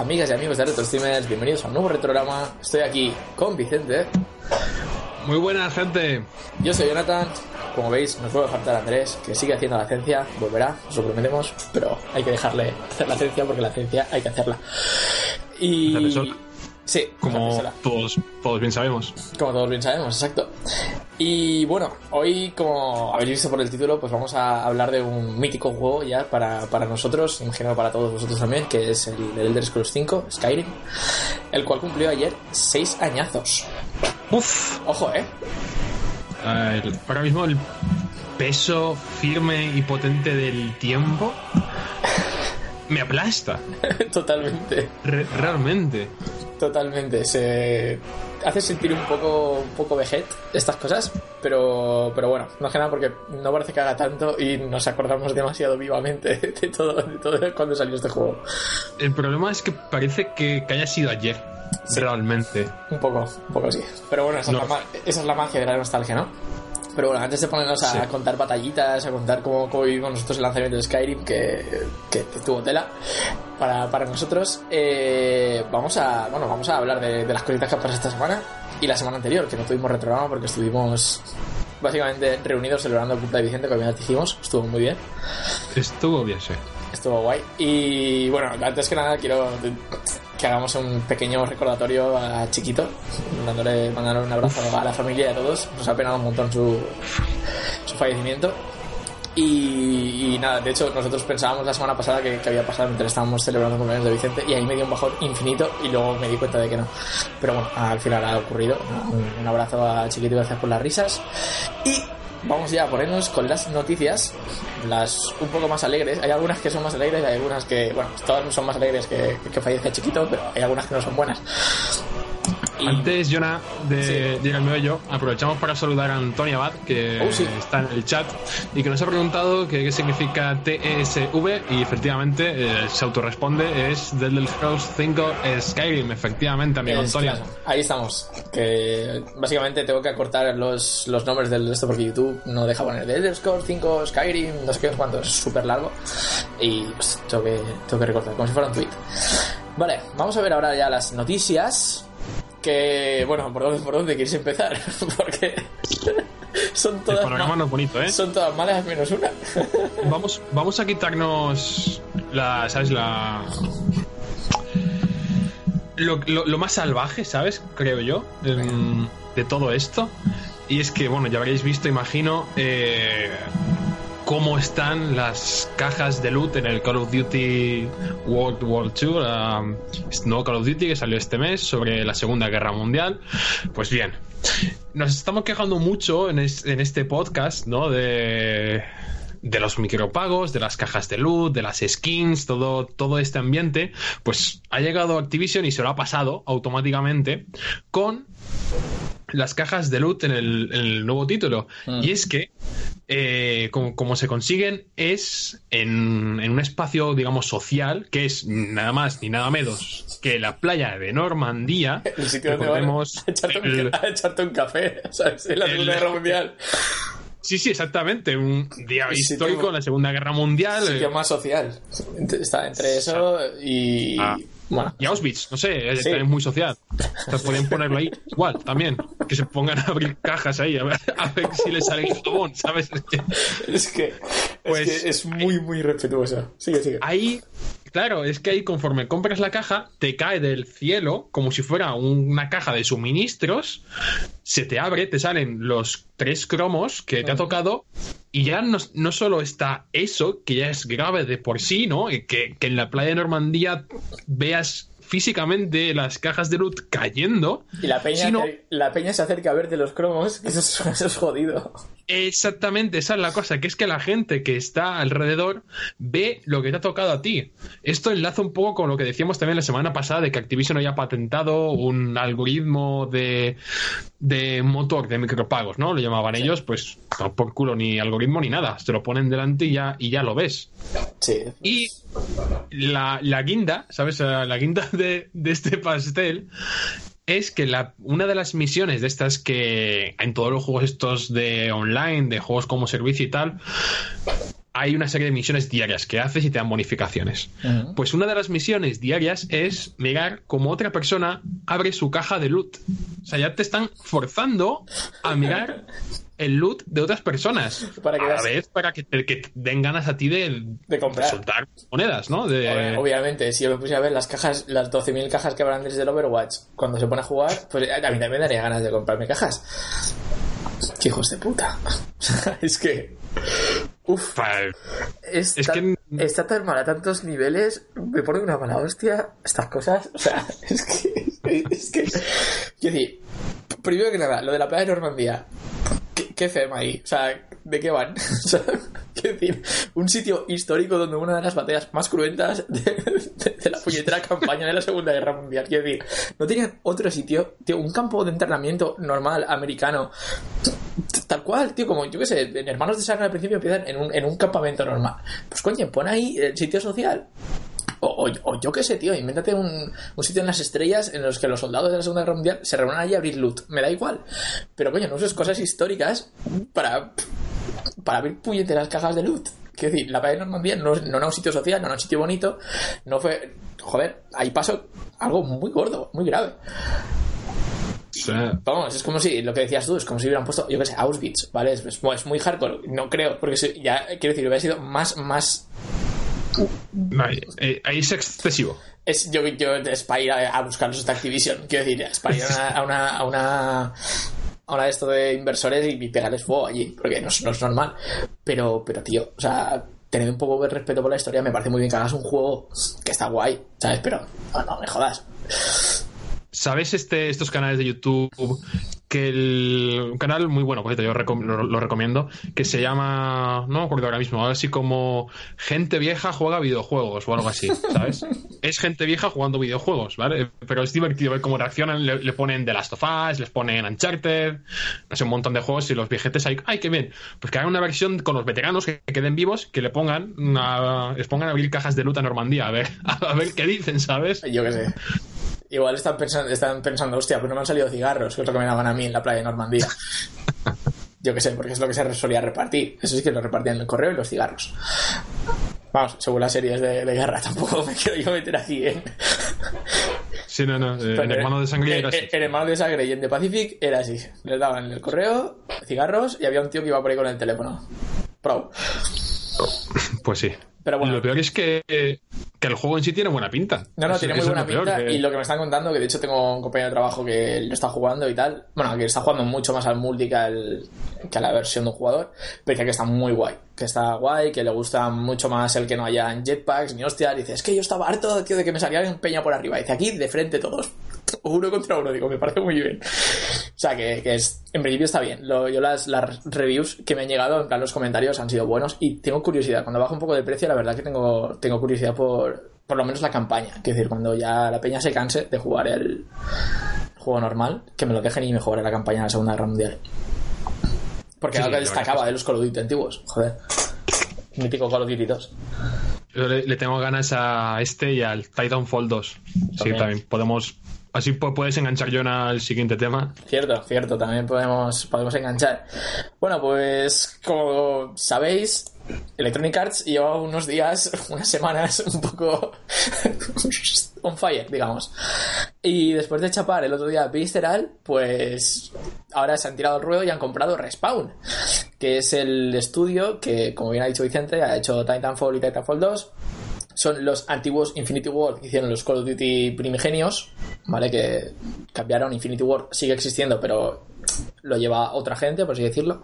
amigas y amigos de Retro Streamers, bienvenidos a un nuevo retrograma. Estoy aquí con Vicente. Muy buena gente. Yo soy Jonathan. Como veis, nos puede faltar Andrés, que sigue haciendo la ciencia, volverá, os lo prometemos, pero hay que dejarle hacer la ciencia porque la ciencia hay que hacerla. Y. Sí, Como todos, todos bien sabemos. Como todos bien sabemos, exacto. Y bueno, hoy, como habéis visto por el título, pues vamos a hablar de un mítico juego ya para, para nosotros, imagino para todos vosotros también, que es el, el Elder Scrolls 5, Skyrim, el cual cumplió ayer seis añazos. Uf. Ojo, ¿eh? Ahora mismo el peso firme y potente del tiempo me aplasta. Totalmente, Re- realmente. Totalmente. Se hace sentir un poco, un poco vejet estas cosas, pero, pero bueno, no es que nada porque no parece que haga tanto y nos acordamos demasiado vivamente de todo, de todo cuando salió este juego. El problema es que parece que, que haya sido ayer. Realmente. Un poco, un poco sí. Pero bueno, esa, No. es, la, esa es la magia de la nostalgia, ¿no? Pero bueno, antes de ponernos a Sí. contar batallitas, a contar cómo, cómo vivimos nosotros el lanzamiento de Skyrim, que, que tuvo tela para, para nosotros, eh, vamos a bueno vamos a hablar de, de las cositas que han pasado esta semana y la semana anterior, que no tuvimos retrograma porque estuvimos básicamente reunidos celebrando el de Vicente, que bien hicimos, estuvo muy bien. Estuvo bien, sí. Estuvo guay. Y bueno, antes que nada quiero que hagamos un pequeño recordatorio a Chiquito, dándole, mandándole un abrazo a la familia y a todos. Nos ha penado un montón su, su fallecimiento. Y, nada, de hecho nosotros pensábamos la semana pasada que, había pasado mientras estábamos celebrando el cumpleaños de Vicente y ahí me dio un bajón infinito y luego me di cuenta de que no. Pero bueno, al final ha ocurrido. Un, un abrazo a Chiquito y gracias por las risas. Y vamos ya a ponernos con las noticias, las un poco más alegres. Hay algunas que son más alegres, hay algunas que, bueno, todas son más alegres que, que fallece Chiquito, pero hay algunas que no son buenas. Antes, Jonah, de Sí. llegar al meollo, aprovechamos para saludar a Antonio Abad, que Oh, sí. está en el chat, y que nos ha preguntado que qué significa TSV, y efectivamente eh, se autorresponde, es Elder Scrolls 5 Skyrim, efectivamente, amigo Es Antonio. claro, ahí estamos. Que básicamente tengo que acortar los, los nombres del esto porque YouTube no deja poner de Elder Scrolls 5, Skyrim, no sé qué, cuánto, es súper largo. Y pues, tengo, que, tengo que recortar, como si fuera un tweet. Vale, vamos a ver ahora ya las noticias. Que, bueno, ¿por dónde, por dónde quieres empezar? porque son El todas, panorama ma- no es bonito, ¿eh? son todas malas menos una. Vamos, vamos a quitarnos la, ¿sabes? La... Lo, lo- lo más salvaje, ¿sabes? Creo yo, em, de todo esto. Y es que, bueno, ya habréis visto, imagino, eh, cómo están las cajas de loot en el Call of Duty World War II, este nuevo Call of Duty que salió este mes sobre la Segunda Guerra Mundial. Pues bien, nos estamos quejando mucho en, es- en este podcast, ¿no? De, de los micropagos, de las cajas de loot, de las skins, todo, todo este ambiente. Pues ha llegado Activision y se lo ha pasado automáticamente con las cajas de loot en el, en el nuevo título. Mm. Y es que, eh, como, como se consiguen, es en, en un espacio, digamos, social, que es nada más ni nada menos que la playa de Normandía. El sitio donde a echarte, un, el- a echarte un café, ¿sabes? En la el- Segunda Guerra Mundial. Sí, sí, exactamente. Un día El histórico en la Segunda Guerra Mundial. sitio eh, más social. Está entre eso y. Ah. Bueno, Y Auschwitz, no sé, Sí. también es muy social. Entonces podían ponerlo ahí igual también. Que se pongan a abrir cajas ahí, a ver, a ver si les sale jabón, ¿sabes? Es que es que, Pues- es, que es muy, muy respetuoso. Sigue, sigue. ahí, claro, es que ahí conforme compras la caja, te cae del cielo como si fuera una caja de suministros, se te abre, te salen los tres cromos que te ha tocado y ya no, no solo está eso, que ya es grave de por sí, ¿no? Y Que, que en la playa de Normandía veas físicamente las cajas de loot cayendo, Y la peña, sino- que- la peña se acerca a verte los cromos, que eso es, eso es jodido. Exactamente, esa es la cosa, que es que la gente que está alrededor ve lo que te ha tocado a ti. Esto enlaza un poco con lo que decíamos también la semana pasada de que Activision había patentado un algoritmo de, de motor de micropagos, ¿no? Lo llamaban ellos, pues no por culo ni algoritmo ni nada, te lo ponen delante y ya, y ya lo ves. Sí. Y la, la guinda, ¿sabes? La guinda de, de este pastel es que la, una de las misiones de estas que en todos los juegos estos de online, de juegos como servicio y tal, hay una serie de misiones diarias que haces y te dan bonificaciones. Pues una de las misiones diarias es mirar cómo otra persona abre su caja de loot. O sea, ya te están forzando a mirar el loot de otras personas. Para que a la veas- vez para que te, que te den ganas a ti de, De comprar. soltar monedas, ¿no? De, Obviamente, si yo me puse a ver las cajas, las 12.000 cajas que habrán desde el Overwatch, cuando se pone a jugar, pues a mí también me daría ganas de comprarme cajas. ¡Qué hijos de puta! es que. Uf, es, Es tan- que- está tan mal a tantos niveles, me pone una mala hostia estas cosas. O sea, es que. Es que. Quiero decir, primero que nada, lo de la playa de Normandía. ¿Qué, FEM ahí? O sea, ¿de qué van? Quiero decir, un sitio histórico donde una de las batallas más cruentas de, la puñetera campaña de la Segunda Guerra Mundial. Quiero decir, no tenían otro sitio, tío, un campo de entrenamiento normal, americano, tal cual, tío, como yo qué sé, en Hermanos de Sangre al principio empiezan en un, en un campamento normal. Pues coño, pon ahí el sitio social. O, o- o yo qué sé, tío, invéntate un, un sitio en las estrellas en los que los soldados de la Segunda Guerra Mundial se reúnan allí a abrir loot. Me da igual. Pero coño, no uses cosas históricas para, para abrir puñeteras cajas de loot. Quiero decir, la batalla de Normandía no, no era un sitio social, no era un sitio bonito, no fue... Joder, ahí pasó algo muy gordo, muy grave. Vamos, es como si, lo que decías tú, es como si hubieran puesto, yo qué sé, Auschwitz, ¿vale? Es, es muy- es muy hardcore, no creo, porque si- ya, quiero decir, hubiera sido más, más no, eh, ahí es excesivo. es yo, yo es para ir a, a buscar los de Activision quiero decir es para ir a una a una a una, a una de esto de inversores y, pegarles fuego allí porque no, es- no es normal pero pero tío o sea tener un poco de respeto por la historia me parece muy bien que hagas un juego que está guay sabes pero no, no me jodas ¿Sabes este, estos canales de YouTube? Que el, un canal muy bueno, por cierto, yo recom- lo, lo recomiendo, que se llama, no me acuerdo ahora mismo, así como Gente vieja juega videojuegos o algo así, ¿sabes? es gente vieja jugando videojuegos, ¿vale? Pero es divertido ver cómo reaccionan, le, le ponen The Last of Us, les ponen Uncharted, no sé, un montón de juegos y los viejetes ahí, ¡ay, qué bien! Pues que hagan una versión con los veteranos que queden vivos, que le pongan, una- les pongan a abrir cajas de luta a Normandía, a ver, a ver qué dicen, ¿sabes? yo qué sé igual están pensando están pensando hostia pues no me han salido cigarros que es lo que me daban a mí en la playa de Normandía yo qué sé porque es lo que se solía repartir eso sí que lo repartían en el correo y los cigarros Vamos, según las series de, de guerra, tampoco me quiero yo meter aquí en. Sí, no, no, eh, en Pero, Hermano de Sangre eh, era así. eh, En Hermano de Sangre y en The Pacific era así. Les daban el correo, cigarros y había un tío que iba por ahí con el teléfono. Pro. Pues sí. Pero bueno. Lo peor es que, que el juego en sí tiene buena pinta. No, no, Eso- tiene muy buena pinta. que- Y lo que me están contando, que de hecho tengo un compañero de trabajo que lo está jugando y tal. Bueno, que está jugando mucho más al multi que, al- que a la versión de un jugador. Pero que está muy guay. Que está guay, que le gusta mucho más el que no haya jetpacks ni hostias. Dice, es que yo estaba harto tío, de que me salía un peña por arriba. Dice, aquí de frente todos. Uno contra uno, digo, me parece muy bien. O sea, que, que es, en principio está bien. Lo- yo las, las reviews que me han llegado, en plan los comentarios, han sido buenos y tengo curiosidad. Cuando baja un poco de precio, la verdad que tengo, tengo curiosidad por, por lo menos la campaña. Quiero decir, cuando ya la peña se canse de jugar el juego normal, que me lo dejen y me jugaré la campaña de la Segunda Guerra Mundial. Porque Sí, algo sí, que destacaba de los Call of Duty antiguos. Joder. Mítico Call of Duty 2. Yo le, le tengo ganas a este y al Titanfall 2. Sí, también. Podemos. Así pu- puedes enganchar yo al siguiente tema. Cierto, cierto, también podemos, podemos enganchar. Bueno, pues como sabéis, Electronic Arts lleva unos días, unas semanas un poco on fire, digamos. Y después de chapar el otro día Visceral, pues ahora se han tirado el ruedo y han comprado Respawn, que es el estudio que, como bien ha dicho Vicente, ha hecho Titanfall y Titanfall 2 son los antiguos Infinity War que hicieron los Call of Duty primigenios, ¿vale? Que cambiaron. Infinity War sigue existiendo, pero lo lleva otra gente, por así decirlo.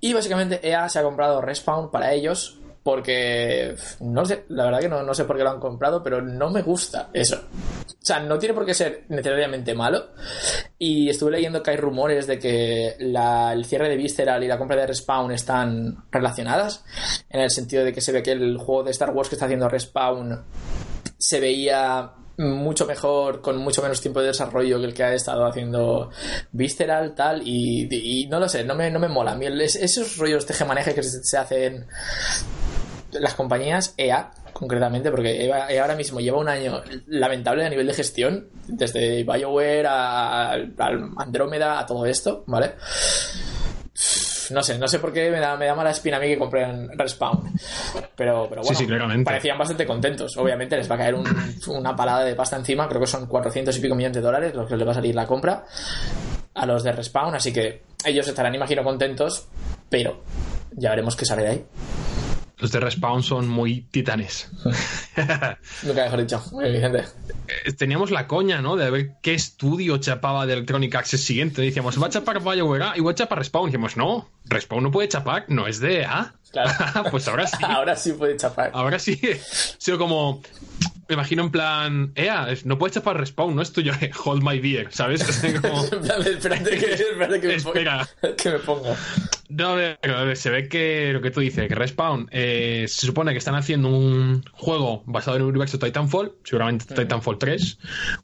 Y básicamente EA se ha comprado Respawn para ellos porque, no sé, la verdad que no, no sé por qué lo han comprado, pero no me gusta eso. O sea, no tiene por qué ser necesariamente malo. Y estuve leyendo que hay rumores de que el cierre de Visceral y la compra de Respawn están relacionadas. En el sentido de que se ve que el juego de Star Wars que está haciendo Respawn se veía mucho mejor, con mucho menos tiempo de desarrollo que el que ha estado haciendo Visceral, tal, y, y no lo sé, no me, no me mola. A mí esos rollos tejemaneje que se hacen las compañías EA concretamente porque EA, EA ahora mismo lleva un año lamentable a nivel de gestión desde BioWare a, al Andrómeda a todo esto vale no sé, no sé por qué me da, me da mala espina a mí que compren Respawn. Pero, pero bueno, Sí, sí, claramente. parecían bastante contentos. Obviamente les va a caer un- una palada de pasta encima, creo que son 400 y pico millones de dólares los que les va a salir la compra a los de Respawn, así que ellos estarán, imagino, contentos, pero ya veremos qué sale de ahí. Los de Respawn son muy titanes. Nunca mejor dicho, muy bien, Vicente. Eh, Teníamos la coña, ¿no? De ver qué estudio chapaba de Electronic Access siguiente. Decíamos, va a chapar BioWare A y va a chapar Respawn. Decíamos, no, Respawn no puede chapar, no es de A. Claro. pues ahora sí. Ahora sí puede chapar. Ahora sí. Ha sido como. Me imagino en plan. Ea, no puedes chapar Respawn, no es tuyo. Hold my beer, ¿sabes? Como- plan, espérate que, espérate que me Espera. ponga. Que me ponga. No, a ver, a ver, se ve que lo que tú dices, que Respawn eh, se supone que están haciendo un juego basado en el universo Titanfall, seguramente Titanfall 3,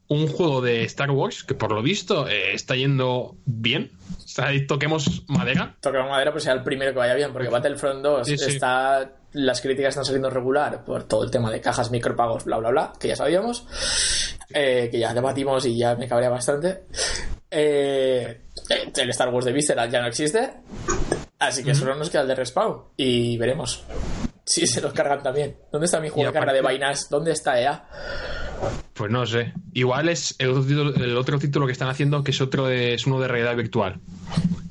un juego de Star Wars que por lo visto eh, está yendo bien. O sea, toquemos madera. Toquemos madera, pues sea el primero que vaya bien, porque Battlefront 2 Sí, sí. está. Las críticas están saliendo regular por todo el tema de cajas, micropagos, bla, bla, bla, que ya sabíamos, eh, que ya debatimos y ya me cabrea bastante. Eh, el Star Wars de Visceral ya no existe, así que solo nos queda el de Respawn y veremos si se los cargan también. ¿Dónde está mi juego de carga de vainas? ¿Dónde está EA? Pues no sé. Igual es el otro título, el otro título que están haciendo, que es otro de, es uno de realidad virtual.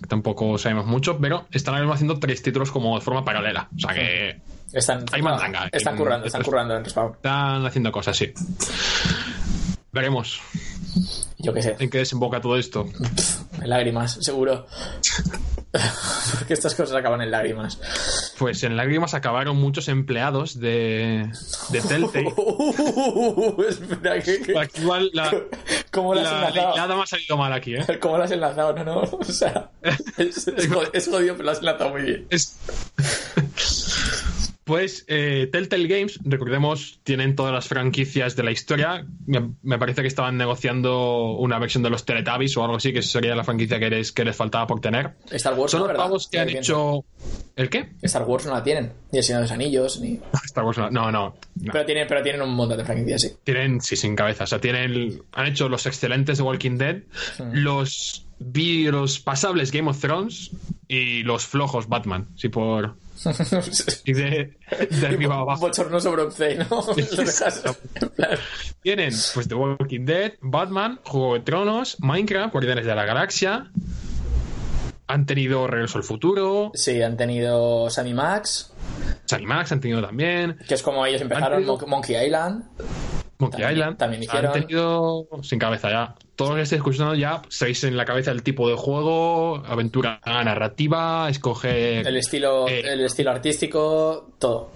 Tampoco sabemos mucho, pero están ahora mismo haciendo tres títulos como de forma paralela. O sea que Están, Hay mandanga. están currando, están currando en Respawn. están haciendo cosas, sí. Veremos Yo qué sé. en qué desemboca todo esto. En lágrimas, seguro. Porque estas cosas acaban en lágrimas. Pues en lágrimas acabaron muchos empleados de, de Telltale. Uh, espera, que, que- Aquí igual la, ¿Cómo la enlazado? hilada me ha salido mal aquí, ¿eh? ¿Cómo lo has enlazado? No, no. O sea, es, es jod- es jodido, pero lo has enlazado muy bien. Es- Pues eh, Telltale Games, recordemos, tienen todas las franquicias de la historia. Me, me parece que estaban negociando una versión de los Teletubbies o algo así, que sería la franquicia que les, que les faltaba por tener. Star Wars Son no, los ¿verdad? pavos que han hecho. ¿El qué? Star Wars no la tienen. Ni el Señor de los Anillos, ni... Star Wars no, no, no. no. Pero, tienen, pero tienen un montón de franquicias, sí. Tienen, sí, sin cabeza. O sea, tienen. Han hecho los excelentes de Walking Dead, los, vi- los pasables Game of Thrones y los flojos Batman. Sí, por. Y de, de arriba a abajo. Bochornoso bronce, ¿no? Tienen, pues, The Walking Dead, Batman, Juego de Tronos, Minecraft, Guardianes de la Galaxia. Han tenido Regreso al Futuro, Sí, han tenido Sammy Max, Sunny Max han tenido también, que es como ellos empezaron, tenido- Monkey Island. Monkey También- Island. también hicieron- Han tenido sin cabeza ya. Todo lo que estéis escuchando ya sabéis en la cabeza el tipo de juego, aventura narrativa, escoger. El estilo, Eh. el estilo artístico, todo.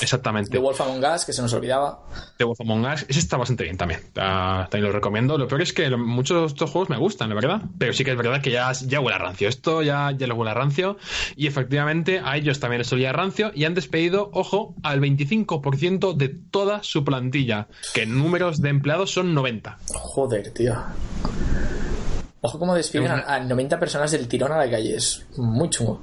Exactamente. The Wolf Among Us, que se nos olvidaba. The Wolf Among Us. Ese está bastante bien también. Está- también lo recomiendo. Lo peor es que lo- muchos de estos juegos me gustan, la verdad. Pero sí que es verdad que ya, ya huele a rancio. Esto ya, ya les huele a rancio. Y efectivamente a ellos también les olía rancio. Y han despedido, ojo, al 25% de toda su plantilla. Que en números de empleados son 90. Joder, tío. Ojo cómo despiden a, a 90 personas del tirón a la calle. Es muy chungo.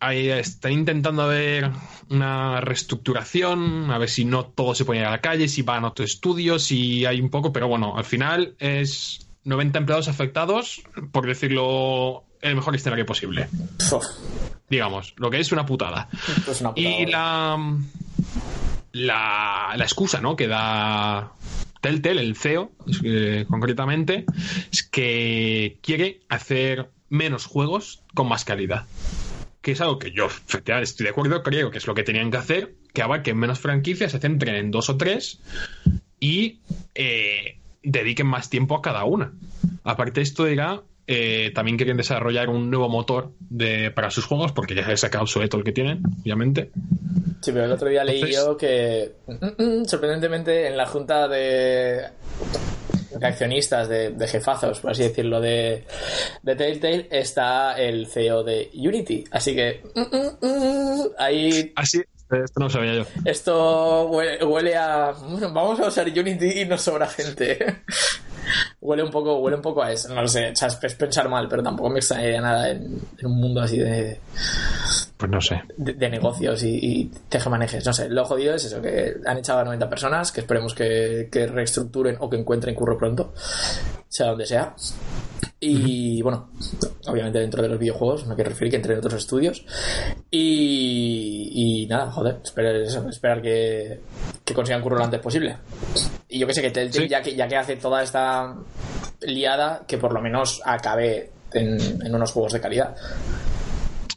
Ahí están intentando ver una reestructuración, a ver si no todo se pone a la calle, si van a otro estudio, si hay un poco, pero bueno, al final es 90 empleados afectados, por decirlo el mejor escenario posible. Digamos, lo que es una putada. pues una putada. Y la, la, la excusa ¿no? que da Telltale, el CEO, eh, concretamente, es que quiere hacer menos juegos con más calidad. Que es algo que yo estoy de acuerdo, creo que es lo que tenían que hacer, que abarquen menos franquicias, se centren en dos o tres y eh, dediquen más tiempo a cada una. Aparte esto dirá, eh, también quieren desarrollar un nuevo motor de, para sus juegos, porque ya se ha quedado obsoleto el que tienen, obviamente. Sí, pero el otro día leí yo que, sorprendentemente, en la junta de, de accionistas, de, de jefazos, por así decirlo, de, de Telltale, está el CEO de Unity. Así que, mm, mm, mm, ahí Así, esto no lo sabía yo. esto huele, huele a. bueno, vamos a usar Unity y nos sobra gente. huele un poco, huele un poco a eso. No lo sé, o sea, es pensar mal, pero tampoco me extrañaría nada en, en un mundo así de, Pues no sé. de, de negocios y, y tejemanejes. No sé, lo jodido es eso, que han echado a 90 personas, que esperemos que, que reestructuren o que encuentren curro pronto, sea donde sea. Y bueno, obviamente dentro de los videojuegos, no quiero referir que entre en otros estudios. Y, y nada, joder, esperar, eso, esperar que, que consigan curro lo antes posible. Y yo que sé que Telltale, Sí. ya que ya que hace toda esta liada, que por lo menos acabe en, en unos juegos de calidad.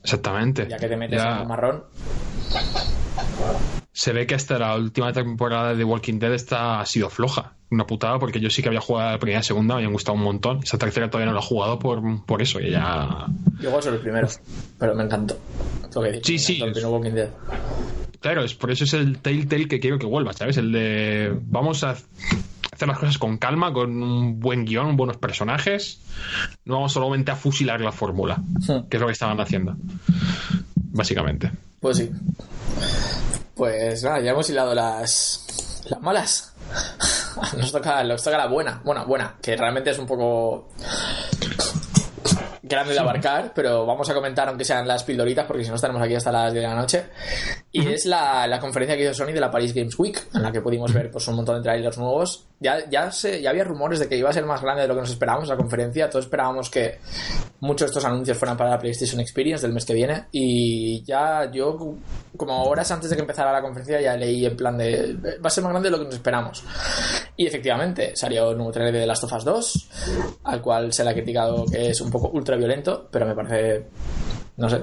Exactamente. Ya que te metes Ya en un marrón. Se ve que hasta la última temporada de Walking Dead está, ha sido floja. Una putada, porque yo sí que había jugado la primera y segunda, me habían gustado un montón. Esa tercera todavía no la he jugado por, por eso, y ya. Yo juego solo el primero, pero me encantó. Que decir, Sí, me encantó sí. el primer Walking Dead. Claro, es por eso es el Telltale que quiero que vuelva, ¿sabes? El de vamos a hacer las cosas con calma, con un buen guion, buenos personajes. No vamos solamente a fusilar la fórmula, que es lo que estaban haciendo. Básicamente. Pues sí. Pues nada, ya hemos hilado las, las malas. Nos toca, nos toca la buena. Bueno, buena, que realmente es un poco grande de abarcar, pero vamos a comentar aunque sean las pildoritas, porque si no estaremos aquí hasta las 10 de la noche. Y es la, la conferencia que hizo Sony de la Paris Games Week, en la que pudimos ver pues, un montón de trailers nuevos. Ya, ya, se, ya había rumores de que iba a ser más grande de lo que nos esperábamos la conferencia. Todos esperábamos que muchos de estos anuncios fueran para la PlayStation Experience del mes que viene. Y ya yo, como horas antes de que empezara la conferencia, ya leí en plan de. Va a ser más grande de lo que nos esperamos. Y efectivamente, salió un nuevo trailer de The Last of Us 2, al cual se le ha criticado que es un poco ultra violento, pero me parece. No sé,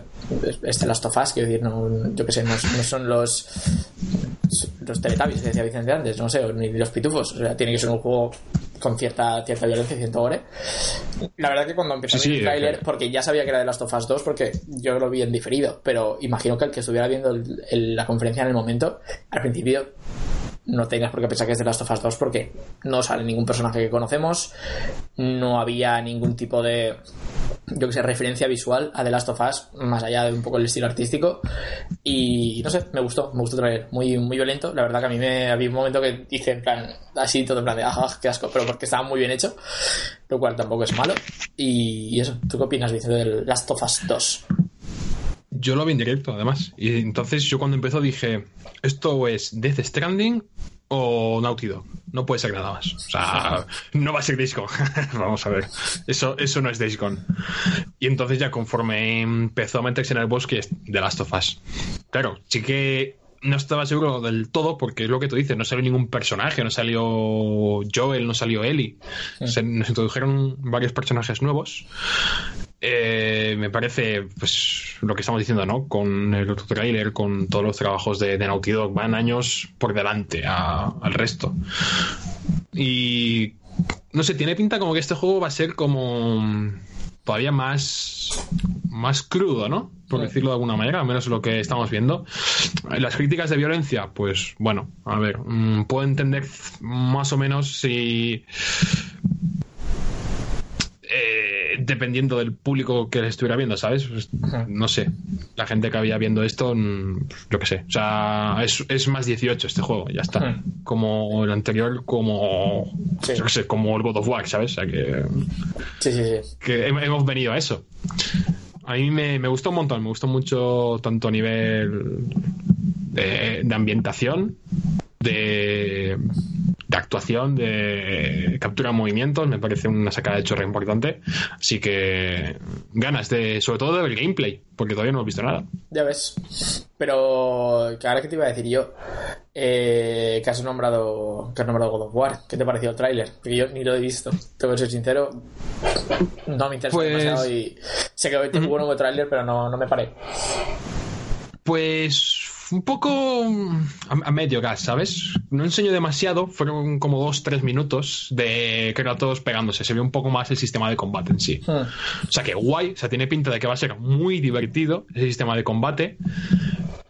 es- The Last of Us, quiero decir, no, yo que sé, no, no son los. Los Teletubbies, que decía Vicente antes, no sé, ni los pitufos. O sea, tiene que ser un juego con cierta, cierta violencia y cierto gore. La verdad que cuando empezó Sí, el sí, tráiler, que- porque ya sabía que era de Last of Us 2, porque yo lo vi en diferido, pero imagino que el que estuviera viendo el- el- la conferencia en el momento, al principio no tengas por qué pensar que es de Last of Us 2 porque no sale ningún personaje que conocemos, no había ningún tipo de yo que sé, referencia visual a The Last of Us, más allá de un poco el estilo artístico. Y no sé, me gustó, me gustó traer. Muy, muy violento. La verdad que a mí me había un momento que dije en plan, así todo en plan de, ah, qué asco, pero porque estaba muy bien hecho, lo cual tampoco es malo. Y, y eso, ¿tú qué opinas, Vicente, del Last of Us 2? Yo lo vi en directo, además. Y entonces yo cuando empezó dije, ¿esto es Death Stranding o Naughty Dog? No puede ser nada más. O sea, no va a ser Days Gone. Vamos a ver. Eso, eso no es Days Gone. Y entonces ya conforme empezó a meterse en el bosque The Last of Us. Claro, sí que no estaba seguro del todo porque es lo que tú dices, no salió ningún personaje, no salió Joel, no salió Ellie. Se- nos introdujeron varios personajes nuevos. Eh, me parece, pues, lo que estamos diciendo, ¿no? Con el otro trailer, con todos los trabajos de, de Naughty Dog, van años por delante a- al resto. Y no sé, tiene pinta como que este juego va a ser como todavía más más crudo, ¿no? Por Sí. decirlo de alguna manera, al menos lo que estamos viendo. Las críticas de violencia, pues bueno, a ver, mm, puedo entender más o menos si eh, dependiendo del público que estuviera viendo, ¿sabes? Pues, no sé. La gente que había viendo esto, mm, lo que sé. O sea, es, es más 18 este juego, ya está. Como el anterior, como. Sí. Yo qué sé, como el God of War, ¿sabes? O sea, que, Sí, sí, sí. que hem- hemos venido a eso. A mí me, me gustó un montón, me gustó mucho tanto a nivel de, de ambientación, de, de actuación, de captura de movimientos, me parece una sacada de chorra importante. Así que ganas de, sobre todo del gameplay, porque todavía no hemos visto nada. Ya ves. Pero, que ahora que te iba a decir yo, eh, que has nombrado que has nombrado God of War, ¿qué te pareció el tráiler? Porque yo ni lo he visto, tengo que ser sincero, no me interesa Pues- demasiado y sé que hoy tengo un nuevo tráiler, pero no, no me paré. Pues un poco a, a medio gas, ¿sabes? No enseño demasiado, fueron como dos, tres minutos de Kratos pegándose. Se ve un poco más el sistema de combate en sí. Hmm. O sea que guay, o sea, tiene pinta de que va a ser muy divertido ese sistema de combate,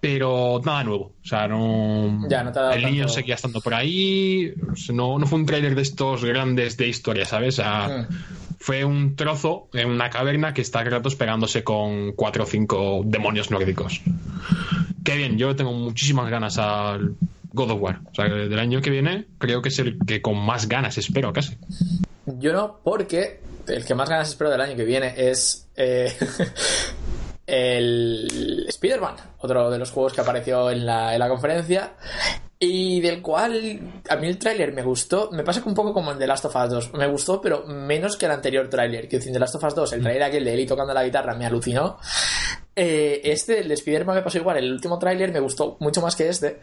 pero nada nuevo. O sea, no. Ya, no te ha dado el niño seguía estando por ahí. no, no fue un tráiler de estos grandes de historia, ¿sabes? Hmm. fue un trozo en una caverna que está Kratos pegándose con cuatro o cinco demonios nórdicos. Qué bien, yo tengo muchísimas ganas al God of War. O sea, del año que viene creo que es el que con más ganas espero casi. Yo no, porque el que más ganas espero del año que viene es eh, el Spider-Man, otro de los juegos que apareció en la, en la conferencia. Y del cual a mí el tráiler me gustó. Me pasa que un poco como en The Last of Us 2. Me gustó, pero menos que el anterior tráiler. Que en The Last of Us 2, el tráiler aquel de Eli tocando la guitarra me alucinó. Eh, este, el de Spider-Man me pasó igual. El último tráiler me gustó mucho más que este.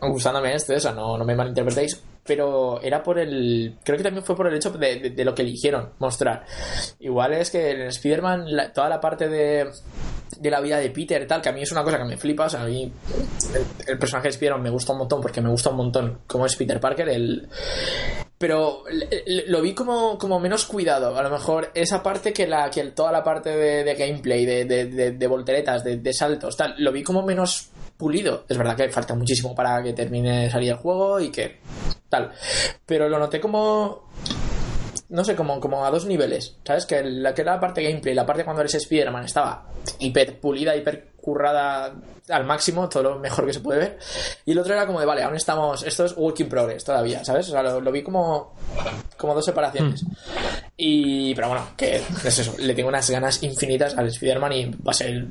Gustándome este, o sea, no, no me malinterpretéis. Pero era por el. Creo que también fue por el hecho de, de- de lo que eligieron mostrar. Igual es que en Spider-Man, toda la parte de, de la vida de Peter tal, que a mí es una cosa que me flipa. O sea, a mí el, personaje de Spider-Man me gusta un montón porque me gusta un montón cómo es Peter Parker. El, pero lo vi como, como menos cuidado. A lo mejor esa parte que la que toda la parte de, de gameplay, de, de, de- volteretas, de, de saltos, tal, lo vi como menos pulido. Es verdad que falta muchísimo para que termine de salir el juego y que tal. Pero lo noté como no sé, como, como a dos niveles. ¿Sabes? Que la, que la parte gameplay, la parte cuando eres Spider-Man estaba hiper pulida, hiper currada al máximo, todo lo mejor que se puede ver. Y el otro era como de, vale, aún estamos, esto es work in progress todavía, ¿sabes? O sea, lo, lo vi como, como dos separaciones. Y, pero bueno, que es eso, le tengo unas ganas infinitas al Spider-Man y va a ser...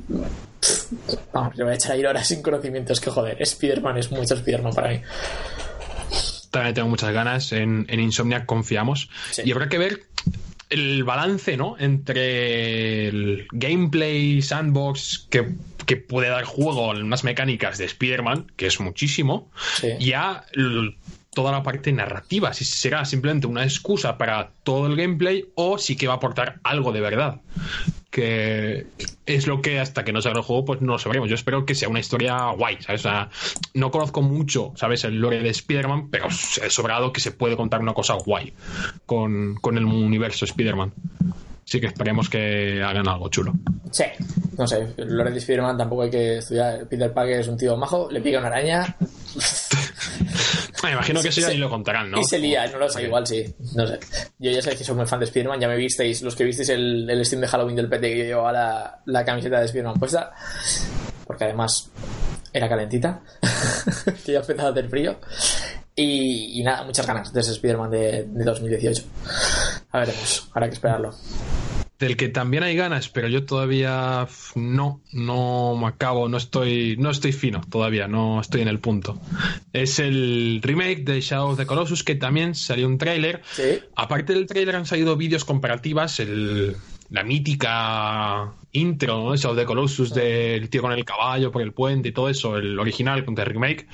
Vamos, le voy a echar ahí horas sin conocimientos, que joder, Spider-Man es mucho Spider-Man para mí. También tengo muchas ganas. En, en Insomniac confiamos. Sí. Y habrá que ver el balance, ¿no? Entre el gameplay, sandbox, que, que puede dar juego a unas mecánicas de Spider-Man, que es muchísimo, Sí. y a toda la parte narrativa. Si será simplemente una excusa para todo el gameplay o si que va a aportar algo de verdad. Que es lo que hasta que no salga el juego, pues no lo sabremos. Yo espero que sea una historia guay. O sea, no conozco mucho, ¿sabes? El lore de Spider-Man, pero he sobrado que se puede contar una cosa guay con, con el universo Spider-Man. Así que esperemos que hagan algo chulo. Sí, no sé, Lore de Spider-Man tampoco hay que estudiar. Peter Parker es un tío majo, le pica una araña Me imagino que eso ya Sí. ni lo contarán, ¿no? y se lía, no lo sé, igual sí, no sé. Yo ya sé que soy muy fan de Spider-Man, ya me visteis, los que visteis el, el Steam de Halloween del PT que yo llevaba la, la camiseta de Spider-Man puesta, porque además era calentita, que ya empezaba a hacer frío. Y, y nada, muchas ganas de ese Spider-Man de, de 2018. A veremos, habrá que esperarlo. del que también hay ganas, pero yo todavía no, no me acabo, no estoy, no estoy fino todavía, no estoy en el punto. Es el remake de Shadow of the Colossus que también salió un tráiler. Sí. Aparte del tráiler han salido vídeos comparativas, el, la mítica intro, ¿no? Of the Colossus del tío con el caballo por el puente y todo eso, el original contra el remake.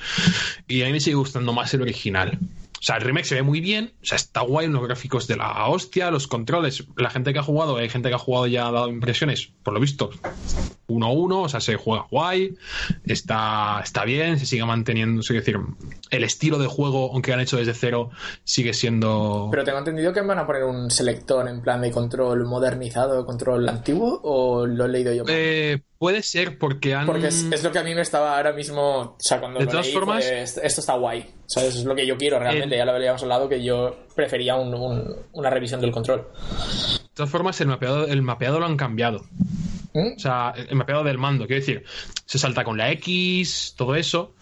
Y a mí me sigue gustando más el original. O sea, el remake se ve muy bien, o sea, está guay, los gráficos de la hostia, los controles. La gente que ha jugado, hay gente que ha jugado ya ha dado impresiones, por lo visto, 1-1, o sea, se juega guay, está, está bien, se sigue manteniendo, es decir, el estilo de juego, aunque han hecho desde cero, sigue siendo... Pero tengo entendido que van a poner un selector en plan de control modernizado, control antiguo, o lo he leído yo? Eh, puede ser porque han... Porque es, es lo que a mí me estaba ahora mismo. O sea, cuando De lo todas leí, formas- fue, "Esto- está guay. ¿Sabes? Es lo que yo quiero realmente. Eh, ya lo habíamos hablado que yo prefería un- un- una revisión del control. De todas formas, el mapeado, el mapeado lo han cambiado. ¿Mm? O sea, el mapeado del mando, quiero decir, se salta con la X, todo eso.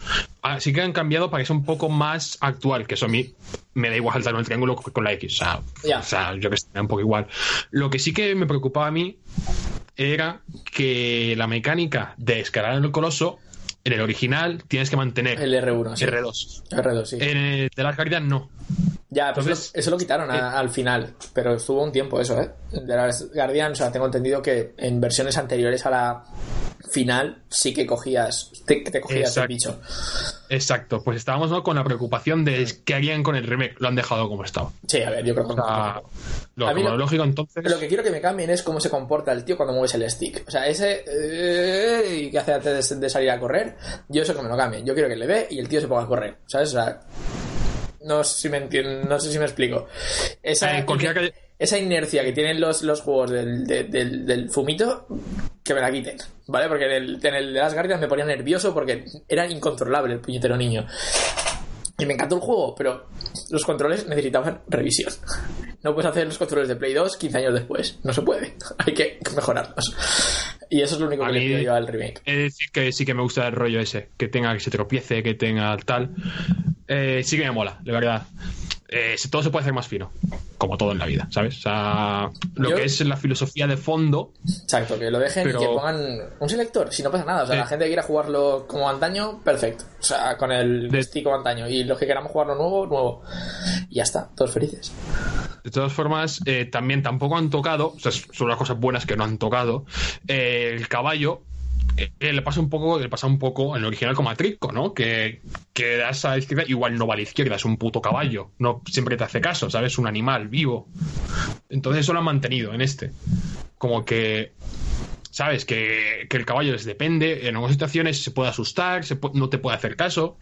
Así que han cambiado para que sea un poco más actual, que eso a mí me da igual saltar con el triángulo con la X. O sea, Ya. o sea, yo que sé, me da un poco igual. Lo que sí que me preocupaba a mí era que la mecánica de escalar en el coloso, en el original, tienes que mantener El R1, sí. R2. R2, sí. En el de las Guardian no. Ya, pues entonces- eso, eso lo quitaron a- al final. Pero estuvo un tiempo eso, ¿eh? De las Guardian, o sea, tengo entendido que en versiones anteriores a la final sí que cogías. Te, te cogías el bicho. Exacto, pues estábamos ¿no? con la preocupación de qué harían con el remake. Lo han dejado como estaba. Sí, a ver, yo creo que. O sea, lo, A mí como lo- lógico entonces. Lo que quiero que me cambien es cómo se comporta el tío cuando mueves el stick. O sea, ese eh, y que hace antes de, de salir a correr, yo eso que me lo cambien. Yo quiero que le dé y el tío se ponga a correr. ¿Sabes? O sea, no sé si me entiendo, no sé si me explico. Esa, Eh, que- esa inercia que tienen los, los juegos del, de- del, del fumito, que me la quiten. ¿Vale? Porque en el, en el de las Guardians me ponía nervioso porque era incontrolable el puñetero niño. Y me encantó el juego, pero los controles necesitaban revisión. No puedes hacer los controles de Play 2 15 años después. No se puede. Hay que mejorarlos. Y eso es lo único que le pido yo al remake. He de decir que sí que me gusta el rollo ese, que tenga que se tropiece, que tenga tal. Eh, sí que me mola, de verdad. Eh, todo se puede hacer más fino, como todo en la vida, ¿sabes? O sea, lo Yo- que es la filosofía de fondo, Exacto, que lo dejen Pero- y que pongan un selector, si no pasa nada. O sea, Sí. la gente que quiera jugarlo como antaño, perfecto. O sea, con el De- stick como antaño. Y los que queramos jugarlo nuevo, nuevo. Y ya está, todos felices. de todas formas, eh, también tampoco han tocado, o sea, son las cosas buenas que no han tocado, eh, el caballo. Eh, le pasa un poco, le pasa un poco en el original como a Trico, ¿no? Que, que das a la izquierda, igual no va a la izquierda, es un puto caballo. No siempre te hace caso, ¿sabes? Un animal vivo. Entonces eso lo han mantenido en este. Como que ¿Sabes? Que, que el caballo les depende, en algunas situaciones se puede asustar, se no te puede hacer caso.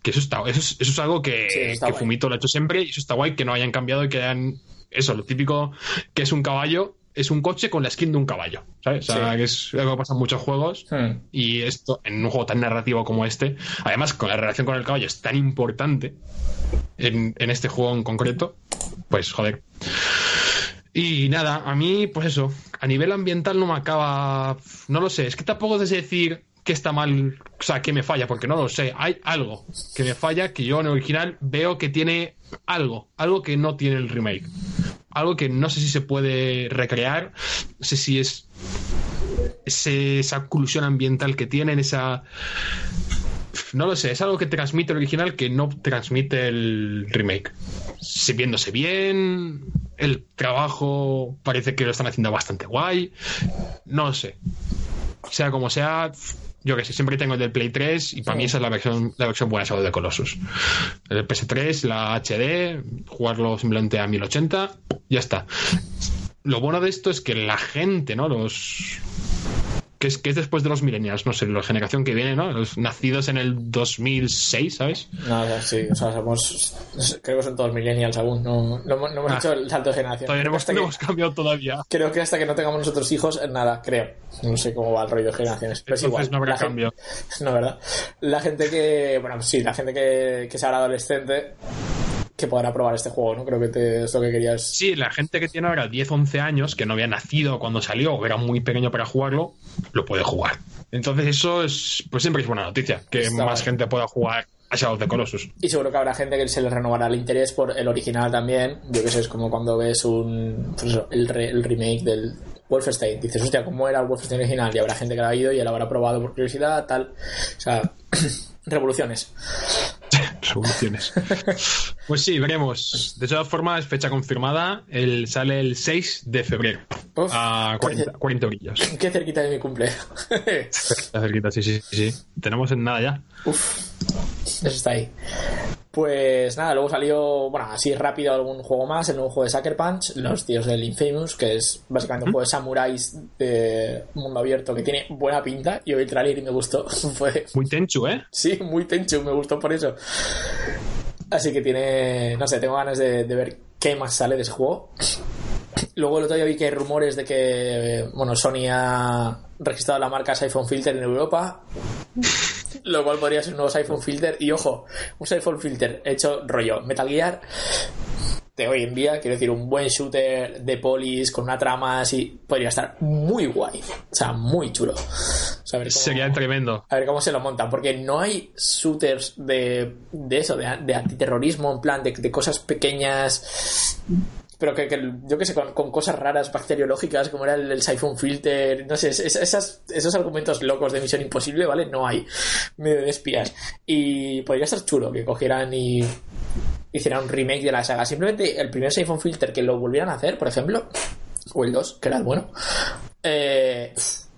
Que eso está, eso es, eso es algo que, Sí, que. Fumito lo ha hecho siempre y eso está guay que no hayan cambiado y que hayan. Eso, lo típico que es un caballo, es un coche con la skin de un caballo. ¿Sabes? O sea, Sí. que es algo que pasa en muchos juegos. Hmm. Y esto, en un juego tan narrativo como este, además con la relación con el caballo es tan importante en, en este juego en concreto, pues joder. Y nada, a mí, pues eso, a nivel ambiental no me acaba. No lo sé, es que tampoco sé decir que está mal, o sea, que me falla, porque no lo sé. Hay algo que me falla que yo en el original veo que tiene algo, algo que no tiene el remake. Algo que no sé si se puede recrear, no sé si es esa oclusión ambiental que tienen, esa... No lo sé, es algo que transmite el original que no transmite el remake. Si viéndose bien, el trabajo parece que lo están haciendo bastante guay. No sé. Sea como sea, yo que sé, siempre tengo el del Play 3 y para mí esa es la versión, la versión buena, de Colossus. El PS3, la HD, jugarlo simplemente a 1080, ya está. Lo bueno de esto es que la gente, ¿no? Los que es, que es después de los millennials, no sé, la generación que viene, ¿no? Los nacidos en el 2006, ¿sabes? Sea, sí, o sea, somos. Creo que son todos millennials aún. No, no, hemos- no hemos Ah. hecho el salto de generación. Todavía no hemos, que- cambiado todavía. Creo que hasta que no tengamos nosotros hijos, nada, creo. No sé cómo va el rollo de generaciones. Pero es Entonces igual. no habrá cambio. No, ¿verdad? La gente que. Bueno, sí, la gente que, que sea adolescente que podrá probar este juego, ¿no? Creo que te- es lo que querías. Sí, la gente que tiene ahora 10, 11 años, que no había nacido cuando salió o era muy pequeño para jugarlo, lo puede jugar. Entonces eso es, pues siempre es buena noticia, que Está más gente pueda jugar a Shadow of the Colossus. Y seguro que habrá gente que se le renovará el interés por el original también. Yo que sé, es como cuando ves un. pues eso, el, re- el remake del Wolfenstein. Dices, hostia, ¿cómo era el Wolfenstein original? Y habrá gente que lo ha ido y lo habrá probado por curiosidad, tal. O sea, revoluciones. Soluciones. Pues sí, veremos. De todas formas, fecha confirmada, el, sale el 6 de febrero. Uf. a 40, 40 orillas. Qué cerquita de mi cumple. Está cerquita, sí, sí, sí. Tenemos en nada ya. Eso está ahí. Pues nada, luego salió, bueno, así rápido algún juego más, el nuevo juego de Sucker Punch, Los tíos del Infamous, que es básicamente un juego de samuráis de mundo abierto que tiene buena pinta. Yo vi el trailer y me gustó. Fue, Muy tenchu, ¿eh? sí, muy tencho, me gustó por eso. Así que tiene, no sé, tengo ganas de, de ver qué más sale de ese juego. Luego el otro día vi que hay rumores de que, bueno, Sony ha registrado la marca Siphon Filter en Europa. Lo cual podría ser un nuevo Siphon Filter. Y ojo, un Siphon Filter hecho rollo Metal Gear de hoy en día, quiero decir, un buen shooter de polis con una trama así, podría estar muy guay. O sea, muy chulo. O sea, cómo- Sería tremendo. a ver cómo se lo montan, porque no hay shooters de, de eso, de, de antiterrorismo, en plan de, de cosas pequeñas, pero que, que yo que sé, con, con cosas raras bacteriológicas, como era el, el Siphon Filter, no sé, es- esas, esos argumentos locos de Misión Imposible, ¿vale? No hay medio de espías. Y podría estar chulo que cogieran y hicieran un remake de la saga. Simplemente el primer Siphon Filter que lo volvieran a hacer, por ejemplo, o el 2, que era el bueno, eh,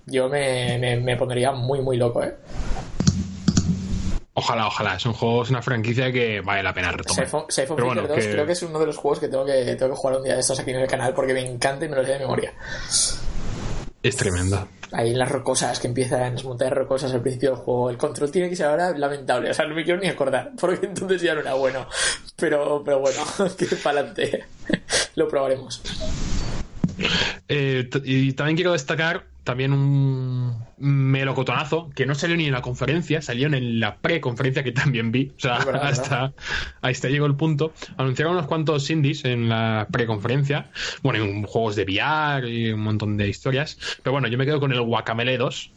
yo me, me, me pondría muy, muy loco, ¿eh? Ojalá, ojalá. Es un juego, es una franquicia que vale la pena retomar. Siphon, Siphon Pero Filter bueno, 2 que- creo que es uno de los juegos que tengo que, tengo que jugar un día de estos aquí en el canal porque me encanta y me lo sé de memoria. Es tremendo. Ahí en las rocosas que empiezan, en las montañas rocosas al principio del juego. El control tiene que ser ahora lamentable. O sea, no me quiero ni acordar porque entonces ya no era bueno. Pero, pero bueno, que para adelante. lo probaremos. Eh, y también quiero destacar también un melocotonazo que no salió ni en la conferencia, salió en la pre-conferencia que también vi. O sea, verdad, hasta, hasta llegó el punto. Anunciaron unos cuantos indies en la pre-conferencia. Bueno, un- juegos de VR y un montón de historias. Pero bueno, yo me quedo con el Guacamele 2,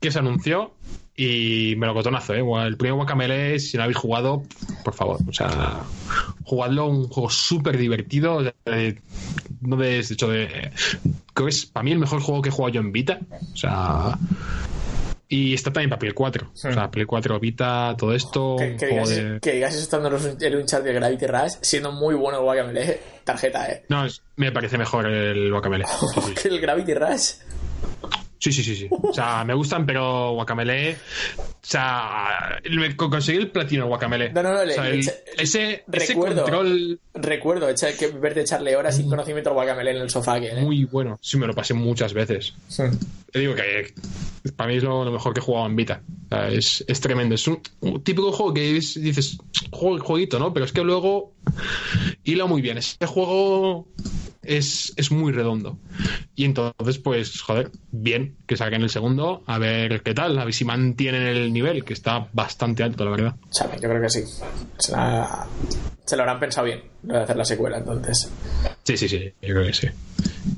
que se anunció y melocotonazo, ¿eh? El primer Guacamele, si no habéis jugado, por favor, o sea, jugadlo, un juego súper divertido. eh, no de, de hecho, de, creo que es para mí el mejor juego que he jugado yo en Vita. O sea, y está también para Play 4. O sea, Play 4, Vita, todo esto. Que, digas, de- que digas eso estando en un- chat de Gravity Rush, siendo muy bueno el Guacamele, tarjeta, eh. No, es- me parece mejor el Guacamele. Que el Gravity Rush. Sí, sí, sí, sí. O sea, me gustan, pero Guacamele. O sea, conseguí el platino Guacamele. No, no, no, O sea, el- ese, ese control Recuerdo echa- que verte echarle horas sin conocimiento al Guacamele en el sofá. Que, eh. muy bueno. Sí, me lo pasé muchas veces. Te digo que para mí es lo, lo mejor que he jugado en Vita. O sea, es, es tremendo. Es un, un típico juego que es- dices, juego, jueguito, ¿no? Pero es que luego hila muy bien. Este juego es, es muy redondo. Y entonces, pues, joder, bien que salgan el segundo, a ver qué tal, a ver si mantienen el nivel, que está bastante alto, la verdad. Sabe, yo creo que sí. Se, la- se lo habrán pensado bien, lo de hacer la secuela, entonces. Sí, sí, sí, yo creo que sí.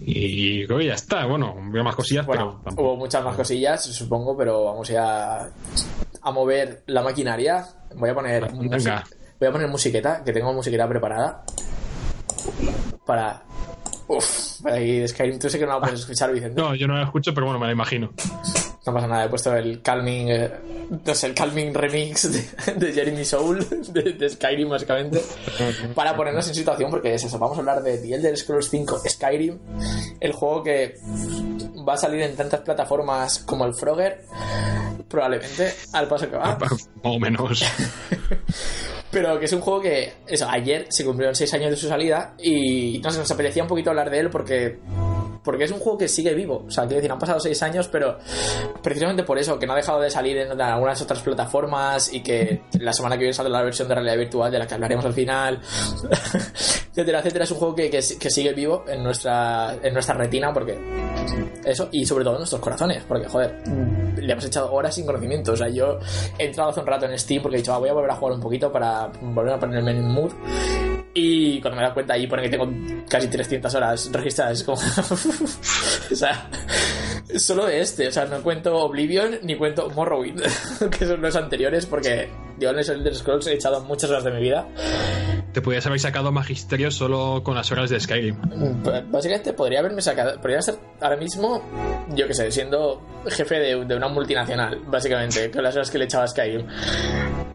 Y creo que ya está. Bueno, veo más cosillas, Bueno, pero hubo muchas más cosillas, supongo, pero vamos ya a mover la maquinaria. Voy a poner Venga. voy a poner musiqueta, que tengo musiqueta preparada para Uf, para Skyrim. Tú sé que no la puedes escuchar, Vicente. No, yo no la escucho, pero bueno, me la imagino. No pasa nada, he puesto el Calming, eh, no sé, el Calming Remix de, de Jeremy Soul, de, de Skyrim básicamente, para ponernos en situación, porque es eso, vamos a hablar de The Elder Scrolls 5 Skyrim, el juego que va a salir en tantas plataformas como el Frogger, probablemente, al paso que va, o menos. pero que es un juego que, eso, ayer se cumplieron 6 años de su salida y no sé, nos apetecía un poquito hablar de él porque porque es un juego que sigue vivo. O sea, quiero decir, han pasado seis años, pero precisamente por eso, que no ha dejado de salir en algunas otras plataformas y que la semana que viene sale la versión de realidad virtual de la que hablaremos al final, etcétera, etcétera. Es un juego que, que, que sigue vivo en nuestra, en nuestra retina, porque eso, y sobre todo en nuestros corazones, porque joder, le hemos echado horas sin conocimiento. O sea, yo he entrado hace un rato en Steam porque he dicho, ah, voy a volver a jugar un poquito para volver a ponerme en mood. Y cuando me dado cuenta ahí pone que tengo casi 300 horas registradas. Como... o sea, solo de este. O sea, no cuento Oblivion ni cuento Morrowind, que son los anteriores, porque yo en el Elder Scrolls he echado muchas horas de mi vida. Te podías haber sacado magisterio solo con las horas de Skyrim. Básicamente podría haberme sacado, podría estar ahora mismo, yo que sé, siendo jefe de, de una multinacional, básicamente, con las horas que le echaba a Skyrim.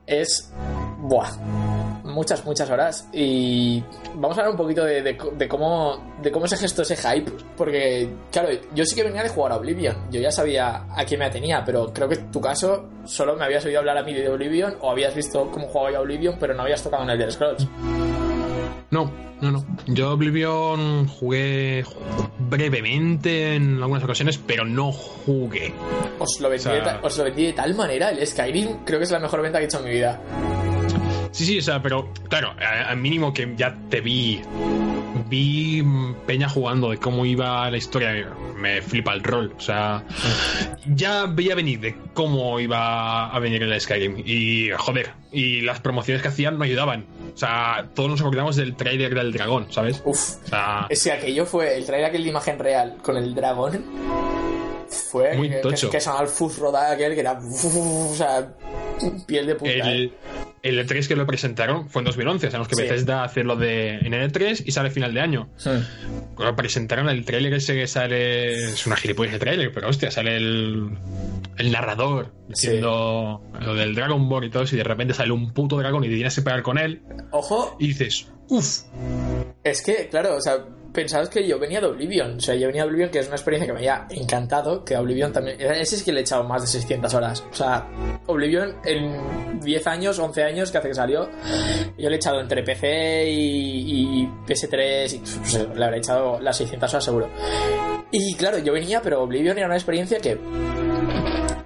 Es. Buah muchas, muchas horas. Y vamos a hablar un poquito de, de, de, cómo, de cómo se gestó ese hype. Porque, claro, yo sí que venía de jugar a Oblivion. Yo ya sabía a quién me atenía, pero creo que en tu caso solo me habías oído hablar a mí de Oblivion o habías visto cómo jugaba yo a Oblivion, pero no habías tocado en el Elder Scrolls. No, no, no. Yo Oblivion jugué brevemente en algunas ocasiones, pero no jugué. Os lo vendí, o sea, de, os lo vendí de tal manera. El Skyrim creo que es la mejor venta que he hecho en mi vida. Sí, sí, o sea, pero claro, al mínimo que ya te vi, vi Peña jugando de cómo iba la historia, me flipa el rol, o sea, ya veía venir de cómo iba a venir el Skyrim y joder, y las promociones que hacían no ayudaban, o sea, todos nos acordamos del trailer del dragón, ¿sabes? Uf, o sea, es que aquello fue el trailer aquel de imagen real con el dragón fue muy que, tocho. que, que sonaba el fuzz rodar aquel que era uf, o sea piel de puta el, eh. El E3 que lo presentaron fue en 2011 sabemos que Sí. Bethesda hace lo de en el E3 y sale final de año. Sí. Cuando presentaron el tráiler ese que sale es una gilipollas de tráiler pero hostia sale el el narrador diciendo lo del Dragon Ball y todo eso y de repente sale un puto dragón y te tienes que pegar con él. Ojo. Y dices uff es que claro o sea pensaos que yo venía de Oblivion. O sea yo venía de Oblivion que es una experiencia que me había encantado que Oblivion también ese es que le he echado más de 600 horas. O sea Oblivion en 10 años 11 años que hace que salió yo le he echado entre PC y, y PS3 y pues, le habré echado las 600 horas seguro. Y claro yo venía pero Oblivion era una experiencia que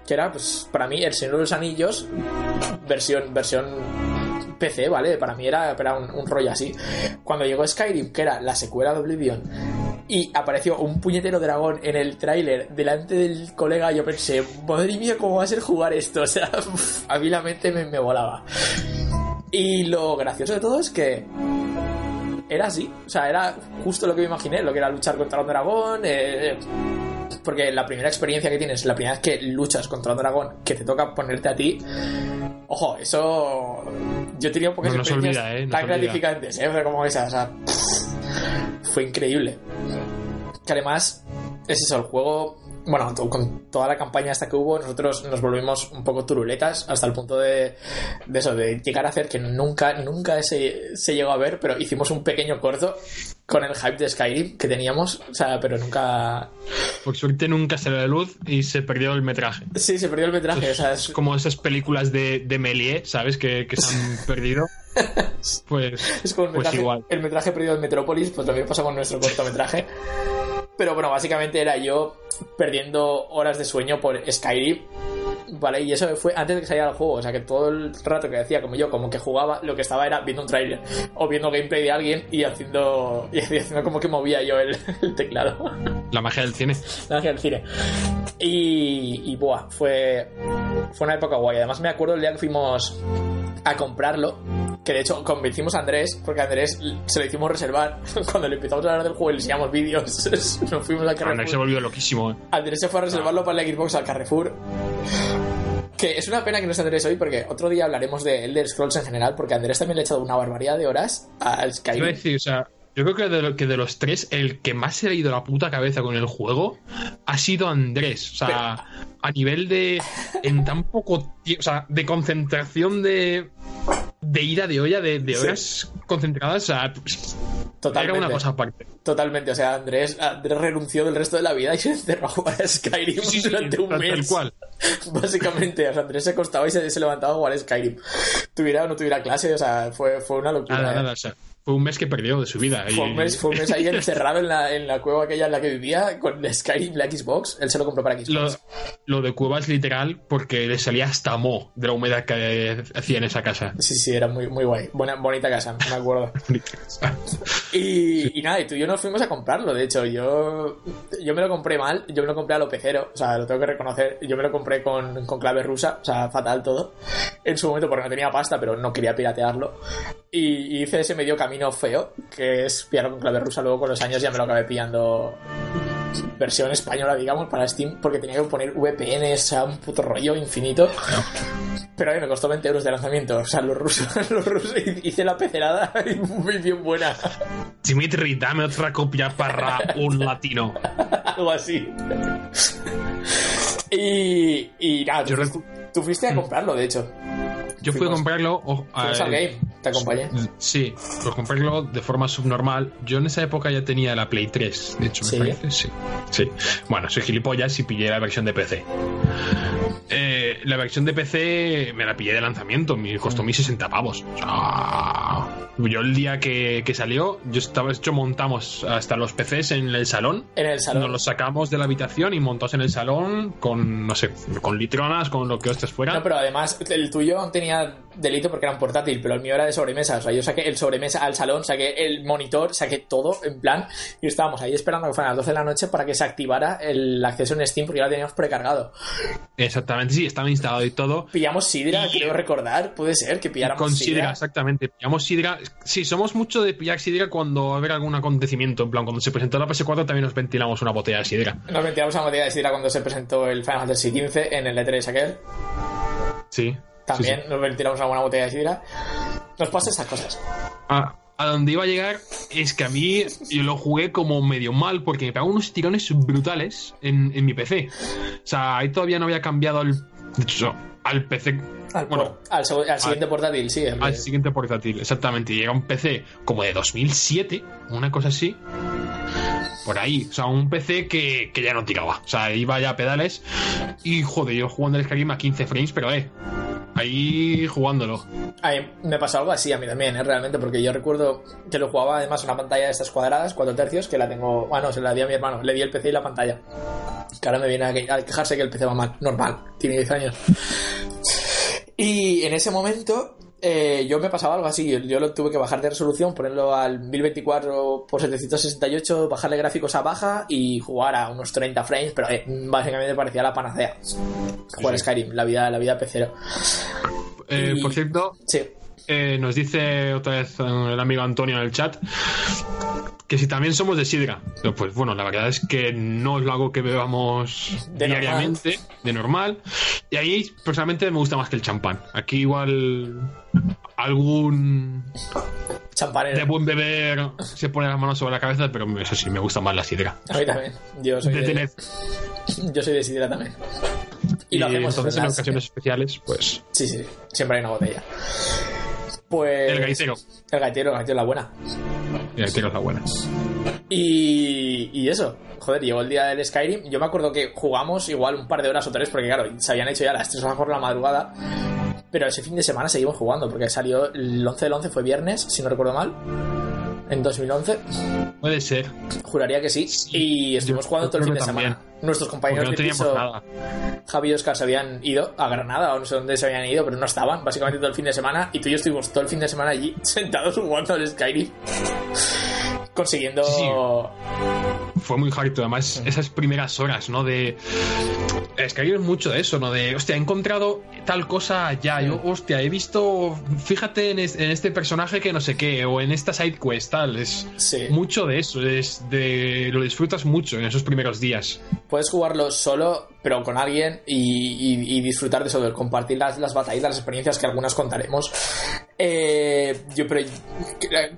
que era pues para mí el Señor de los Anillos versión versión PC, ¿vale? Para mí era, era un, rollo así. Cuando llegó Skyrim, que era la secuela de Oblivion, y apareció un puñetero dragón en el tráiler delante del colega, yo pensé, madre mía, ¿cómo va a ser jugar esto? O sea, a mí la mente me, me volaba. Y lo gracioso de todo es que era así, o sea, era justo lo que me imaginé, lo que era luchar contra un dragón, eh, Porque la primera experiencia que tienes, la primera vez que luchas contra un dragón, que te toca ponerte a ti, ojo, eso. Yo he tenido pocas No experiencias olvida, ¿eh? Tan gratificantes, ¿eh? Pero como esa, o sea, pff, fue increíble. Que además, es eso, el juego. Bueno, con toda la campaña hasta que hubo, nosotros nos volvimos un poco turuletas hasta el punto de, de eso, de llegar a hacer que nunca, nunca se, se llegó a ver, pero hicimos un pequeño corto con el hype de Skyrim que teníamos, o sea, pero nunca. Por suerte nunca a la luz y se perdió el metraje. Sí, se perdió el metraje, o sea, es, Como esas películas de, de Méliès, ¿sabes? Que, que se han perdido. Pues, es como el pues metraje, igual. el metraje perdido en Metrópolis, pues mismo pasa con nuestro cortometraje. Pero bueno, básicamente era yo perdiendo horas de sueño por Skyrim. Vale, y eso fue antes de que saliera el juego. O sea que todo el rato que hacía como yo, como que jugaba, lo que estaba era viendo un tráiler o viendo gameplay de alguien y haciendo, y haciendo como que movía yo el, el teclado. La magia del cine. La magia del cine. Y, y buah, fue, fue una época guay. Además me acuerdo el día que fuimos a comprarlo, que de hecho convencimos a Andrés, porque a Andrés se lo hicimos reservar. Cuando le empezamos a hablar del juego y le enseñamos vídeos, nos fuimos al Andrés se Carrefour. volvió loquísimo. ¿eh? Andrés se fue a reservarlo para el Xbox al Carrefour. Que es una pena que no esté Andrés hoy, porque otro día hablaremos de Elder Scrolls en general, porque a Andrés también le ha echado una barbaridad de horas al Skyrim. decir, o sea, yo creo que de, lo- que de los tres, el que más se le ha ido la puta cabeza con el juego ha sido Andrés. O sea, a nivel de. En tan poco tiempo. O sea, de concentración de. De ira de olla, de, de Sí. horas concentradas. O sea, pues, era Totalmente. una cosa aparte. Totalmente, o sea, Andrés, Andrés renunció del resto de la vida y se encerró a jugar a Skyrim Sí, sí, durante un tal- tal mes. cual. Básicamente, o sea, Andrés se acostaba y se, se levantaba a jugar a Skyrim. Tuviera o no tuviera clase, o sea, fue, fue una locura. Nada, ¿eh? nada. O sea, fue un mes que perdió de su vida. y- Fue un, mes, fue un mes ahí encerrado en la, en la cueva aquella en la que vivía con Skyrim, la Xbox. Él se lo compró para Xbox. Lo, lo de Cueva es literal porque le salía hasta mo de la humedad que hacía en esa casa. Sí, sí, era muy, muy guay. Buena, bonita casa, me acuerdo. Y, y nada, y tú y yo nos fuimos a comprarlo. De hecho, yo, yo me lo compré mal. Yo me lo compré a lo pecero. O sea, lo tengo que reconocer. Yo me lo compré con, con clave rusa. O sea, fatal todo. En su momento, porque no tenía pasta, pero no quería piratearlo. Y, y hice ese medio camino feo, que es pillarlo con clave rusa. Luego, con los años, ya me lo acabé pillando versión española, digamos, para Steam, porque tenía que poner VPN, o sea, un puto rollo infinito. Pero a mí me costó 20 euros de lanzamiento. O sea, los rusos, los rusos hice la pecerada y muy bien buena. Dimitri, dame otra copia para un latino. Algo así. Y, y nada, tú, Yo tú fuiste a comprarlo, de hecho. Yo fui a comprarlo. o- Fuimos eh, al game, te acompañé. Sí, por comprarlo de forma subnormal. Yo en esa época ya tenía la Play 3, de hecho, me ¿Sí? parece. Sí. sí. Bueno, soy gilipollas y pillé la versión de PC. Eh, la versión de PC me la pillé de lanzamiento, me costó mis 60 pavos. O sea, yo el día que, que salió, yo estaba hecho, montamos hasta los PCs en el salón. En el salón. Nos los sacamos de la habitación y montados en el salón con, no sé, con litronas, con lo que hostias fuera. No, pero además el tuyo tenía delito porque era un portátil, pero el mío era de sobremesa. O sea, yo saqué el sobremesa al salón, saqué el monitor, saqué todo en plan y estábamos ahí esperando a que fueran las 12 de la noche para que se activara el acceso en Steam porque ya lo teníamos precargado. Exactamente, sí, estaba instalado y todo. Pillamos Sidra, Y- creo recordar, puede ser que pilláramos Con Sidra. sidra, exactamente. Pillamos sidra. Sí, somos mucho de pillar sidra cuando haber algún acontecimiento. En plan, cuando se presentó la PS4 también nos ventilamos una botella de sidra. Nos ventilamos una botella de Sidra cuando se presentó el Final Fantasy XV en el E3 aquel. Sí. También sí, sí. nos ventilamos una buena botella de Sidra. Nos pasa estas cosas. A, a donde iba a llegar es que a mí yo lo jugué como medio mal porque me pegó unos tirones brutales en, en mi PC. O sea, ahí todavía no había cambiado el. De hecho, al PC. Al, bueno, al, al siguiente portátil, sí. al siguiente portátil, exactamente. Y llega un PC como de 2007, una cosa así. Por ahí, o sea, un PC que, que ya no tiraba. O sea, iba ya a pedales. Y joder, yo jugando el Skyrim a 15 frames, pero eh, ahí jugándolo. A mí me pasó algo así a mí también, ¿eh? realmente, porque yo recuerdo que lo jugaba además una pantalla de estas cuadradas, 4 tercios, que la tengo. Bueno, se la di a mi hermano, le di el PC y la pantalla. Que ahora me viene a quejarse que el PC va mal. Normal, tiene 10 años. Y en ese momento. Eh, yo me pasaba algo así, yo, yo lo tuve que bajar de resolución, ponerlo al 1024 por 768, bajarle gráficos a baja y jugar a unos 30 frames, pero eh, básicamente parecía la panacea. Jugar sí. Skyrim, la vida, la vida pecero. Eh, Y- Por cierto, Sí, eh, nos dice otra vez eh, el amigo Antonio en el chat que si también somos de sidra. Pues bueno, la verdad es que no es algo que bebamos De diariamente, de normal. Y ahí personalmente me gusta más que el champán. Aquí igual algún de Champanero. buen beber se pone las manos sobre la cabeza, pero eso sí, me gusta más la sidra. A mí también. Yo soy De de, tener. yo soy de sidra también. Y, Y, lo hacemos entonces en ocasiones especiales, pues Sí, sí, siempre hay una botella. Pues. el gaitero. El gaitero, el gaitero es la buena. El gaitero es la buena. Y, y eso, joder, llegó el día del Skyrim. Yo me acuerdo que jugamos igual un par de horas o tres, porque claro, se habían hecho ya las 3 horas por la madrugada. Pero ese fin de semana seguimos jugando, porque salió el 11 del 11, fue viernes, si no recuerdo mal. En 2011, Puede ser. juraría que sí. Y estuvimos jugando todo el fin de semana. Nuestros compañeros no de piso, nada. Javi y Oscar, se habían ido a Granada o no sé dónde se habían ido, pero no estaban, básicamente todo el fin de semana. Y tú y yo estuvimos todo el fin de semana allí, sentados jugando al Skyrim. Consiguiendo. Sí, Fue muy harto. Además, esas primeras horas, ¿no? De. Es que hay mucho de eso, ¿no? De, hostia, he encontrado tal cosa allá. Yo, hostia, he visto. Fíjate en, es- en este personaje que no sé qué, o en esta side quest, tal. Es Sí. mucho de eso. Es de, lo disfrutas mucho en esos primeros días. Puedes jugarlo solo, pero con alguien y, y- disfrutar de eso, de compartir las, las batallas, las experiencias que algunas contaremos. Eh, yo, pero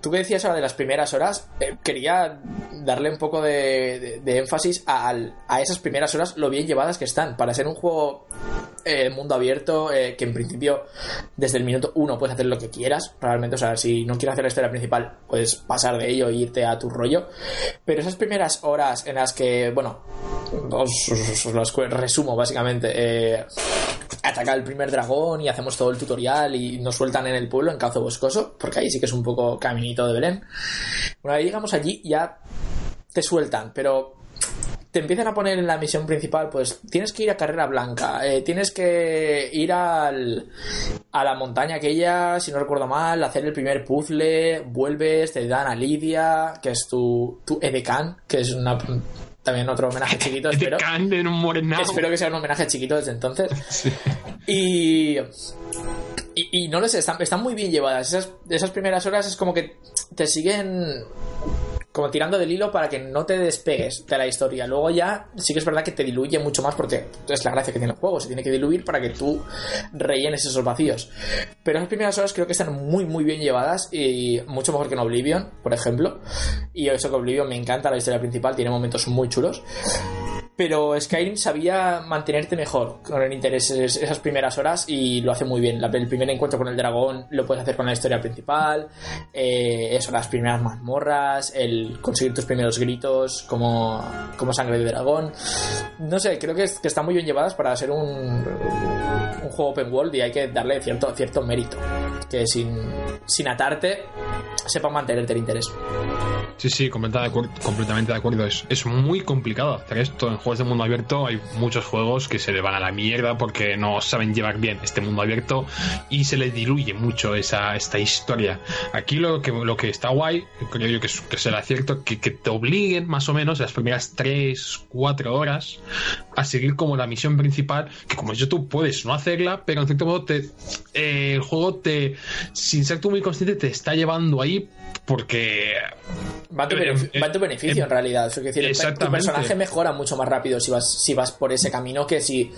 tú que decías ahora de las primeras horas, eh, quería darle un poco de, de- de énfasis a, a esas primeras horas, lo bien llevadas que están. Para ser un juego eh, mundo abierto, eh, que en principio desde el minuto uno puedes hacer lo que quieras, realmente, o sea, si no quieres hacer la historia principal, puedes pasar de ello e irte a tu rollo. Pero esas primeras horas en las que, bueno, os, las resumo básicamente. Eh, ataca el primer dragón y hacemos todo el tutorial y nos sueltan en el pueblo, en Cazo Boscoso, porque ahí sí que es un poco caminito de Belén. Una vez llegamos allí, ya te sueltan, pero te empiezan a poner en la misión principal, pues tienes que ir a Carrera Blanca, eh, tienes que ir al, a la montaña aquella, si no recuerdo mal, hacer el primer puzzle, vuelves, te dan a Lidia, que es tu, tu edecán, que es una, también otro homenaje chiquito, espero. un. Espero que sea un homenaje chiquito desde entonces. Y, y. y no lo sé, están, están muy bien llevadas. Esas, esas primeras horas es como que te siguen como tirando del hilo para que no te despegues de la historia. Luego ya sí que es verdad que te diluye mucho más porque es la gracia que tiene el juego. Se tiene que diluir para que tú rellenes esos vacíos. Pero esas primeras horas creo que están muy, muy bien llevadas y mucho mejor que en Oblivion, por ejemplo. Y eso que Oblivion me encanta, la historia principal tiene momentos muy chulos. Pero Skyrim sabía mantenerte mejor con el interés es- esas primeras horas y lo hace muy bien. El primer encuentro con el dragón lo puedes hacer con la historia principal, eh, eso, las primeras mazmorras, el conseguir tus primeros gritos como, como sangre de dragón. No sé, creo que, que están muy bien llevadas para ser un, un juego open world y hay que darle cierto, cierto mérito. Que sin, sin atarte sepa mantenerte el interés. Sí, sí, completamente de acuerdo. Es, es muy complicado hacer esto. En juegos de mundo abierto hay muchos juegos que se le van a la mierda porque no saben llevar bien este mundo abierto y se les diluye mucho esa, esta historia. Aquí lo que, lo que está guay, creo yo que, es, que será cierto, que, que te obliguen más o menos las primeras 3, 4 horas a seguir como la misión principal, que como yo tú puedes no hacerla, pero en cierto modo te, eh, el juego te, sin ser tú muy consciente, te está llevando ahí porque Va a tu, Eh, beneficio, eh, va a tu beneficio en realidad. Quiere decir, el tu personaje mejora mucho más rápido si vas, si vas por ese camino que si.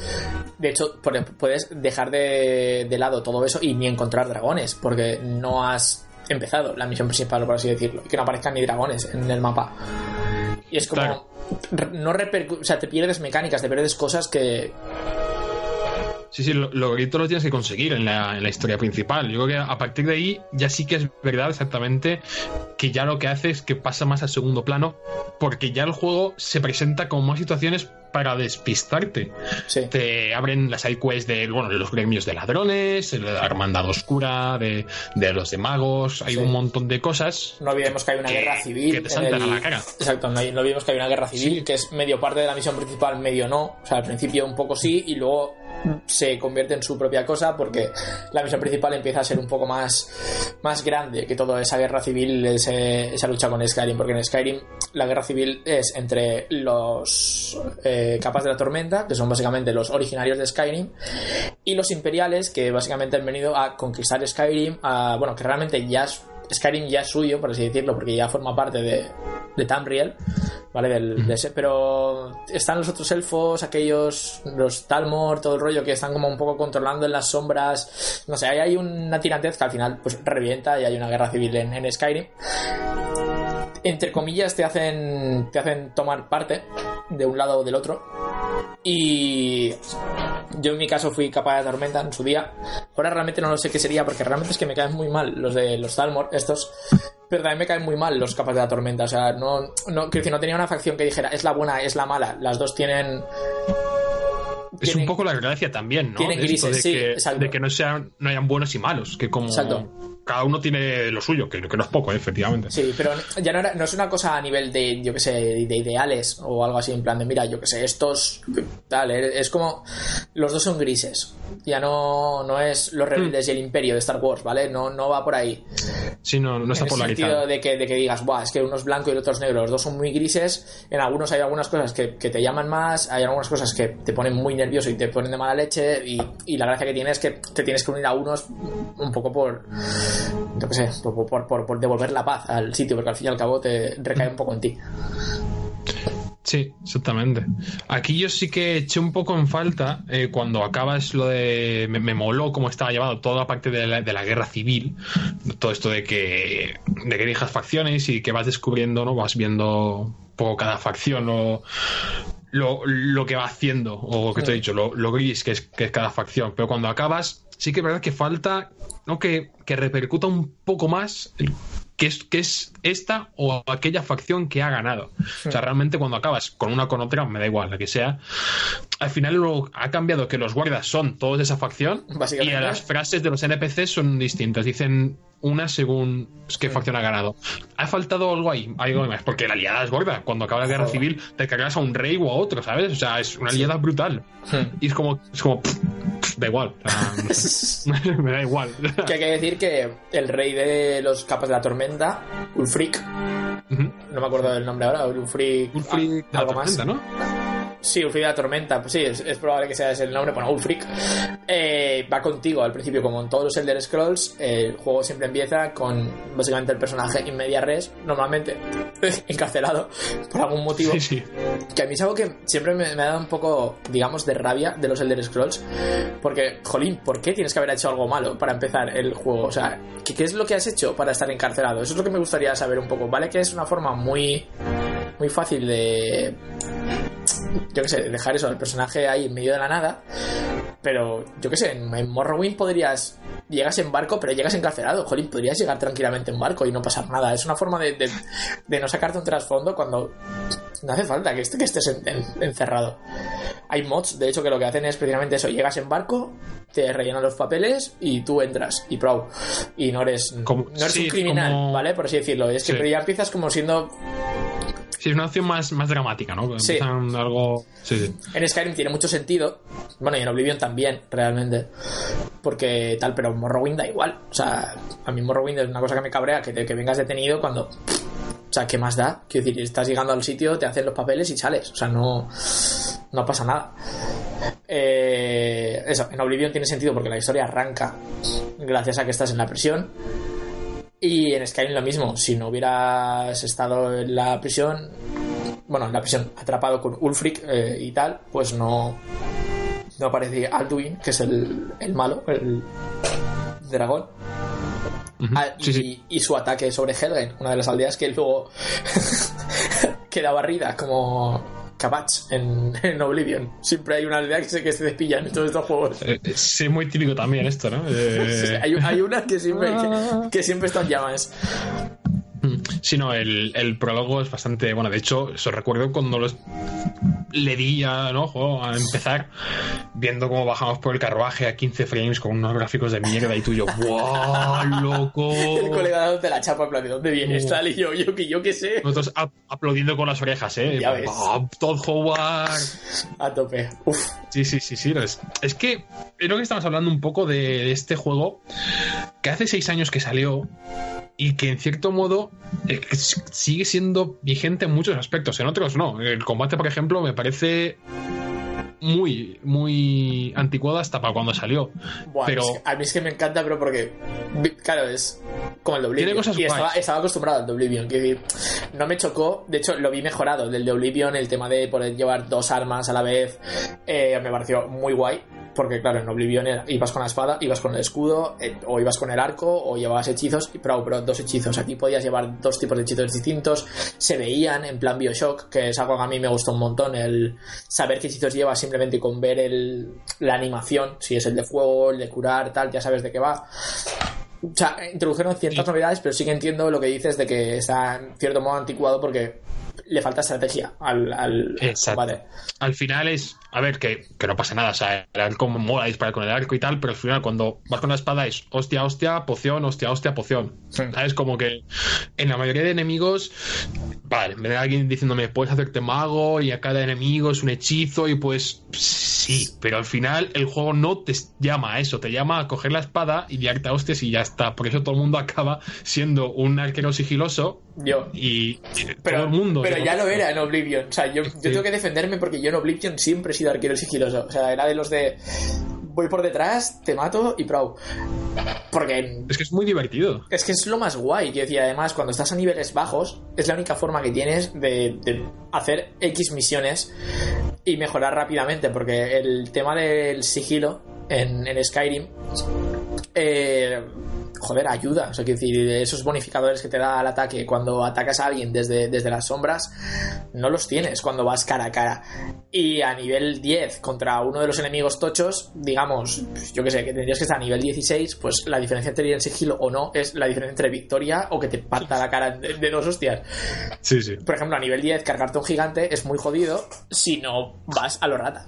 De hecho, puedes dejar de, de lado todo eso y ni encontrar dragones, porque no has empezado la misión principal, por así decirlo, y que no aparezcan ni dragones en el mapa. Y es como. Claro. No repercu- o sea, te pierdes mecánicas, te pierdes cosas que. Sí, sí, lo, lo grito lo tienes que conseguir en la, en la historia principal. Yo creo que a partir de ahí ya sí que es verdad exactamente que ya lo que hace es que pasa más al segundo plano porque ya el juego se presenta con más situaciones para despistarte. Sí. Te abren las sidequests de bueno, los gremios de ladrones, la hermandad oscura, de, de los de magos, hay Sí. un montón de cosas. No olvidemos que hay una Que- guerra civil. que te saltan el- a la cara. Exacto, no, no olvidemos que hay una guerra civil Sí. que es medio parte de la misión principal, medio no. O sea, al principio un poco sí y luego se convierte en su propia cosa porque la misión principal empieza a ser un poco más, más grande que toda esa guerra civil, ese- esa lucha con Skyrim. Porque en Skyrim la guerra civil es entre los eh, capas de la tormenta, que son básicamente los originarios de Skyrim, y los imperiales, que básicamente han venido a conquistar Skyrim, a, bueno, que realmente ya es- Skyrim ya es suyo, por así decirlo, porque ya forma parte de, de Tamriel, ¿vale? Del, de ese, pero están los otros elfos, aquellos, los Talmor, todo el rollo que están como un poco controlando en las sombras. No sé, ahí hay una tirantez que al final pues revienta y hay una guerra civil en, en Skyrim entre comillas te hacen te hacen tomar parte de un lado o del otro y yo en mi caso fui capaz de tormenta en su día ahora realmente no lo sé qué sería porque realmente es que me caen muy mal los de los Talmor estos pero también me caen muy mal los capas de la tormenta o sea no no quiero decir no tenía una facción que dijera es la buena es la mala las dos tienen es un poco la gracia también, ¿no? Tienen grises, de, sí, que, exacto. de que no sean, no hayan buenos y malos, que como Exacto. Cada uno tiene lo suyo, que, que no es poco, ¿eh? efectivamente. Sí, pero ya no, era- no es una cosa a nivel de, yo que sé, de ideales o algo así, en plan de, mira, yo que sé, estos, tal, eh, es como, los dos son grises, ya no, no es los rebeldes y el imperio de Star Wars, ¿vale? No, no va por ahí. Sí, no, no está en el polarizado. sentido de que, de que digas, Buah, es que uno es blanco y el otro es negro, los dos son muy grises, en algunos hay algunas cosas que, que te llaman más, hay algunas cosas que te ponen muy nervioso y te ponen de mala leche, y, y la gracia que tiene es que te tienes que unir a unos un poco por, yo qué sé, por, por- devolver la paz al sitio, porque al fin y al cabo te recae un poco en ti. Sí, exactamente. Aquí yo sí que eché un poco en falta eh, cuando acabas lo de. Me, moló cómo estaba llevado toda la parte de la, de la guerra civil. Todo esto de que. de que elijas facciones y que vas descubriendo, ¿no? Vas viendo poco cada facción o. Lo, lo que va haciendo, o lo que te he dicho, lo, lo gris que es, que es cada facción. Pero cuando acabas, sí que es verdad que falta ¿no? que, que repercuta un poco más que es, que es esta o aquella facción que ha ganado. O sea, realmente cuando acabas con una o con otra, me da igual, la que sea, al final lo ha cambiado que los guardas son todos de esa facción y a las frases de los NPCs son distintas. Dicen una según qué facción ha ganado. Ha faltado algo ahí, algo más, porque la aliada es gorda. Cuando acaba la guerra civil, te cargas a un rey o a otro, ¿sabes? O sea, es una aliada brutal. Y es como, es como, pff, pff, da igual. Me da igual. Que hay que decir que el rey de los capas de la tormenta, Ulfric, no me acuerdo del nombre ahora, Ulfric, Ulfric ah, algo más. tormenta, ¿no? Sí, Ulfric de la Tormenta, pues sí, es, es probable que sea ese el nombre, bueno, Ulfric. Eh, va contigo al principio, como en todos los Elder Scrolls, eh, el juego siempre empieza con básicamente el personaje in media res, normalmente encarcelado por algún motivo. Sí, sí. Que a mí es algo que siempre me, me ha dado un poco, digamos, de rabia de los Elder Scrolls. Porque, jolín, ¿por qué tienes que haber hecho algo malo para empezar el juego? O sea, ¿qué, qué es lo que has hecho para estar encarcelado? Eso es lo que me gustaría saber un poco. Vale que es una forma muy, muy fácil de yo qué sé, dejar eso al personaje ahí en medio de la nada. Pero, yo qué sé, en, Morrowind podrías. Llegas en barco, pero llegas encarcelado. Jolín, podrías llegar tranquilamente en barco y no pasar nada. Es una forma de, de- de no sacarte un trasfondo cuando no hace falta que, est- que estés en- en- encerrado. Hay mods, de hecho, que lo que hacen es precisamente eso: llegas en barco, te rellenan los papeles y tú entras. Y pro. Y no eres, Como- no eres sí, un criminal, como- ¿vale? Por así decirlo. Es que Sí. pero ya empiezas como siendo Sí, es una opción más, más dramática, ¿no? Sí. Algo. Sí, sí. En Skyrim tiene mucho sentido. Bueno, y en Oblivion también, realmente. Porque tal, pero Morrowind da igual. O sea, a mí Morrowind es una cosa que me cabrea, que, te- que vengas detenido cuando... O sea, ¿qué más da? Quiero decir, estás llegando al sitio, te hacen los papeles y sales. O sea, no, no pasa nada. Eh, eso, en Oblivion tiene sentido porque la historia arranca gracias a que estás en la prisión. Y en Skyrim lo mismo. Si no hubieras estado en la prisión, bueno, en la prisión, atrapado con Ulfric eh, y tal, pues no, no aparece Alduin, que es el, el malo, el dragón. Ah, y, Sí, sí. y su ataque sobre Helgen, una de las aldeas que luego queda barrida como Kabach en, en Oblivion. Siempre hay una aldea que se, que se despillan en todos estos juegos. Eh, eh, sí, muy típico también esto, ¿no? Eh, hay, hay una que siempre, que, que siempre está en llamas. Sí, no, el, el prólogo es bastante. Bueno, de hecho, eso recuerdo cuando los le di a, ¿no? Juego, a empezar, viendo cómo bajamos por el carruaje a 15 frames con unos gráficos de mierda y tú y yo, ¡wow, loco! El colega dándote la chapa, plan, ¿de dónde vienes? Tal, y yo, yo, que yo qué sé. Nosotros ap- aplaudiendo con las orejas, ¿eh? Ya ves. ¡Ah, Todd Howard! A tope. Uf. Sí, sí, sí, sí. Es, es que creo que estamos hablando un poco de, de este juego que hace seis años que salió y que en cierto modo eh, sigue siendo vigente en muchos aspectos, en otros no. El combate, por ejemplo, me parece muy, muy anticuado hasta para cuando salió. Buah, pero es que- a mí es que me encanta, pero porque, claro, es como el de Oblivion. Cosas y estaba, estaba acostumbrado al de Oblivion. Decir, no me chocó, de hecho lo vi mejorado del de Oblivion, el tema de poder llevar dos armas a la vez, eh, me pareció muy guay. Porque claro, en Oblivion ibas con la espada, ibas con el escudo, eh, o ibas con el arco, o llevabas hechizos, pero, pero dos hechizos. Aquí podías llevar dos tipos de hechizos distintos, se veían en plan Bioshock, que es algo que a mí me gustó un montón, el saber qué hechizos llevas simplemente con ver el, la animación, si es el de fuego, el de curar, tal, ya sabes de qué va. O sea, introdujeron ciertas Sí. novedades, pero sí que entiendo lo que dices de que está en cierto modo anticuado porque le falta estrategia al, al combate. al final es, a ver, que, que no pasa nada, o sea, el arco mola disparar con el arco y tal, pero al final cuando vas con la espada es hostia, hostia, poción, hostia, hostia, poción. Sí. ¿Sabes? Como que en la mayoría de enemigos, vale, vez de alguien diciéndome, puedes hacerte mago y a cada enemigo es un hechizo y pues sí, pero al final el juego no te llama a eso, te llama a coger la espada y liarte a hostias y ya está. Por eso todo el mundo acaba siendo un arquero sigiloso Yo. y Pero, todo el mundo. pero ya lo era en Oblivion. O sea, yo, yo Sí. tengo que defenderme porque yo en Oblivion siempre he sido arquero sigiloso. O sea, era de los de voy por detrás, te mato y pro. Porque Es que es muy divertido. Es que es lo más guay, quiero decir, además, cuando estás a niveles bajos, es la única forma que tienes de, de hacer X misiones y mejorar rápidamente, porque el tema del sigilo en, en Skyrim, eh, joder, ayuda. O sea, quiero decir, esos bonificadores que te da al ataque cuando atacas a alguien desde, desde las sombras, no los tienes cuando vas cara a cara. Y a nivel 10 contra uno de los enemigos tochos, digamos, pues, yo que sé, que tendrías que estar a nivel 16, pues la diferencia entre ir en sigilo o no es la diferencia entre victoria o que te parta la cara de, de dos hostias. Sí, sí. Por ejemplo, a nivel 10, cargarte un gigante es muy jodido si no vas a lo rata.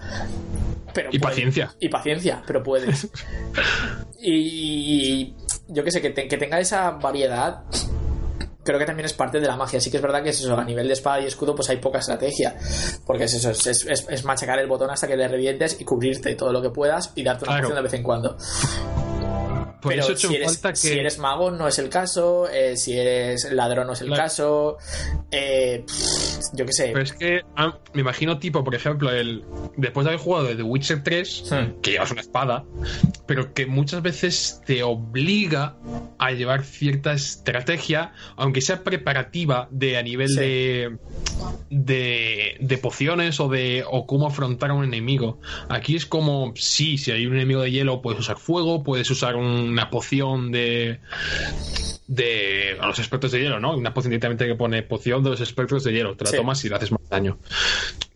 Pero Y puedes. paciencia. Y paciencia, pero puedes. y yo que sé, que, te- que tenga esa variedad. Creo que también es parte de la magia. Sí que es verdad que es eso, a nivel de espada y escudo, pues hay poca estrategia. Porque es eso, es, es- es machacar el botón hasta que le revientes y cubrirte todo lo que puedas y darte una Claro. de vez en cuando. Por Pero eso he hecho si eres, falta que. si eres mago no es el caso, eh, si eres ladrón no es el caso, eh, pff, yo qué sé. Pero es que ah, me imagino, tipo, por ejemplo, el después de haber jugado de The Witcher 3, Hmm. que llevas una espada, pero que muchas veces te obliga a llevar cierta estrategia, aunque sea preparativa de a nivel Sí. de, de de pociones o de o cómo afrontar a un enemigo. Aquí es como sí, si hay un enemigo de hielo puedes usar fuego, puedes usar una poción de de a los expertos de hielo, ¿no? Una poción directamente que pone poción de los expertos de hielo. Te la Sí. tomas y le haces más daño.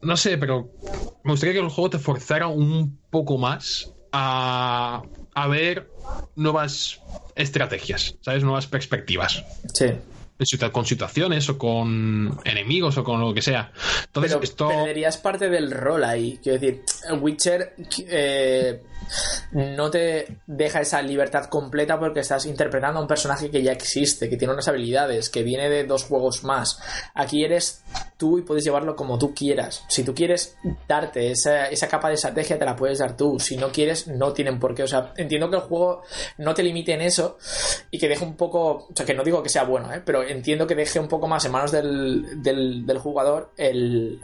No sé, pero me gustaría que el juego te forzara un poco más a, a ver nuevas estrategias, ¿sabes? Nuevas perspectivas. Sí. Con situaciones o con enemigos o con lo que sea. Entonces, Pero esto. perderías parte del rol ahí. Quiero decir, Witcher eh, no te deja esa libertad completa porque estás interpretando a un personaje que ya existe, que tiene unas habilidades, que viene de dos juegos más. Aquí eres tú y puedes llevarlo como tú quieras. Si tú quieres darte esa, esa capa de estrategia, te la puedes dar tú. Si no quieres, no tienen por qué. O sea, entiendo que el juego no te limite en eso y que deje un poco. O sea, que no digo que sea bueno, ¿eh? pero entiendo que deje un poco más en manos del, del, jugador el,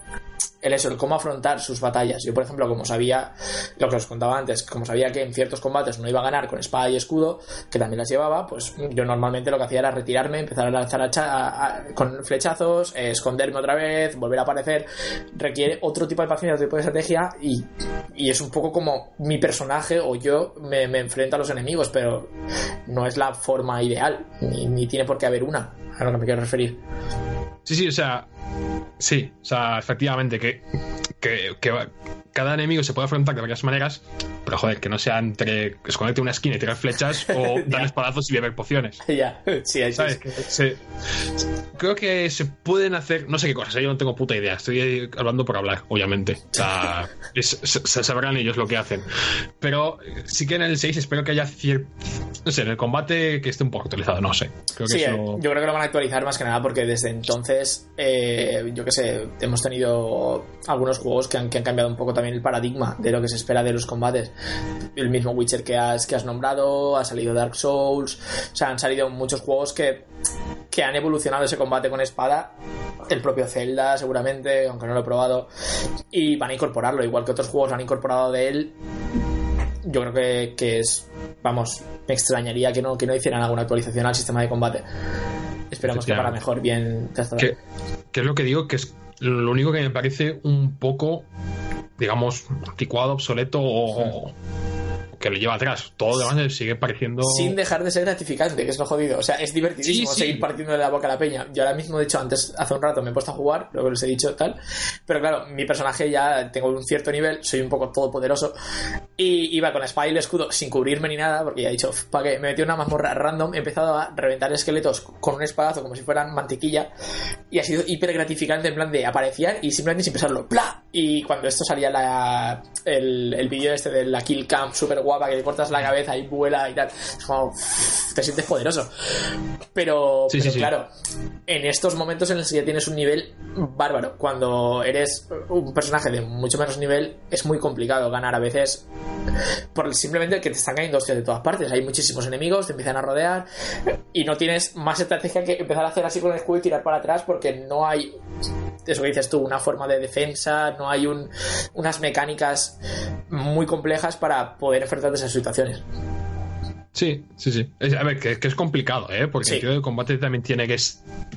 el eso, el cómo afrontar sus batallas. Yo, por ejemplo, como sabía, lo que os contaba antes, como sabía que en ciertos combates no iba a ganar con espada y escudo, que también las llevaba, pues yo normalmente lo que hacía era retirarme, empezar a lanzar a- con flechazos, eh, esconderme otra vez, volver a aparecer. Requiere otro tipo de paciencia, otro tipo de estrategia y, y es un poco como mi personaje o yo me, me enfrento a los enemigos, pero no es la forma ideal, ni, ni tiene por qué haber una, a lo que me quiero referir. Sí, sí, o sea. Sí, o sea, efectivamente, que, que, que cada enemigo se puede afrontar de varias maneras, pero joder, que no sea entre esconderte una esquina y tirar flechas o dar espadazos y beber pociones. ya, sí, sí, ¿Sabes? sí. Que se- creo que se pueden hacer, no sé qué cosas, ¿eh? yo no tengo puta idea. Estoy hablando por hablar, obviamente. O sea, es- se, se sabrán ellos lo que hacen. Pero eh, sí que en el 6 espero que haya cierto. No sé, en el combate que esté un poco actualizado, no sé. Creo Sí, eh, eso. yo creo que lo van a actualizar más que nada porque desde entonces, eh, yo que sé, hemos tenido algunos juegos que han, que han cambiado un poco también el paradigma de lo que se espera de los combates. El mismo Witcher que has, que has nombrado, ha salido Dark Souls, o sea, han salido muchos juegos que, que han evolucionado ese combate con espada el propio Zelda, seguramente, aunque no lo he probado. Y van a incorporarlo, igual que otros juegos han incorporado de él. Yo creo que, que es. Vamos, me extrañaría que no, que no hicieran alguna actualización al sistema de combate. Esperamos que para mejor, bien ¿Qué, ¿Qué es lo que digo? Que es lo único que me parece un poco, digamos, anticuado, obsoleto o, que lo lleva atrás. Todo lo demás sigue pareciendo. Sin dejar de ser gratificante, que es lo jodido. O sea, es divertidísimo seguir partiendo de la boca a la peña. Yo ahora mismo, de hecho, antes, hace un rato me he puesto a jugar, lo que les he dicho, tal. Pero claro, mi personaje ya tengo un cierto nivel, soy un poco todopoderoso. Y iba con la espada y el escudo sin cubrirme ni nada, porque ya he dicho, ¿para qué? Me metí una mazmorra random, he empezado a reventar esqueletos con un espadazo como si fueran mantequilla. Y ha sido hiper gratificante en plan de aparecían y simplemente sin pensarlo, ¡pla! Y cuando esto salía la, el, el vídeo este de la kill cam super guapa que le cortas la cabeza y vuela y tal. Es como. Te sientes poderoso. Pero, claro, en estos momentos en los que ya tienes un nivel bárbaro, cuando eres un personaje de mucho menos nivel, es muy complicado ganar a veces. Por simplemente que te están cayendo hostias de todas partes. Hay muchísimos enemigos, te empiezan a rodear y no tienes más estrategia que empezar a hacer así con el escudo y tirar para atrás porque no hay eso que dices tú, una forma de defensa, no hay un, unas mecánicas muy complejas para poder enfrentarte a esas situaciones. Sí, sí, sí. a ver, que, es complicado, ¿eh? Porque el tío de combate también tiene que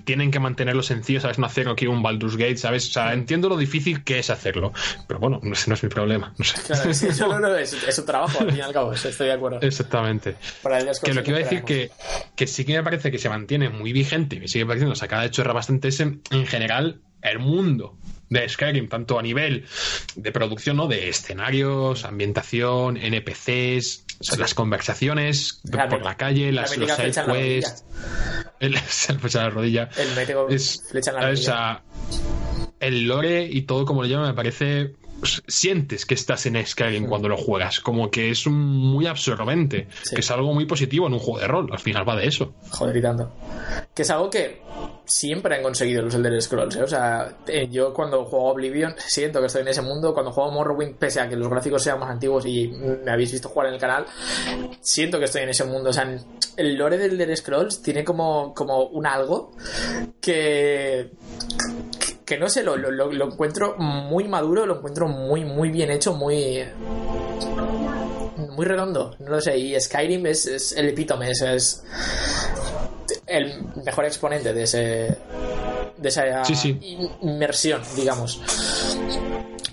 tienen que mantenerlo sencillo, ¿sabes? No hacer aquí un Baldur's Gate, ¿sabes? O sea, entiendo lo difícil que es hacerlo. Pero bueno, no, no es mi problema. No sé. Claro, sí, eso no, es, es, un trabajo, al fin y al cabo, estoy de acuerdo. Exactamente. que lo que iba a decir que, que sí que me parece que se mantiene muy vigente y me sigue pareciendo sacada de chorra bastante es en general el mundo de Skyrim, tanto a nivel de producción, ¿no? De escenarios, ambientación, NPCs, las conversaciones por la calle, las, los side quests, el, flecha la rodilla. El es, flecha en la rodilla. el lore y todo como lo llama me parece sientes que estás en Skyrim cuando lo juegas, como que es muy absorbente, que es algo muy positivo en un juego de rol, al final va de eso. Joder, y tanto. Que es algo que siempre han conseguido los Elder Scrolls, ¿eh? o sea, eh, yo cuando juego Oblivion siento que estoy en ese mundo, cuando juego Morrowind, pese a que los gráficos sean más antiguos y me habéis visto jugar en el canal, siento que estoy en ese mundo, o sea, el lore del Elder Scrolls tiene como, como un algo que que no sé, lo, lo, encuentro muy maduro, lo encuentro muy, muy bien hecho, muy. muy redondo. No lo sé, y Skyrim es, el epítome, es, es, el mejor exponente de ese. de esa inmersión, digamos.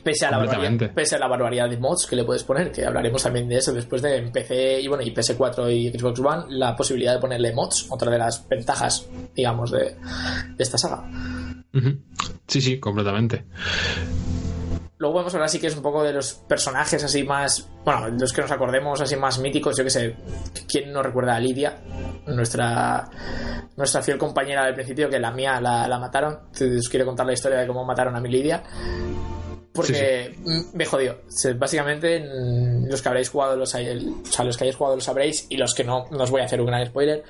Pese a, la barbaridad, pese a la barbaridad de mods que le puedes poner, que hablaremos también de eso después de PC y bueno, y PS4 y Xbox One, la posibilidad de ponerle mods, otra de las ventajas, digamos, de, de esta saga. Sí, sí, completamente. Luego vamos a hablar sí que es un poco de los personajes así más, bueno, los que nos acordemos así más míticos, yo que sé, ¿quién no recuerda a Lidia? Nuestra nuestra fiel compañera del principio, que la mía la, la mataron. Os quiero contar la historia de cómo mataron a mi Lidia porque me jodió. Básicamente, los que habréis jugado los, o sea, los que hayáis jugado lo sabréis y los que no, no os voy a hacer un gran spoiler.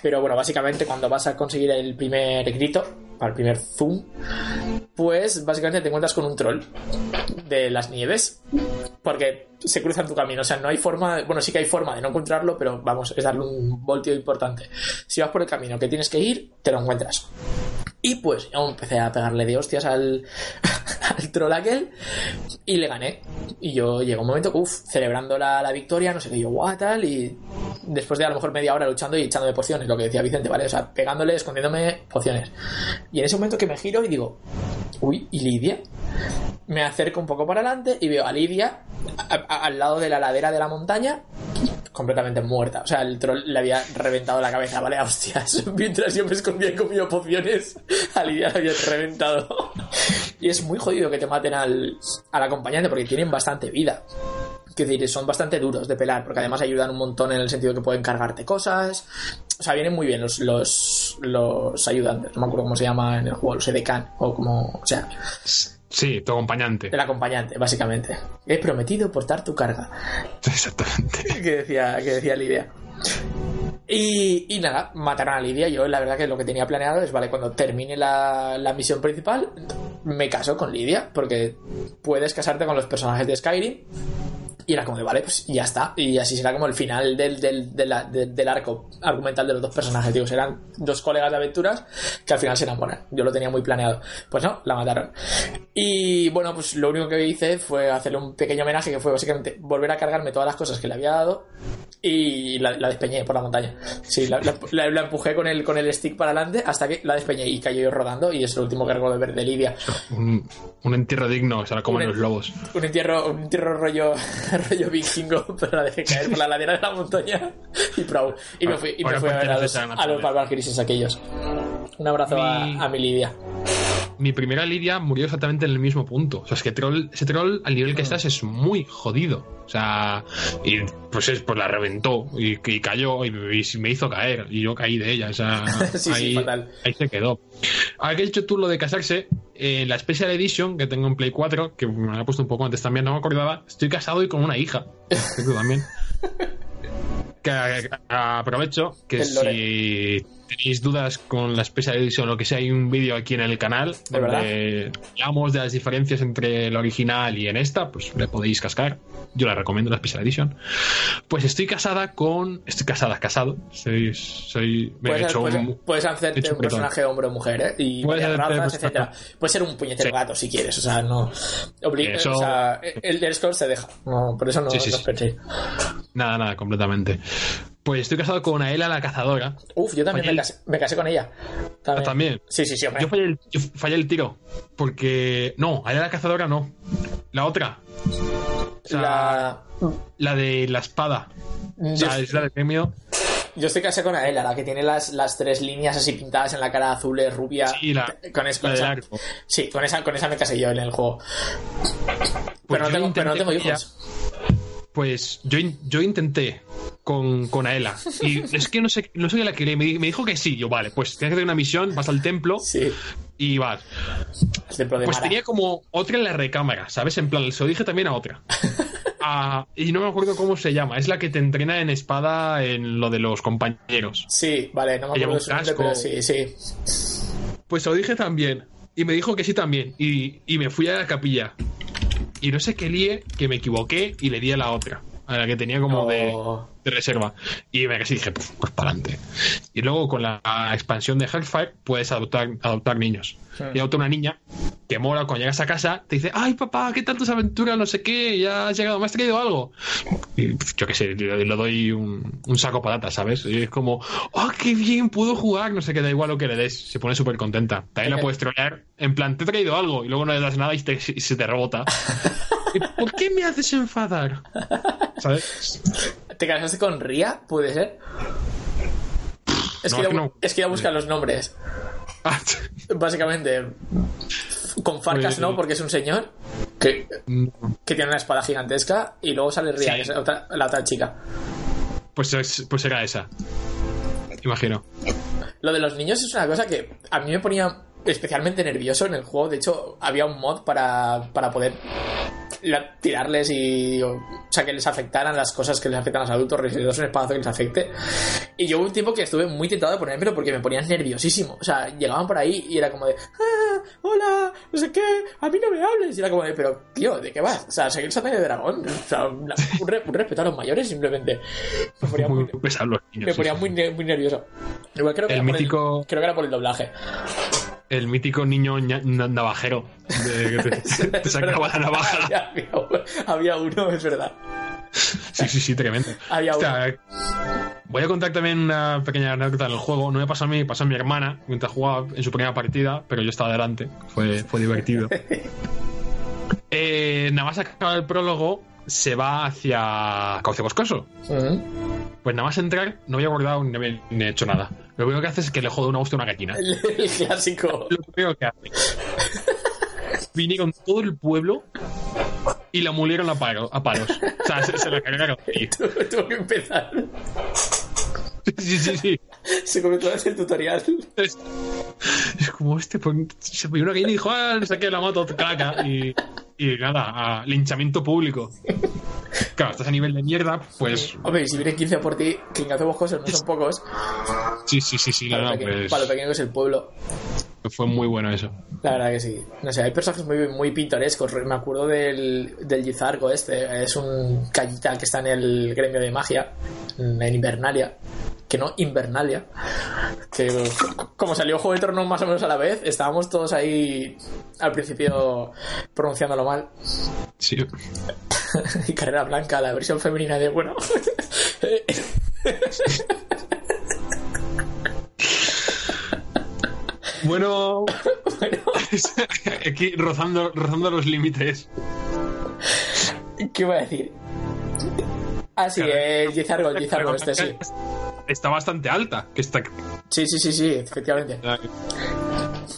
Pero bueno, básicamente cuando vas a conseguir el primer grito, para el primer zoom, pues básicamente te encuentras con un troll de las nieves. Porque se cruza en tu camino. O sea, no hay forma, bueno, sí que hay forma de no encontrarlo, pero vamos, es darle un voltio importante. Si vas por el camino que tienes que ir, te lo encuentras. Y pues yo empecé a pegarle de hostias al, al troll aquel y le gané. Y yo llegó un momento, uff, celebrando la, la, victoria, no sé qué, yo, guau, tal, y después de a lo mejor media hora luchando y echándome pociones, lo que decía Vicente, ¿vale? O sea, pegándole, escondiéndome pociones. Y en ese momento que me giro y digo, uy, ¿y Lidia? Me acerco un poco para adelante y veo a Lidia al lado de la ladera de la montaña completamente muerta. O sea, el troll le había reventado la cabeza, ¿vale? Hostias. Mientras yo me escondía y comía pociones, a Lidia le había reventado. y es muy jodido que te maten al, al acompañante porque tienen bastante vida. Quiero decir, son bastante duros de pelar, porque además ayudan un montón en el sentido que pueden cargarte cosas. O sea, vienen muy bien los, los, los ayudantes. No me acuerdo cómo se llama en el juego, los edecan, o como. O sea. Sí, tu acompañante. El acompañante, básicamente. He prometido portar tu carga. Exactamente. que decía, que decía Lidia. Y, y, nada, mataron a Lidia. Yo, la verdad, que lo que tenía planeado es, vale, cuando termine la, la, misión principal, me caso con Lidia, porque puedes casarte con los personajes de Skyrim Y era como de, vale, pues ya está. Y así será como el final del, del, de la- de- del arco argumental de los dos personajes. Digo, serán dos colegas de aventuras que al final se enamoran. Yo lo tenía muy planeado. Pues no, la mataron. Y bueno, pues lo único que hice fue hacerle un pequeño homenaje que fue básicamente volver a cargarme todas las cosas que le había dado y la, la despeñé por la montaña. Sí, la, la- la- la empujé con el, con el stick para adelante hasta que la despeñé y cayó rodando. Y es lo último que recuerdo de ver de Lidia. Un, un entierro digno, o sea, como Un- en los lobos. Un entierro, un entierro rollo, rollo vikingo, pero la dejé caer por la ladera de la montaña y pro. Y me fui, y me fui a ver a los, a los naturaleza. Barbar Grises aquellos. Un abrazo Mi- a, a mi Lidia. Mi primera Lidia murió exactamente en el mismo punto. O sea, es que troll, ese troll, al nivel que estás, es muy jodido. O sea, y pues, es, pues la reventó y, y cayó y, y me hizo caer. Y yo caí de ella. O sea, Sí, sí, ahí, fatal. ahí se quedó. Ahora que has dicho tú lo de casarse, en la Special Edition que tengo en Play 4, que me la he puesto un poco antes también, no me acordaba, estoy casado y con una hija. Tú también. Que eh, aprovecho que si tenéis dudas con la Special Edition o lo que sea, hay un vídeo aquí en el canal donde hablamos de las diferencias entre el original y en esta, pues le podéis cascar. Yo la recomiendo la Special Edition. Pues estoy casada con. Estoy casada, casado. Soy. soy me he Puedes, hecho puedes- un- puedes hacerte hecho un personaje hombre o mujer, ¿eh? Y Puedes razas, etcétera. Puede ser un puñetero Sí. gato si quieres, o sea, no. obli- Eso- O sea, el Scrolls se deja. No, por eso no, Sí, sí, no. Nada, nada, completamente. Pues estoy casado con Aela la cazadora. Uf, yo también me casé, me casé con ella. También. También. Sí, sí, sí, hombre. Yo fallé, el, yo fallé el tiro. Porque. No, Aela la cazadora no. La otra. O sea, la, la... de la espada. O sea, Yo- es la de premio. Yo estoy casado con Aela, la que tiene las, las tres líneas así pintadas en la cara azules, rubia. Sí, la- con, es- con la del esa, arco. Sí, con esa, con esa me casé yo en el juego. Pues pero, no tengo, pero no tengo hijos. Pues yo, yo intenté con, con Aela. Y es que no sé, no sé la que me, me dijo que sí. Yo, vale, pues tienes que hacer una misión, vas al templo Sí, y vas. Pues Mara. tenía como otra en la recámara, ¿sabes? En plan, se lo dije también a otra. Ah, y no me acuerdo cómo se llama. Es la que te entrena en espada en lo de los compañeros. Sí, vale, no me acuerdo su nombre, pero sí, sí. Pues se lo dije también. Y me dijo que sí también. Y, y me fui a la capilla. Y no sé qué lié, que me equivoqué y le di a la otra. A la que tenía como de, No. de reserva. Y me casi dije, pues, pues para adelante. Y luego con la expansión de Hellfire puedes adoptar, adoptar niños. Y adopta una niña que mola cuando llegas a casa, te dice, ay papá, ¿qué tal tus aventuras? No sé qué, ya has llegado, ¿me has traído algo? Y pues, yo qué sé, le, le doy un, un saco patata, ¿sabes? Y es como, oh, qué bien, puedo jugar, no sé qué, da igual lo que le des, se pone súper contenta. También la puedes trolear, en plan, te he traído algo, y luego no le das nada y, te- y se te rebota. ¿Y ¿Por qué me haces enfadar? ¿Sabes? ¿Te casaste con Ria? ¿Puede ser? Es, No, que, es que iba, no. es que iba a buscar los nombres. Ah, Básicamente, con Farcas no, porque es un señor que, que tiene una espada gigantesca y luego sale Ria, Sí. que es la otra, la otra chica. Pues, es- pues era esa. Imagino. Lo de los niños es una cosa que a mí me ponía especialmente nervioso en el juego. De hecho, había un mod para, para poder la- tirarles y. O, o sea, que les afectaran las cosas que les afectan a los adultos, recibirlos un espadazo que les afecte. Y yo hubo un tiempo que estuve muy tentado de ponérmelo porque me ponían nerviosísimo. O sea, llegaban por ahí y era como de. ¡Ah! ¡Hola! No sé qué. A mí no me hables. Y era como de. Pero, tío, ¿de qué vas? O sea, seguir Sataña de dragón. O sea, un, un respeto a los mayores simplemente. Me ponía Muy muy, pesados los niños. me sí, ponía sí, muy, muy nervioso. Igual creo que, El mítico- creo que era por el doblaje. El mítico niño navajero. De, que te, te sacaba la navaja. había, había uno, es verdad. Sí, sí, sí, tremendo. Había Hostia, voy a contar también una pequeña anécdota del juego. No me pasó a mí, pasó a mi hermana mientras jugaba en su primera partida, pero yo estaba delante. Fue, fue divertido. Eh, nada más acabar el prólogo, se va hacia Cauce Boscoso. Pues nada más entrar, no había guardado ni había hecho nada. Lo único que hace es que le jode una hostia a una gallina. el, el clásico. Lo primero que hace. Vinieron todo el pueblo y la mulieron a, paro- a palos. O sea, se, se la cargaron. Tuvo que empezar. Sí, sí, sí. Se comenzó a hacer el tutorial. Es, es como este, pues, se pilló una gallina y dijo, ah, no sé qué, la mato, caca. Y, y nada, a linchamiento público. Claro, estás a nivel de mierda, pues Hombre, y si vienen 15 por ti, que en Cazabos cosas no son pocos. sí, sí, sí, sí, Para, no, lo pequeño, pues, para lo pequeño que es el pueblo. Fue muy bueno eso. La verdad que sí. No sé, hay personajes muy, muy pintorescos. Me acuerdo del, del Gizargo este. Es un callita que está en el gremio de magia, en Invernalia. Que no, Invernalia. Que como salió Juego de Tronos más o menos a la vez, estábamos todos ahí al principio pronunciándolo mal. Sí. y Carrera Blanca, la versión femenina de bueno. Bueno, bueno, aquí rozando, rozando los límites. ¿qué voy a decir? Ah, sí, el Gizargo, Gizargo este, sí. Está bastante alta. Que está... Sí, sí, sí, sí, efectivamente.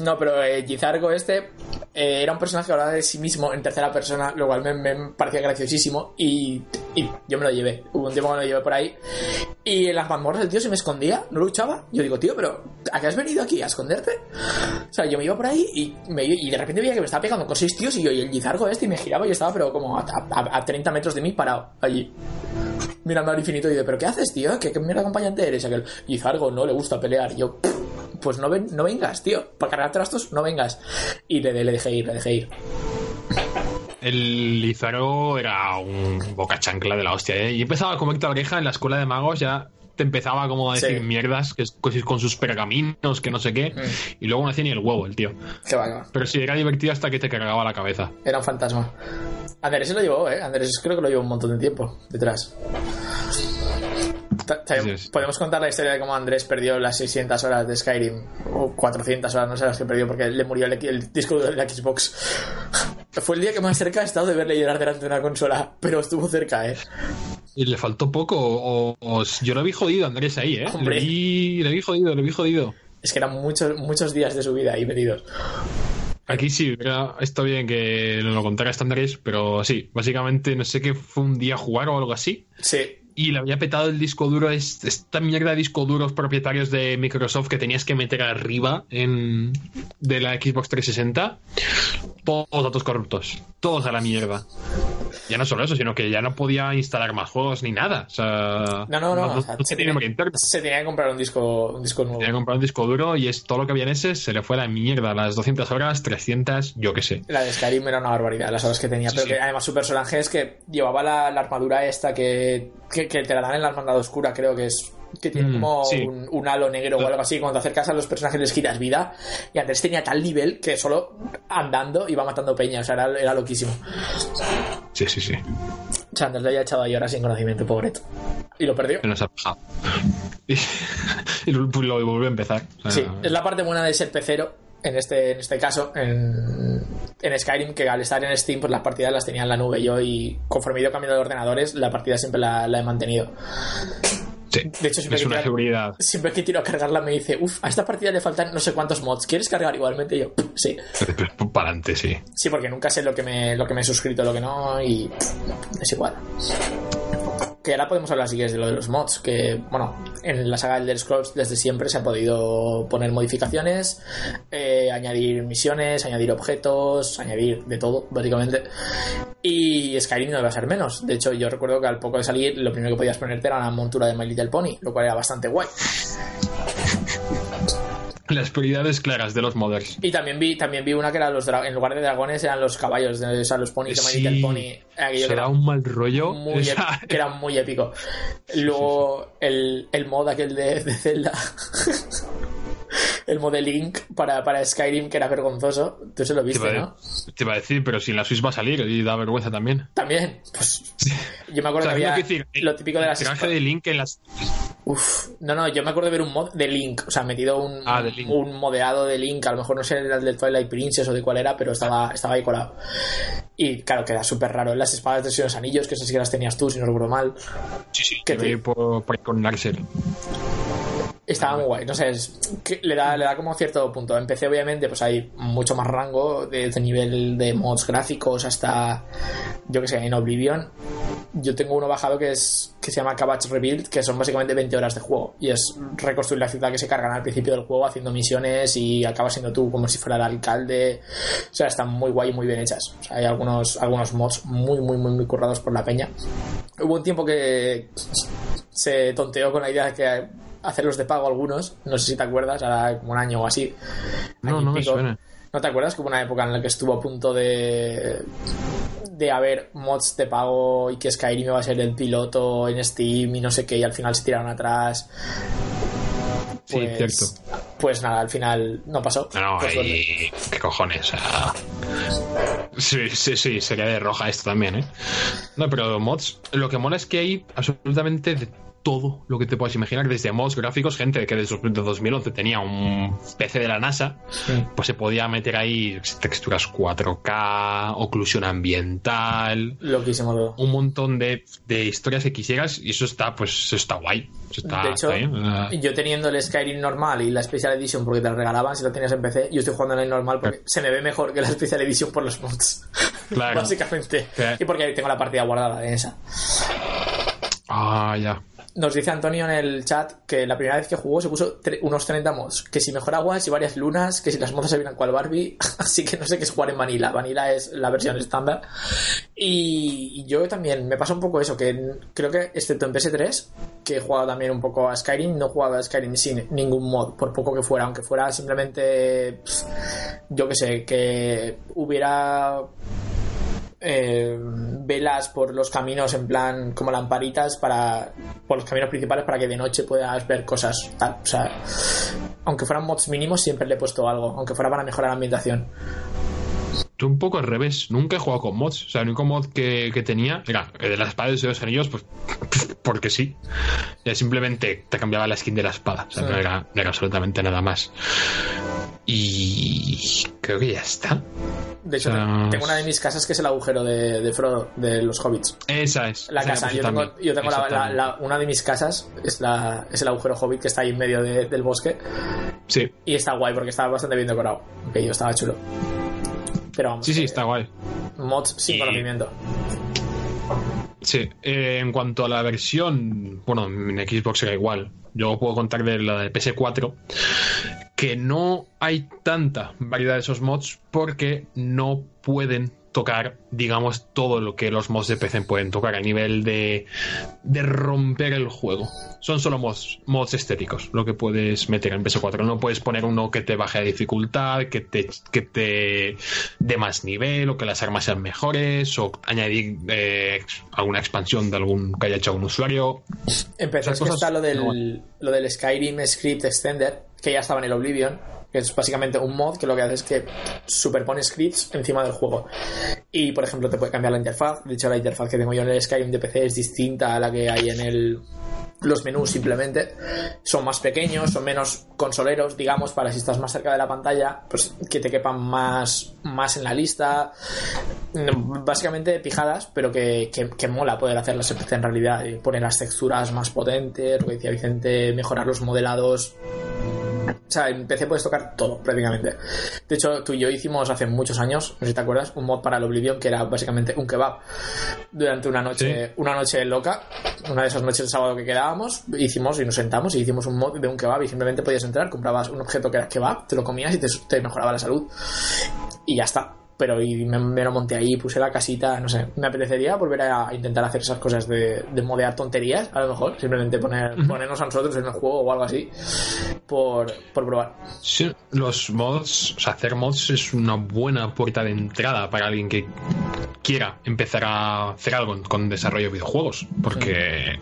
No, pero el Gizargo este eh, era un personaje que hablaba de sí mismo en tercera persona, lo cual me, parecía graciosísimo y, yo me lo llevé. Hubo un tiempo que me lo llevé por ahí y en las mazmorras el tío se me escondía, no luchaba. Yo digo, tío, pero ¿a qué has venido aquí? ¿A esconderte? O sea, yo me iba por ahí y, me, y de repente veía que me estaba pegando con seis tíos y yo y el Gizargo este y me giraba y estaba pero como a, a, a 30 metros de mí parado allí mirando al infinito y dice, ¿pero qué haces, tío? ¿Qué, qué mierda acompañante eres? Aquel, Gizargo no le gusta pelear. Yo, pues no, ven, no vengas, tío. Para cargar trastos, no vengas. Y le, le dejé ir, le dejé ir. El Lizaro era un boca chancla de la hostia, ¿eh? Y empezaba con Héctor Oreja en la escuela de magos, ya te empezaba como a decir Sí. mierdas, que es con sus pergaminos, que no sé qué. Mm. Y luego no hacía ni el huevo el tío. Qué va. Pero sí, era divertido hasta que te cargaba la cabeza. Era un fantasma. Andrés se lo llevó, ¿eh? Andrés creo que lo llevó un montón de tiempo detrás. Podemos contar la historia de cómo Andrés perdió las 600 horas de Skyrim, o 400 horas, no sé las que perdió, porque le murió el, el disco de la Xbox. Fue el día que más cerca he estado de verle llorar delante de una consola, pero estuvo cerca, ¿eh? Y le faltó poco, o, o- yo lo vi jodido a Andrés ahí, ¿eh? Hombre. Le vi, le vi jodido, le vi jodido. Es que eran muchos, muchos días de su vida ahí metidos. Aquí sí, está bien que nos lo contara este Andrés, pero sí, básicamente no sé qué fue un día jugar o algo así. Sí, Y le había petado el disco duro, es- esta mierda de disco duros propietarios de Microsoft que tenías que meter arriba en, de la Xbox 360. Todos datos corruptos, todos a la mierda. Ya no solo eso, sino que ya no podía instalar más juegos ni nada. O sea, No, no, no, o sea, no se tenía se que comprar un disco, un disco nuevo. Tenía que comprar un disco duro y es todo lo que había en ese se le fue a la mierda. Las 200 horas, 300, yo qué sé. La de Skyrim era una barbaridad, las horas que tenía. Sí, pero sí. que además su personaje es que llevaba la, la armadura esta que, que, que te la dan en la hermandad oscura, creo que es. Que tiene Mm, como sí. un, un halo negro o algo así. Cuando te acercas a los personajes les quitas vida. Y Andrés tenía tal nivel que solo andando iba matando peña. O sea, era, era loquísimo. Sí, sí, sí. O sea, Andrés le había echado ahí horas sin conocimiento, pobreto. Y lo perdió. Nos ha. Y, y lo, lo volvió a empezar. O sea, Sí, es la parte buena de ser pecero. En este, en este caso, en, en Skyrim, que al estar en Steam, pues las partidas las tenía en la nube yo y conforme he ido cambiando de ordenadores, la partida siempre la, la he mantenido. sí, De hecho, siempre es que, una seguridad. siempre que tiro a cargarla me dice, uff, a esta partida le faltan no sé cuántos mods, ¿quieres cargar igualmente? Y yo, "Pff, sí. Para adelante, sí. Sí, porque nunca sé lo que me, lo que me he suscrito, lo que no, y es igual. Que ahora podemos hablar si quieres de lo de los mods, que bueno, en la saga Elder Scrolls desde siempre se ha podido poner modificaciones, eh, añadir misiones, añadir objetos, añadir de todo, básicamente. Y Skyrim no iba a ser menos. De hecho, yo recuerdo que al poco de salir, lo primero que podías ponerte era la montura de My Little Pony, lo cual era bastante guay. Las prioridades claras de los modders. Y también vi, también vi una que era los en lugar de dragones eran los caballos, de, o sea, los ponis de My Sí, Little Pony. Aquello que será era un mal rollo. muy que era muy épico. Luego el, el mod aquel de, de Zelda. el mod de Link para, para Skyrim que era vergonzoso. Tú se lo te, viste, ¿no? te iba a decir, pero si en la Switch va a salir y da vergüenza también. También. Pues yo me acuerdo O sea, que había decir, lo típico de las El de Link en las. Uf, no, no, yo me acuerdo de ver un mod de Link, o sea, metido un, Ah, de Link. un modeado de Link, a lo mejor no sé era el del Twilight Princess o de cuál era, pero estaba, estaba ahí colado. Y claro, que era súper raro. Las espadas de los anillos, que eso sí que las tenías tú, si no recuerdo mal. Sí, sí. ¿Qué que te- por, por con. Estaba muy guay, no sé, es que le da, le da como cierto punto. En PC, obviamente, pues hay mucho más rango, desde nivel de mods gráficos hasta, yo que sé, en Oblivion. Yo tengo uno bajado que es que se llama Cabbage Rebuild, que son básicamente 20 horas de juego. Y es reconstruir la ciudad que se cargan al principio del juego haciendo misiones y acabas siendo tú como si fuera el alcalde. O sea, están muy guay y muy bien hechas. O sea, hay algunos, algunos mods muy, muy, muy, muy currados por la peña. Hubo un tiempo que se tonteó con la idea de que hacerlos de pago algunos. No sé si te acuerdas, ahora como un año o así. No, no me suena. ¿No te acuerdas que hubo una época en la que estuvo a punto de de haber mods de pago y que Skyrim iba a ser el piloto en Steam y no sé qué y al final se tiraron atrás? Sí, Pues- cierto. Pues nada, al final no pasó. No, y... ¿Qué cojones? Sea, Sí, sí, sí, sería de roja esto también, ¿eh? No, pero mods, lo que mola es que hay absolutamente de todo lo que te puedas imaginar, desde mods gráficos, gente que desde 2011 tenía un PC de la NASA, pues se podía meter ahí texturas 4K, oclusión ambiental, Loquísimo un montón de, de historias que quisieras y eso está, pues, eso está guay. Eso está, de hecho, está yo teniendo el Skyrim normal y la Special Edition porque te lo regalaban si lo tenías en PC, yo estoy jugando en el normal porque se me ve mejor que la Special Edition por los mods. Claro. Básicamente. Y porque tengo la partida guardada en esa. Ah, ya. Nos dice Antonio en el chat que la primera vez que jugó se puso unos 30 mods. Que si mejor aguas y varias lunas, que si las mods se vienen cual Barbie. Así que no sé qué es jugar en Vanilla. Vanilla es la versión estándar. Y yo también me pasa un poco eso, que creo que excepto en PS3, que he jugado también un poco a Skyrim, no he jugado a Skyrim sin ningún mod, por poco que fuera, aunque fuera simplemente, yo que sé, que hubiera eh, velas por los caminos en plan como lamparitas para por los caminos principales para que de noche puedas ver cosas tal. o sea aunque fueran mods mínimos siempre le he puesto algo aunque fuera para mejorar la ambientación Yo un poco al revés, nunca he jugado con mods. O sea, el único mod que, que tenía era el de la espada de los anillos, pues porque sí. Ya simplemente te cambiaba la skin de la espada. O sea, Sí. no, era, no era absolutamente nada más. Y creo que ya está. de hecho O sea, tengo una de mis casas que es el agujero de, de Frodo de los hobbits Esa es. la esa casa yo tengo, yo tengo la- la- Exactamente. la- una de mis casas es, la, es el agujero hobbit que está ahí en medio de- del bosque Sí, y está guay porque está bastante bien decorado aunque yo estaba chulo pero vamos sí, sí, que está guay. mods sin Y- conocimiento Sí, eh, en cuanto a la versión, bueno, en Xbox era igual. Yo puedo contar de la de PS4 que no hay tanta variedad de esos mods porque no pueden tocar, digamos, todo lo que los mods de PC pueden tocar a nivel de, de romper el juego. Son solo mods, mods estéticos lo que puedes meter en PS4. No puedes poner uno que te baje la dificultad, que te, que te dé más nivel o que las armas sean mejores o añadir eh, alguna expansión de algún que haya hecho algún usuario. Empezó es que está lo del, no. lo del Skyrim Script Extender, que ya estaba en el Oblivion, que es básicamente un mod que lo que hace es que superpone scripts encima del juego. Y, por ejemplo, te puede cambiar la interfaz. De hecho, la interfaz que tengo yo en el Skyrim de PC es distinta a la que hay en el los menús simplemente son más pequeños, son menos consoleros, digamos, para si estás más cerca de la pantalla, pues que te quepan más, más en la lista. Básicamente pijadas, pero que, que, que mola poder hacerlas en realidad. y Poner las texturas más potentes, lo que decía Vicente, mejorar los modelados. O sea, en PC puedes tocar todo, prácticamente. De hecho, tú y yo hicimos hace muchos años, no sé si te acuerdas, un mod para el Oblivion que era básicamente un kebab. Durante una noche, una noche loca, una de esas noches de sábado que quedábamos, hicimos y nos sentamos y hicimos un mod de un kebab y simplemente podías entrar, comprabas un objeto que era kebab, te lo comías y te, te mejoraba la salud. Y ya está. Pero y me, me lo monté ahí, puse la casita, no sé. Me apetecería volver a intentar hacer esas cosas de, de modear tonterías, a lo mejor. Simplemente poner, ponernos a nosotros en el juego o algo así. Por, por probar. Sí, los mods, o sea, hacer mods es una buena puerta de entrada para alguien que quiera empezar a hacer algo con- desarrollo de videojuegos, porque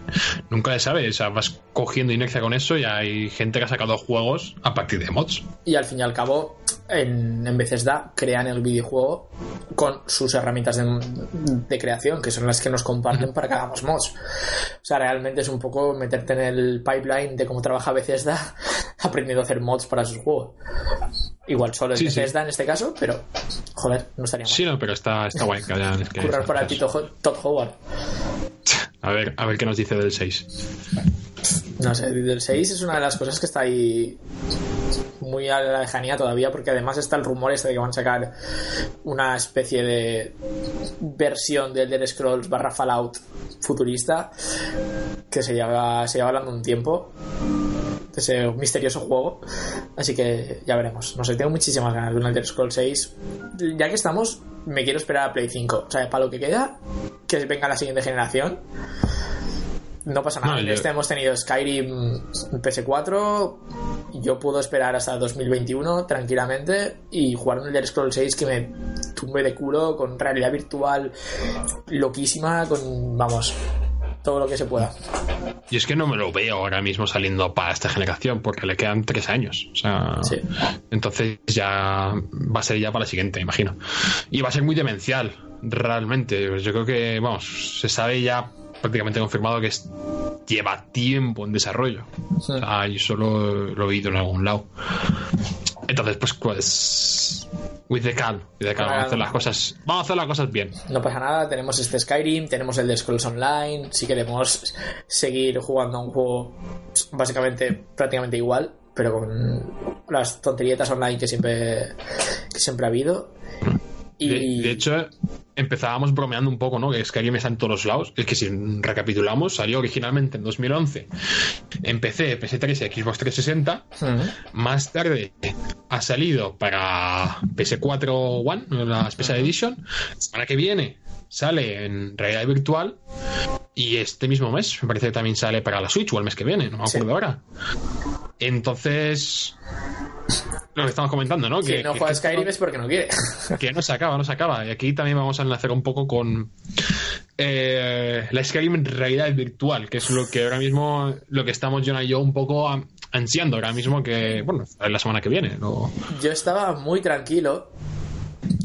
nunca se sabe, o sea, vas cogiendo inercia con eso y hay gente que ha sacado juegos a partir de mods. Y al fin y al cabo, en, en Bethesda crean el videojuego con sus herramientas de, de creación, que son las que nos comparten para que hagamos mods. O sea, realmente es un poco meterte en el pipeline de cómo trabaja Bethesda aprendiendo a hacer mods para sus juegos. Igual solo es Sí, sí. Bethesda en este caso, pero joder, no estaría mal. Sí, no, pero está, está guay que hayan- que Currar para hecho Tito Todd Howard. A ver, a ver qué nos dice del 6. No sé, del 6 es una de las cosas que está ahí muy a la lejanía todavía, porque además está el rumor este de que van a sacar una especie de versión de Elder Scrolls barra Fallout futurista que se lleva, se lleva hablando un tiempo de ese misterioso juego. Así que ya veremos. No sé, tengo muchísimas ganas de un Elder Scrolls 6. Ya que estamos, me quiero esperar a Play 5. O sea, para lo que queda, que venga la siguiente generación. No pasa nada. No, en yo- este hemos tenido Skyrim en PS4. Yo puedo esperar hasta 2021 tranquilamente y jugar un Elder Scrolls 6 que me tumbe de culo con realidad virtual loquísima, con, vamos, todo lo que se pueda. Y es que no me lo veo ahora mismo saliendo para esta generación, porque le quedan tres años. O sea, Sí. entonces ya va a ser ya para la siguiente, imagino. Y va a ser muy demencial, realmente. Yo creo que, vamos, se sabe ya prácticamente confirmado que es- lleva tiempo en desarrollo. O sea, yo solo lo he oído en algún lado. Entonces, pues, pues. With the calm, with the calm. Vamos a hacer las cosas. Vamos a hacer las cosas bien. No pasa nada, tenemos este Skyrim, tenemos el de Scrolls Online. Si queremos seguir jugando a un juego básicamente prácticamente igual, pero con las tonterietas online que siempre, que siempre ha habido. Y De, de hecho, empezábamos bromeando un poco, ¿no? Que Skyrim está en todos los lados. Es que si recapitulamos, salió originalmente en 2011 en PC, PS3 y Xbox 360. Ujú. Más tarde ha salido para PS4 One, la Special Edition. La semana que viene sale en realidad virtual. Y este mismo mes, me parece que también sale para la Switch o el mes que viene, no me Sí. acuerdo ahora. Entonces, lo que estamos comentando, ¿no? quien no juega Skyrim es porque no quiere. que no se acaba, no se acaba. Y aquí también vamos a enlazar un poco con eh, la Skyrim en realidad virtual, que es lo que ahora mismo, lo que estamos Jonah y yo un poco ansiando ahora mismo que, bueno, la semana que viene. ¿no? Yo estaba muy tranquilo.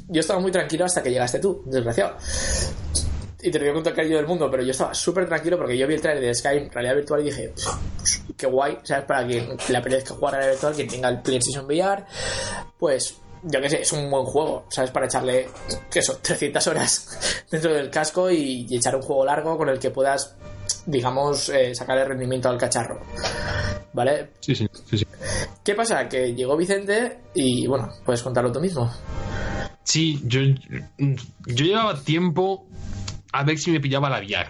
Yo estaba muy tranquilo hasta que llegaste tú, desgraciado. Y te lo digo con todo el cariño del mundo, pero yo estaba súper tranquilo porque yo vi el trailer de Skyrim realidad virtual y dije, qué guay, ¿sabes? Para quien le apetezca jugar a realidad virtual, quien tenga el PlayStation VR, pues yo qué sé, es un buen juego, ¿sabes? Para echarle, ¿qué son? 300 horas dentro del casco y echar un juego largo con el que puedas, digamos, eh, sacar el rendimiento al cacharro. ¿Vale? Sí, sí, sí, sí. ¿Qué pasa? Que llegó Vicente y bueno, puedes contarlo tú mismo. Sí, yo, yo llevaba tiempo a ver si me pillaba la VR.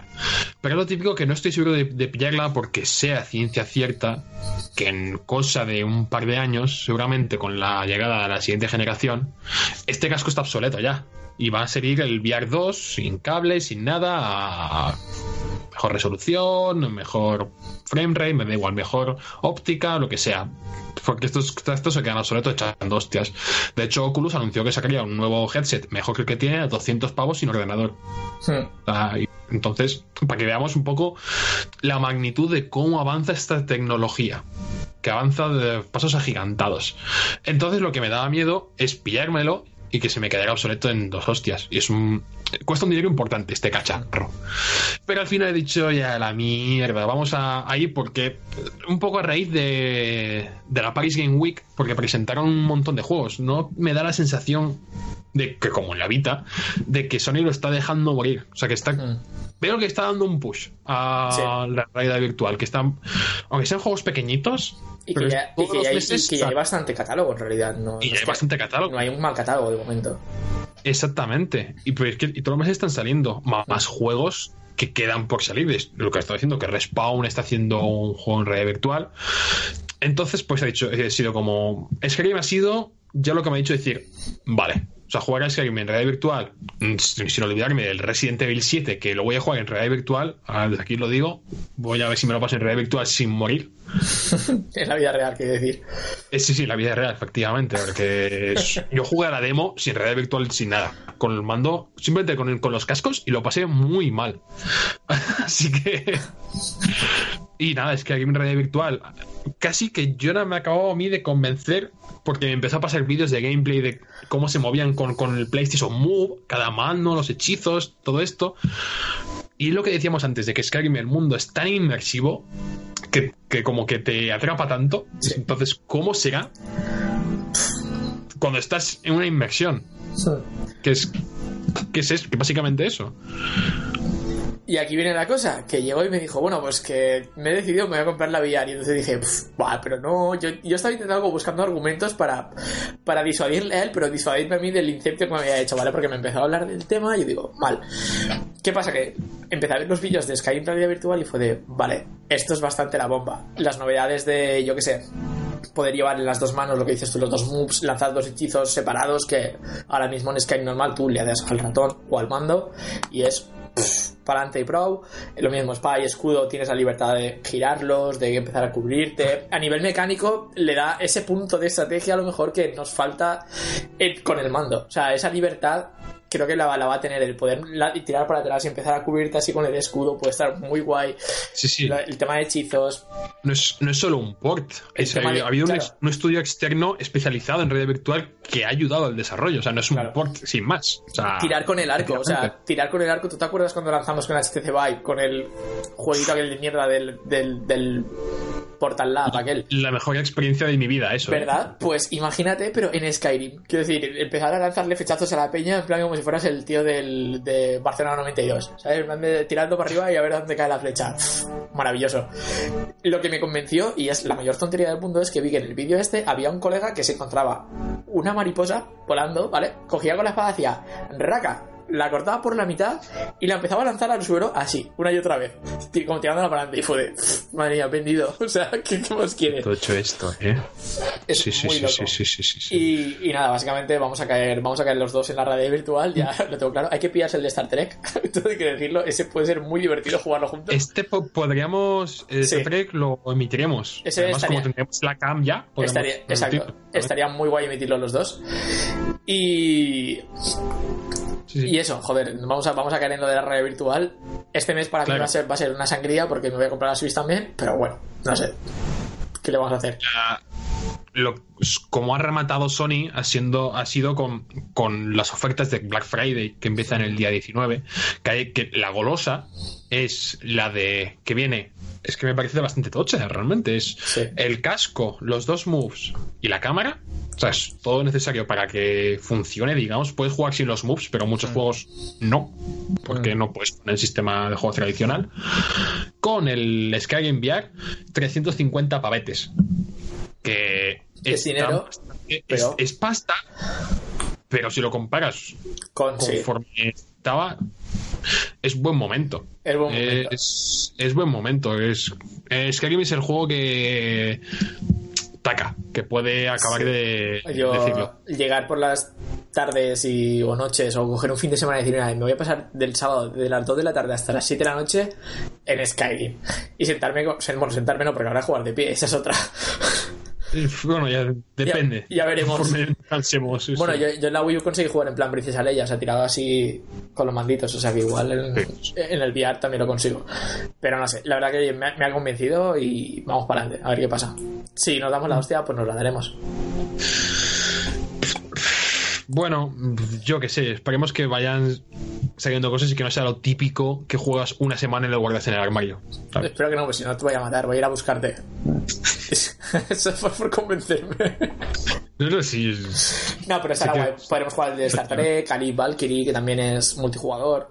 Pero es lo típico que no estoy seguro de, de pillarla porque sea ciencia cierta que en cosa de un par de años, seguramente con la llegada de la siguiente generación, este casco está obsoleto ya. Y va a seguir el VR 2 sin cable, sin nada, a mejor resolución, mejor frame rate, me da igual, mejor óptica, lo que sea. Porque estos, estos se quedan obsoletos echando hostias. De hecho, Oculus anunció que sacaría un nuevo headset mejor que el que tiene a 200 pavos sin ordenador. Ah, y entonces, para que veamos un poco la magnitud de cómo avanza esta tecnología, que avanza de pasos agigantados. Entonces, lo que me daba miedo es pillármelo y que se me quedara obsoleto en dos hostias. Y es un. Cuesta un dinero importante este cacharro. Pero al final he dicho ya la mierda. Vamos a, a ir porque. Un poco a raíz de, de la Paris Game Week, porque presentaron un montón de juegos. No me da la sensación de que, como en la Vita, de que Sony lo está dejando morir. O sea, que está. Mm. Veo que está dando un push a Sí. la realidad virtual. Que están. Aunque sean juegos pequeñitos. Y que, ya, y que ya hay, meses y que ya hay bastante catálogo en realidad. No, Y no hay es que- bastante catálogo. No hay un mal catálogo de momento. Exactamente. Y, pues, es que, y todos los meses están saliendo ma- más juegos que quedan por salir. Es lo que está diciendo, que Respawn está haciendo un juego en realidad virtual. Entonces, pues he dicho, he sido como. Skyrim ha sido ya lo que me ha dicho decir, vale. O sea, jugar a Skyrim en realidad virtual, mm, sin olvidarme del Resident Evil 7, que lo voy a jugar en realidad virtual, ahora desde aquí lo digo, voy a ver si me lo paso en realidad virtual sin morir. En la vida real, quiero decir. Eh, sí, sí, la vida real, efectivamente. Porque yo jugué a la demo sin realidad virtual, sin nada. Con el mando, simplemente con, con los cascos y lo pasé muy mal. Así que. Y nada, es que aquí en realidad virtual, casi que yo no me acababa a mí de convencer porque me empezó a pasar vídeos de gameplay de cómo se movían con, con el PlayStation Move, cada mano, los hechizos, todo esto. Y lo que decíamos antes de que Skyrim el mundo es tan inmersivo que, que como que te atrapa tanto. Sí. Entonces, ¿cómo será cuando estás en una inmersión? Que es, que es, es- que básicamente eso. Y aquí viene la cosa, que llegó y me dijo, bueno, pues que me he decidido, me voy a comprar la VR. Y entonces dije, "Pff, buah, pero no, yo, yo estaba intentando buscando argumentos para, para disuadirle a él, pero disuadirme a mí del inception que me había hecho, ¿vale? Porque me empezó a hablar del tema y yo digo, mal. ¿Qué pasa? Que empecé a ver los vídeos de Skyrim realidad virtual y fue de, vale, esto es bastante la bomba. Las novedades de, yo qué sé, poder llevar en las dos manos lo que dices tú, los dos moves, lanzar dos hechizos separados que ahora mismo en Skyrim normal tú le das al ratón o al mando y es pff, adelante y pro. Lo mismo, espada y escudo, tienes la libertad de girarlos, de empezar a cubrirte. A nivel mecánico, le da ese punto de estrategia a lo mejor que nos falta con el mando. O sea, esa libertad creo que la, la va a tener. El poder la- tirar para atrás y empezar a cubrirte así con el escudo puede estar muy guay. Sí, sí. La- el tema de hechizos. No es, no es solo un port. Es- ha de- habido un, claro. un estudio externo especializado en realidad virtual que ha ayudado al desarrollo. O sea, no es un Claro. port sin más. O sea, tirar con el arco, o sea, tirar con el arco. ¿Tú te acuerdas cuando lanzamos con HTC Vive, con el jueguito aquel de mierda del, del, del Portal Lab, aquel? la mejor experiencia de mi vida, eso. ¿eh? ¿Verdad? Pues imagínate, pero en Skyrim. Quiero decir, empezar a lanzarle fechazos a la peña en plan como si fueras el tío del, de Barcelona 92. ¿Sabes? De tirando para arriba y a ver dónde cae la flecha. Maravilloso. Lo que me convenció, y es la mayor tontería del mundo, es que vi que en el vídeo este había un colega que se encontraba una mariposa volando, ¿vale? Cogía con la espada, hacía raca. La cortaba por la mitad y la empezaba a lanzar al suelo así, una y otra vez, como tirándola para adelante. Y fue de, "Pff, madre mía, vendido. O sea, ¿qué, qué más quieres? Todo hecho esto, ¿eh? Es sí, sí, muy sí, loco. sí, sí, sí, sí. Y, y nada, básicamente vamos a caer, vamos a caer los dos en la radio virtual, ya lo tengo claro. Hay que pillarse el de Star Trek, todo hay que decirlo, ese puede ser muy divertido jugarlo juntos. Este po- podríamos, eh. Star Trek lo emitiremos. Ese Además, estaría- como tendríamos la cam ya, Estaría, exacto, emitirlo. estaría muy guay emitirlo los dos. Y, Sí, y eso, joder, vamos a, vamos a caer en lo de la radio virtual. Este mes para mí Claro. va a, ser, va a ser una sangría porque me voy a comprar la Switch también, pero bueno, no sé. ¿Qué le vamos a hacer? La- lo- como ha rematado Sony ha, siendo, ha sido con, con las ofertas de Black Friday que empiezan el día 19 que, hay, que la golosa es la de que viene es que me parece bastante tocha realmente es Sí. el casco los dos moves y la cámara o sea es todo necesario para que funcione digamos puedes jugar sin los moves pero muchos juegos no porque no puedes poner el sistema de juego tradicional. Con el Skyrim VR 350 pavetes que Es dinero, pero- es, es pasta pero si lo comparas Con, sí, conforme estaba es buen momento es buen momento. es, es buen momento es Skyrim es el juego que taca que puede acabar Sí. de Yo llegar por las tardes y, o noches o coger un fin de semana y decir, mira, me voy a pasar del sábado de las 2 de la tarde hasta las 7 de la noche en Skyrim. Y sentarme, bueno, sentarme no, porque ahora jugar de pie, esa es otra. Bueno ya depende ya veremos. Conforme cansemos, sí, bueno, sí. yo, yo en la Wii U conseguí jugar en plan Princesa Leia, o sea, tirado así con los manditos, o sea que igual en, Sí. en el VR también lo consigo. Pero no sé, la verdad que me, me ha convencido y vamos para adelante, a ver qué pasa. Si nos damos la hostia, pues nos la daremos. Bueno, yo qué sé, esperemos que vayan saliendo cosas y que no sea lo típico que juegas una semana y lo guardas en el armario. ¿sabes? Espero que no, pues si no te voy a matar, voy a ir a buscarte. Eso fue por convencerme. No sé si. No, pero estará Sí que- guay. Podremos jugar el de Star Trek, Ali Valkyrie, que también es multijugador.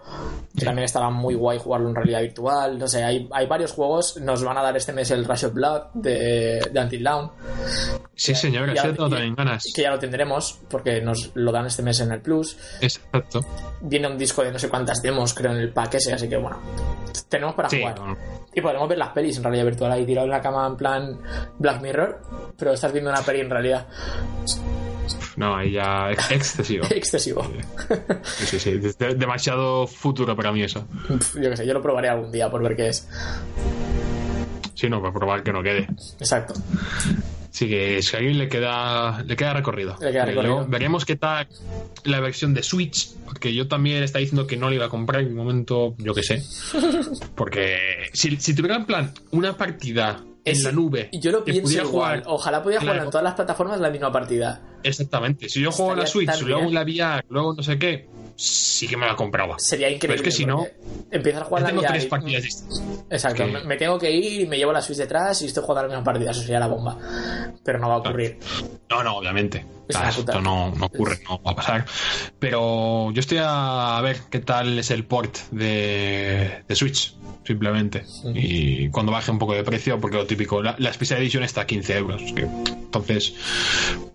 Que también estará muy guay jugarlo en realidad virtual. No sé, hay, hay varios juegos. Nos van a dar este mes el Rush of Blood de, de Until Dawn. Sí, señor, Ya- así tengo y- también ganas. Que ya lo tendremos, porque nos lo dan este mes en el Plus. Exacto. Viene un disco de no sé cuántas demos, creo, en el pack ese, así que bueno. Tenemos para Sí, jugar. no. Y podremos ver las pelis en realidad virtual ahí tirado en la cama en plan Black Mirror, pero estás viendo una peli en realidad. No, ahí ya ex- excesivo. Excesivo. Sí, sí, sí. De- demasiado futuro para mí eso. Yo qué sé, yo lo probaré algún día por ver qué es. Sí, no, para probar que no quede. Exacto. Así que Skyrim le queda, le queda recorrido. Le queda Eh, recorrido. luego veremos qué tal la versión de Switch, porque yo también estaba diciendo que no le iba a comprar en un momento, yo qué sé. Porque si, si tuviera en plan una partida en Es- la nube, Y yo lo pienso igual. Ojalá pudiera jugar en todas las plataformas la misma partida. Exactamente. Si yo juego en la Estaría Switch, luego bien. la VR, luego no sé qué, sí que me la compraba. Sería increíble. Pero es que si no, empiezas a jugar Yo la tengo VR tres y- partidas distintas. Exacto, que- me, tengo que ir y me llevo la Switch detrás y estoy jugando a la misma partida. Eso sería la bomba. Pero no va a ocurrir. No, no, obviamente. Es esto no, no ocurre, no va a pasar. Pero yo estoy a ver qué tal es el port de, de Switch, simplemente. Y cuando baje un poco de precio, porque lo típico, la, la Special Edition está a 15 euros. que- entonces,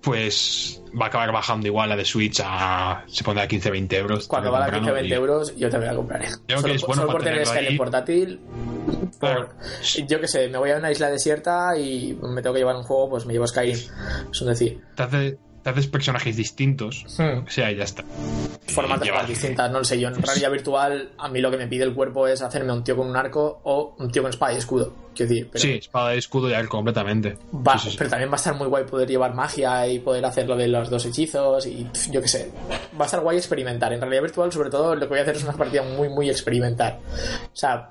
pues va a acabar bajando igual la de Switch a. Se pondrá a 15-20 euros. Cuando tarde o valga 15 o temprano, 20 y- euros, yo también la compraré. Creo que solo es por- bueno solo por tener ahí. portátil. por-. Yo que sé, me voy a una isla desierta y me tengo que llevar un juego, pues me llevo Skyrim. Es un decir. te hace, te haces personajes distintos, Hmm. o sea, ya está. Más llevas- distintas, no lo sé. Yo en realidad virtual, a mí lo que me pide el cuerpo es hacerme un tío con un arco o un tío con espada y escudo. Decir, pero Sí, espada y escudo ya completamente. Va, Sí, sí, sí. pero también va a estar muy guay poder llevar magia y poder hacer lo de los dos hechizos y yo qué sé. Va a estar guay experimentar. En realidad virtual, sobre todo, lo que voy a hacer es una partida muy, muy experimental. O sea,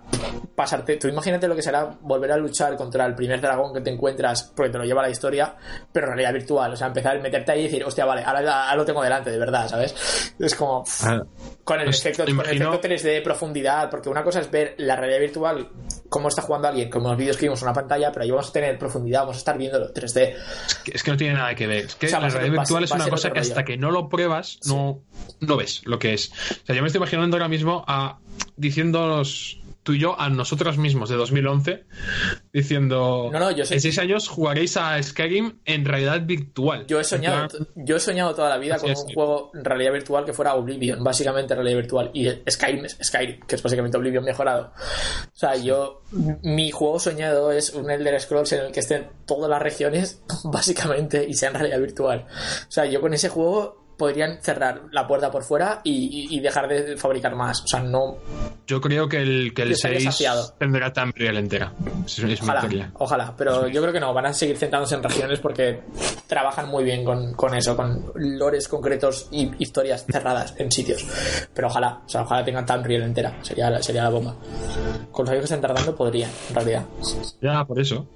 pasarte. Tú imagínate lo que será volver a luchar contra el primer dragón que te encuentras porque te lo lleva la historia, pero en realidad virtual. O sea, empezar a meterte ahí y decir, hostia, vale, ahora, ahora lo tengo delante, de verdad, ¿sabes? Es como. Ah, con el, Pues, efecto, con el imagino- efecto 3D de profundidad, porque una cosa es ver la realidad virtual, cómo está jugando alguien, como vídeos que vimos en una pantalla, pero ahí vamos a tener profundidad, vamos a estar viéndolo 3D. es, que, es que no tiene nada que ver. Es que O sea, la realidad virtual es una cosa que hasta que no lo pruebas, no, no ves lo que es. O sea, yo me estoy imaginando ahora mismo a diciéndonos tú y yo a nosotros mismos de 2011 diciendo No, no, yo sé- en seis años jugaréis a Skyrim en realidad virtual. Yo he soñado, plan, yo he soñado toda la vida Así con es, un juego en realidad virtual que fuera Oblivion, básicamente realidad virtual, y Skyrim Skyrim, que es básicamente Oblivion mejorado. O sea, yo, mi juego soñado es un Elder Scrolls en el que estén todas las regiones, básicamente, y sea en realidad virtual. O sea, yo con ese juego podrían cerrar la puerta por fuera y, y- y dejar de fabricar más. O sea, no, Yo creo que el, que el Yo estaría 6 saciado. tendrá Tamriel entera. Es, es Ojalá, ojalá, pero yo creo que no, van a seguir centrándose en regiones porque trabajan muy bien con, con eso, con lores concretos y historias cerradas en sitios. Pero ojalá, o sea, ojalá tengan Tamriel entera, sería, la- sería la bomba. Con los años que están tardando podrían, en realidad. Ya, por eso.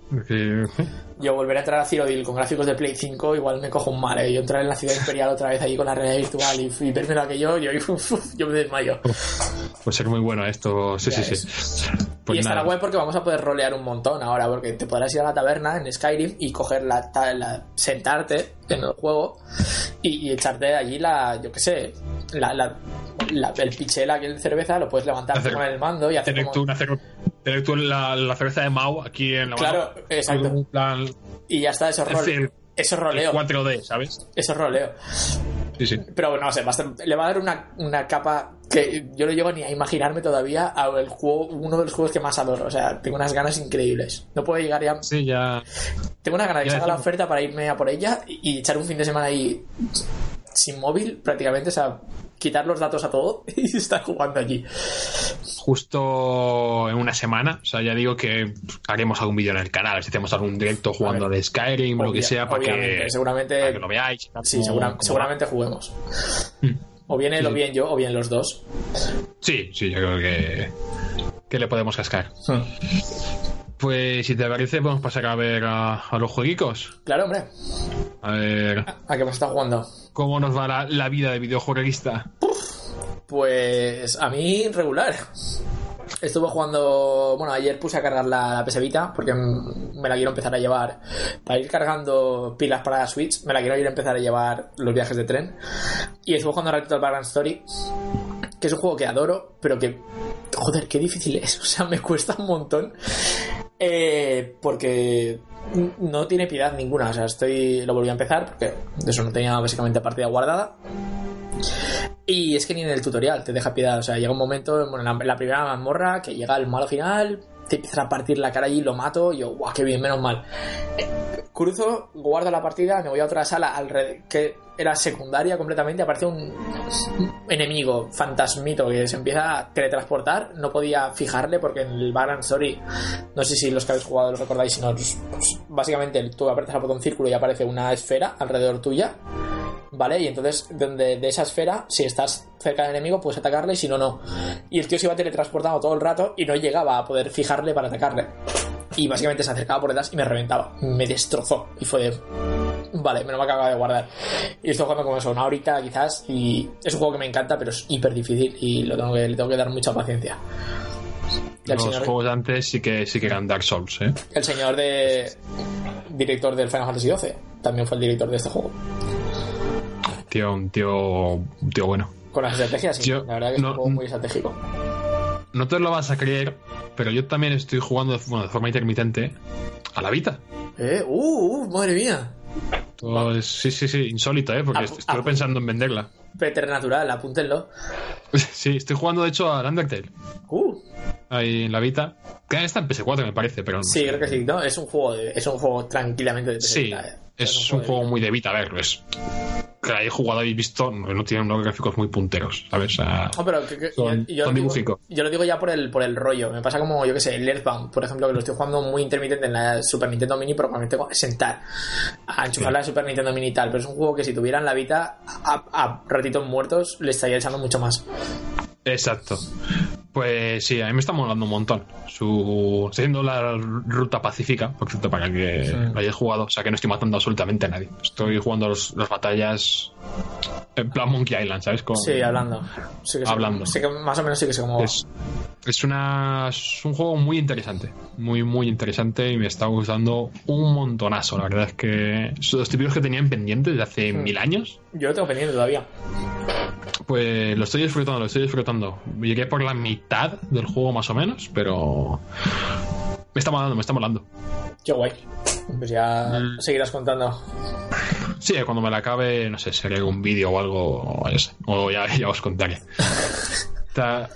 Yo volver a entrar a Cyrodiil con gráficos de Play 5 igual me cojo un mal, ¿eh? Yo entrar en la ciudad imperial otra vez ahí con la realidad virtual y, y verme lo que yo, yo, yo me desmayo. Puede ser muy bueno esto. Sí, Ya sí, es. sí. y Pues estará nada. guay porque vamos a poder rolear un montón ahora, porque te podrás ir a la taberna en Skyrim y coger la, la- sentarte en el juego y, y echarte allí la, yo qué sé, la, la- la- el pichela que es de cerveza, lo puedes levantar con el mando y hacer Tener como... tú, una cer- tener tú la, la cerveza de Mau aquí en la Claro, mano. exacto. Plan Y ya está, eso es, Es role- decir, eso es roleo. 4D, ¿sabes? Eso es roleo. Sí, sí. Pero no sé, va a estar- le va a dar una, una capa que yo no llego ni a imaginarme todavía a el juego, uno de los juegos que más adoro. O sea, tengo unas ganas increíbles. No puedo llegar ya. Sí, ya. Tengo una ganas de que salga la oferta para irme a por ella y echar un fin de semana ahí sin móvil, prácticamente. O sea, quitar los datos a todo y estar jugando allí. Justo en una semana. O sea, ya digo que haremos algún vídeo en el canal. Si hacemos algún directo jugando de Skyrim o lo que sea, para que, seguramente. para que lo veáis. Sí, segura- seguramente juguemos. va. O bien él Sí. o bien yo, o bien los dos. Sí, sí, yo creo que, que le podemos cascar. Pues si te parece, podemos pasar a ver a, a los jueguicos. Claro, hombre. A ver ¿A qué me está jugando? cómo nos va la, la vida de videojueguista. Pues a mí regular. Estuve jugando. Bueno, ayer puse a cargar la, la PS Vita porque me la quiero empezar a llevar. Para ir cargando pilas para la Switch, me la quiero ir a empezar a llevar los viajes de tren. Y estuve jugando ratito al Background Story, que es un juego que adoro, pero que. Joder, qué difícil es. O sea, me cuesta un montón. Eh, porque no tiene piedad ninguna. O sea, estoy. Lo volví a empezar porque de eso no tenía básicamente partida guardada. Y es que ni en el tutorial te deja piedad. O sea, llega un momento, bueno, en la, la primera mazmorra, que llega el malo final, te empiezan a partir la cara y lo mato. Y yo, guau, qué bien, menos mal. Eh, Cruzo, guardo la partida, me voy a otra sala alred- que era secundaria completamente. Aparece un enemigo fantasmito que se empieza a teletransportar. No podía fijarle porque en el Background Story, no sé si los que habéis jugado lo recordáis, sino pues, básicamente tú apretas el botón círculo y aparece una esfera alrededor tuya. ¿Vale? Y entonces, donde, de esa esfera, si estás cerca del enemigo, puedes atacarle, si no, no. Y el tío se iba teletransportando todo el rato y no llegaba a poder fijarle para atacarle. Y básicamente se acercaba por detrás y me reventaba. Me destrozó. Y fue de. Vale, me lo acaba de guardar. Y estoy jugando como eso, una horita quizás. Y es un juego que me encanta, pero es hiper difícil. Y lo tengo que, le tengo que dar mucha paciencia. Los señor, juegos de antes sí que, sí que eran Dark Souls, ¿eh? el señor de. Director del Final Fantasy XII. También fue el director de este juego. Tío, un tío, un tío bueno. Con las estrategias, sí. Yo- la verdad que es no- un juego muy estratégico. No te lo vas a creer, pero yo también estoy jugando de, bueno, de forma intermitente a la Vita. ¿Eh? ¡Uh! uh ¡Madre mía! Todo es- sí, sí, sí, insólito, ¿eh? Porque est- estuve ah. pensando en venderla. Preternatural, apúntenlo. Sí, estoy jugando de hecho al Undertale. ¡Uh! Ahí en la Vita. Que está en PS4, me parece, pero no Sí, sé. creo que sí, ¿no? Es un juego, de- es un juego tranquilamente de Sí, PS Vita, eh. Es un juego muy de Vita, a ver, es que hayáis jugado habéis visto, no tiene unos gráficos muy punteros, ¿sabes? Sea, No, pero que- que- son, yo, yo son lo digo, dibujicos. yo lo digo ya por el, por el rollo. Me pasa como, yo que sé, el Earthbound, por ejemplo, que lo estoy jugando muy intermitente en la Super Nintendo Mini, pero cuando me tengo que sentar a enchufar la Super Nintendo Mini y tal. Pero es un juego que si tuvieran la Vita a, a ratitos muertos, le estaría echando mucho más. Exacto. Pues sí, a mí me está molando un montón. Su... Estoy haciendo la ruta pacífica, por cierto, para que Sí. lo hayáis jugado. O sea, que no estoy matando absolutamente a nadie. Estoy jugando los- las batallas en plan Monkey Island, ¿sabes? Con- Sí, hablando. Sí que sé- Hablando. sí que más o menos sí que sé cómo. Es, es, una, es un juego muy interesante. Muy, muy interesante y me está gustando un montonazo. La verdad es que son los típicos que tenían pendientes de hace Hmm. mil años. Yo lo tengo pendiente todavía. Pues lo estoy disfrutando, lo estoy disfrutando. Llegué por la mitad del juego más o menos, pero me está molando, me está molando. Qué guay. Pues ya Mm. seguirás contando. Sí, cuando me la acabe, no sé, seré algún vídeo o algo, o, ya ya, os contaré. Ta-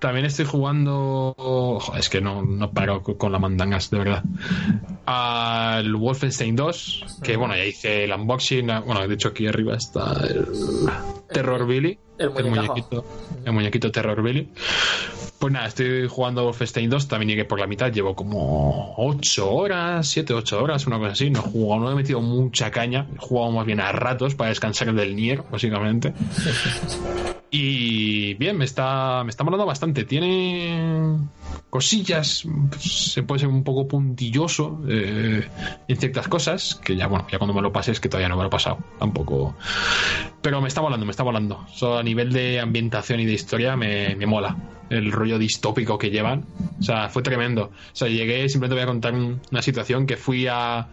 también estoy jugando. joder, es que no, no paro co- con las mandangas, de verdad. Al Wolfenstein 2, que bueno, ya hice el unboxing. ah, Bueno, de hecho, aquí arriba está el Terror Billy. el muñequito, el muñequito Terror Billy. Pues nada, estoy jugando Wolfenstein 2, también llegué por la mitad, llevo como 8 horas, 7, 8 horas, una cosa así. No he jugado, no he metido mucha caña, he jugado más bien a ratos para descansar del Nier, básicamente. Y bien, me está, me está molando bastante. Tiene cosillas, se puede ser un poco puntilloso eh, en ciertas cosas, que ya, bueno, ya cuando me lo pases, que todavía no me lo he pasado, tampoco. Pero me está molando, me está molando. So, a nivel de ambientación y de historia me, me mola el rollo distópico que llevan. O sea, fue tremendo. O sea, llegué, simplemente voy a contar un- una situación que fui a.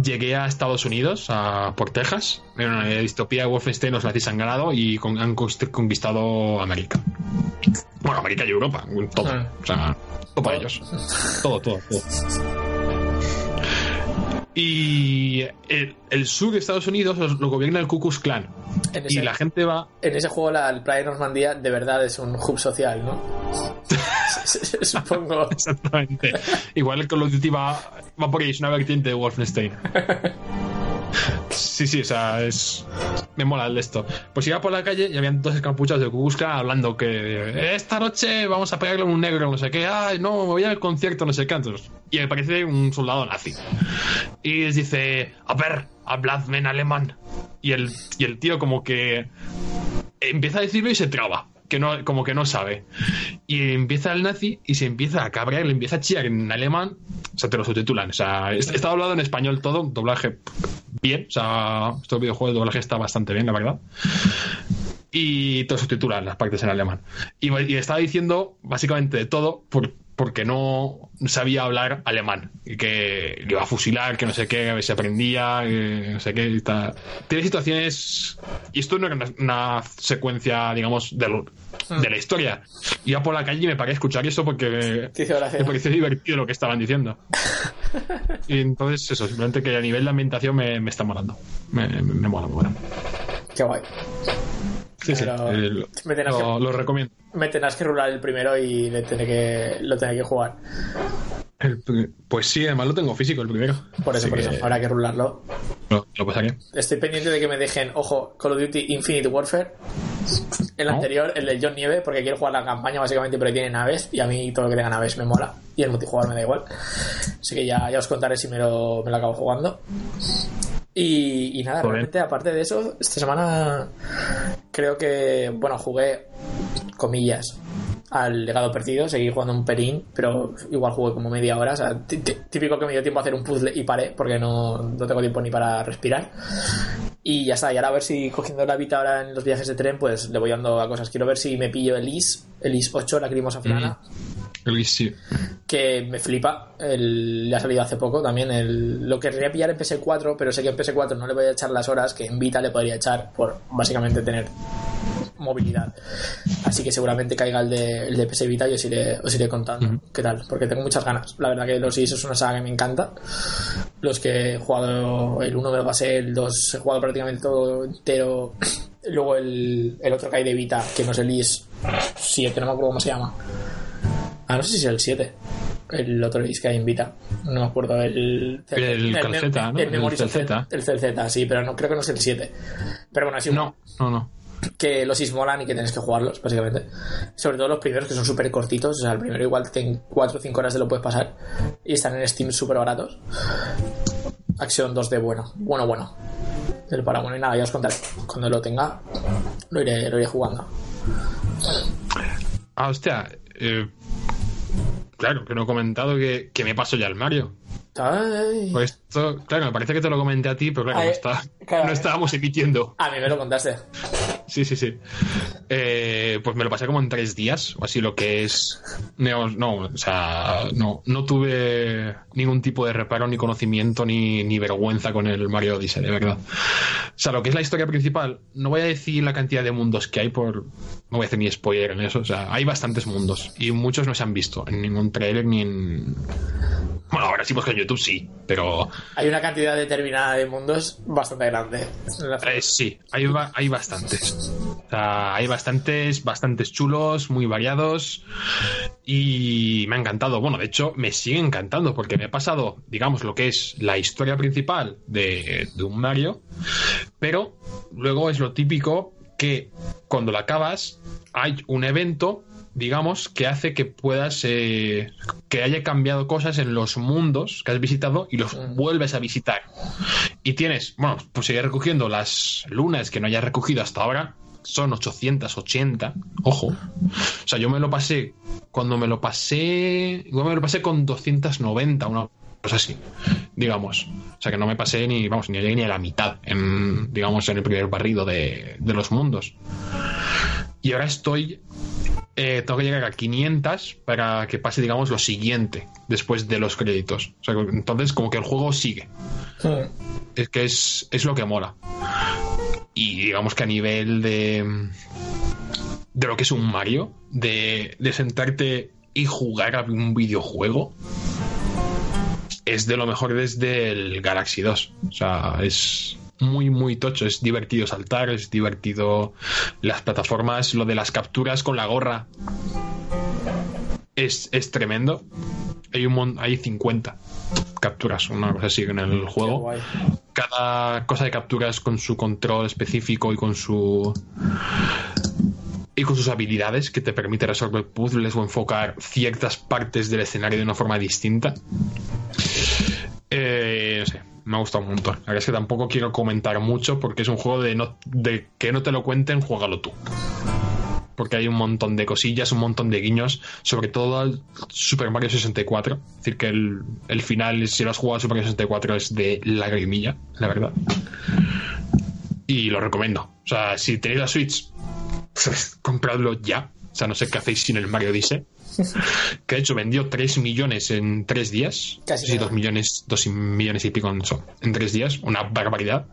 Llegué a Estados Unidos, a, por Texas, en una distopía de Wolfenstein, los nazis han ganado y con- han conquist- conquistado América. Bueno, América y Europa, todo. Ah. O sea, todo para ellos. Todo, todo, todo. Y el, el sur de Estados Unidos lo, gobierna el Ku Klux Klan. En Y la gente va en ese juego, la, el Playa Normandía de verdad es un hub social, ¿no? Supongo. Exactamente. Igual el Call of Duty va, va por ahí, es una vertiente de Wolfenstein. Sí, sí, o sea, es. Me mola el de esto. Pues iba por la calle y habían dos escapuchados de Ku Klux Klan hablando que esta noche vamos a pegarle a un negro, no sé qué, ay, no, me voy al concierto, no sé qué. Entonces, y me parece un soldado nazi. Y les dice, a ver, habladme en alemán. Y el, y el tío, como que empieza a decirlo y se traba. Que no, como que no sabe. Y empieza el nazi y se empieza a cabrear, le empieza a chillar en alemán. O sea, te lo subtitulan. O sea, es- está hablado en español todo, doblaje bien. O sea, este videojuego de doblaje está bastante bien, la verdad. Y te lo subtitulan las partes en alemán. Y, y estaba diciendo básicamente de todo por- porque no sabía hablar alemán. Y que le iba a fusilar, que no sé qué, a ver si aprendía, que no sé qué. y tal. Tiene situaciones. Y esto no era una, una secuencia, digamos, de, lo- de la historia. Iba por la calle y me paré a escuchar eso porque me pareció divertido lo que estaban diciendo. Y entonces, eso, simplemente que a nivel de ambientación me, me está molando. Me, me, me mola, me mola. Qué guay. Sí, sí, eh, lo, me tendrás lo- que- lo recomiendo. Me tendrás que rular el primero y le tendré que, lo tendré que jugar. El pues sí, además lo tengo físico el primero. Por eso, Así por que eso. Habrá que rularlo. Lo, lo pasaré. Estoy pendiente de que me dejen, ojo, Call of Duty Infinite Warfare. El ¿No? anterior, el del John Nieve, porque quiero jugar la campaña básicamente, pero tiene naves y a mí todo lo que tenga naves me mola. Y el multijugador me da igual. Así que ya, ya os contaré si me lo, me lo acabo jugando. Y, y nada, realmente aparte de eso, esta semana creo que, bueno, jugué, comillas, al legado perdido, seguí jugando un perín, pero igual jugué como media hora, o sea, tí- tí- típico que me dio tiempo a hacer un puzzle y paré, porque no, no tengo tiempo ni para respirar. Y ya está, y ahora a ver si cogiendo la Vita ahora en los viajes de tren, pues le voy dando a cosas. Quiero ver si me pillo el IS, el IS 8, la Crimosa Flana, El sí. que me flipa. El, le ha salido hace poco también. El, lo querría pillar en PS4, pero sé que en PS4 no le voy a echar las horas que en Vita le podría echar por básicamente tener movilidad. Así que seguramente caiga el de, el de PS Vita y os iré, os iré contando Ujú. qué tal, porque tengo muchas ganas. La verdad que los IS es una saga que me encanta. Los que he jugado, el 1 me lo pasé, el 2 he jugado prácticamente todo entero. Luego el, el otro que hay de Vita, que no es el IS 7, no me acuerdo cómo se llama. Ah, no sé si es el 7. el otro disco que invita. No me acuerdo, el. El Calceta, ¿no? El, El Calceta. El CZ, sí, pero no, creo que no es el 7. Pero bueno, así No, no, no. Que los is molan y que tienes que jugarlos, básicamente. Sobre todo los primeros, que son súper cortitos. O sea, el primero igual en 4 o 5 horas te lo puedes pasar. Y están en Steam súper baratos. Acción 2D bueno. Bueno, bueno. Del para bueno y nada, ya os contaré. Cuando lo tenga, lo iré, lo iré jugando. Ah, hostia. eh, claro, que no he comentado que, que me paso ya el Mario. Ay. Pues esto, claro, me parece que te lo comenté a ti, pero claro, no, está- claro. no estábamos emitiendo. A mí me lo contaste. Sí, sí, sí. Eh, pues me lo pasé como en tres días, o así lo que es. No, no, o sea, no, no tuve ningún tipo de reparo, ni conocimiento, ni, ni vergüenza con el Mario Odyssey, de verdad. O sea, lo que es la historia principal, no voy a decir la cantidad de mundos que hay por. No voy a hacer ni spoiler en eso, o sea, hay bastantes mundos y muchos no se han visto en ningún trailer ni en. Bueno, ahora sí, pues que en YouTube sí, pero Hay una cantidad determinada de mundos bastante grande. Eh, sí, hay, hay bastantes. O sea, hay bastantes, bastantes chulos, muy variados. Y me ha encantado. Bueno, de hecho, me sigue encantando porque me he pasado, digamos, lo que es la historia principal de, de un Mario. Pero luego es lo típico que cuando lo acabas, hay un evento digamos, que hace que puedas, eh, que haya cambiado cosas en los mundos que has visitado y los vuelves a visitar. Y tienes, bueno, pues seguir recogiendo las lunas que no hayas recogido hasta ahora. Son 880, ojo. O sea, yo me lo pasé, cuando me lo pasé, igual me lo pasé con 290, una cosa así, digamos. O sea, que no me pasé ni, vamos, ni llegué ni a la mitad, en, digamos, en el primer barrido de, de los mundos. Y ahora estoy eh, tengo que llegar a 500 para que pase, digamos, lo siguiente después de los créditos. O sea, entonces, como que el juego sigue. Es que es, es lo que mola. Y digamos que a nivel de. de lo que es un Mario, de, de sentarte y jugar a un videojuego, es de lo mejor desde el Galaxy 2. O sea, es muy, muy tocho. Es divertido saltar, es divertido las plataformas, lo de las capturas con la gorra. Es, es tremendo. Hay, un, hay 50 capturas, una cosa así en el juego. Cada cosa de capturas con su control específico y con su y con sus habilidades que te permite resolver puzzles o enfocar ciertas partes del escenario de una forma distinta. Eh, no sé, me ha gustado un montón. La verdad es que tampoco quiero comentar mucho porque es un juego de, no, de que no te lo cuenten, juégalo tú. Porque hay un montón de cosillas, un montón de guiños, sobre todo Super Mario 64. Es decir, que el, el final, si lo has jugado al Super Mario 64, es de lagrimilla, la verdad. Y lo recomiendo. O sea, si tenéis la Switch, compradlo ya. O sea, no sé qué hacéis sin el Mario Odyssey. Que de hecho vendió 3 millones en 3 días. Casi sí, nada. 2 millones, 2 millones y pico en, eso, en 3 días. Una barbaridad.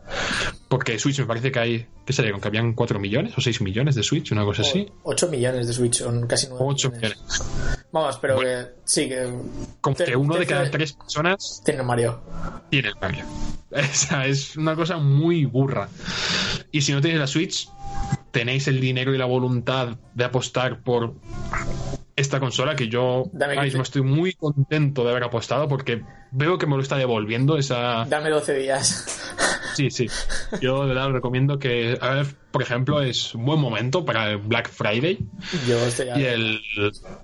Porque Switch me parece que hay. ¿Qué salieron? ¿Que habían 4 millones o 6 millones de Switch? Una cosa así. 8 millones de Switch, son casi 9 8 millones. millones. Vamos, pero Bueno. que sí, que. Como te- que uno de cada 3 personas Tiene Mario. tiene el Mario. Esa es una cosa muy burra. Y si no tenéis la Switch, tenéis el dinero y la voluntad de apostar por esta consola que yo Dame ahora mismo 15. estoy muy contento de haber apostado porque veo que me lo está devolviendo esa Dame 12 días. sí sí yo de verdad recomiendo que a ver por ejemplo es un buen momento para el Black Friday Yo estoy y el,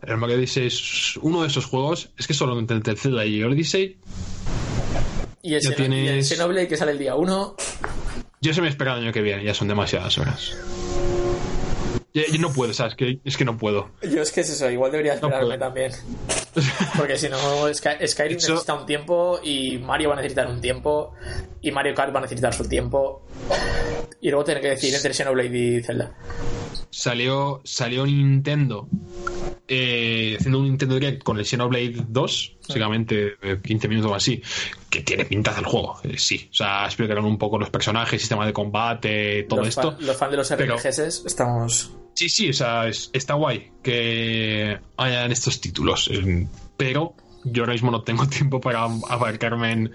el Mario Odyssey es uno de esos juegos es que solo entre el Zelda y Odyssey Y el, ya Xeno- tienes- y el Xenoblade que sale el día 1. Yo se me espera el año que viene, ya son demasiadas horas. Yo, yo no puedo, ¿sabes? Que, es que no puedo. Yo es que es eso, igual debería esperarme también. Porque si no, Sky- Skyrim necesita un tiempo y Mario va a necesitar un tiempo y Mario Kart va a necesitar su tiempo. Y luego tener que decidir entre Xenoblade y Zelda. Salió, salió Nintendo eh, haciendo un Nintendo Direct con el Xenoblade 2, básicamente eh, 15 minutos o así, que tiene pintaza el juego, eh, sí. O sea, explicaron un poco los personajes, sistema de combate, todo los, esto. los fans de los pero- RPGs estamos. Sí, sí, o sea, es- está guay que hayan estos títulos, eh, pero yo ahora mismo no tengo tiempo para abarcarme en,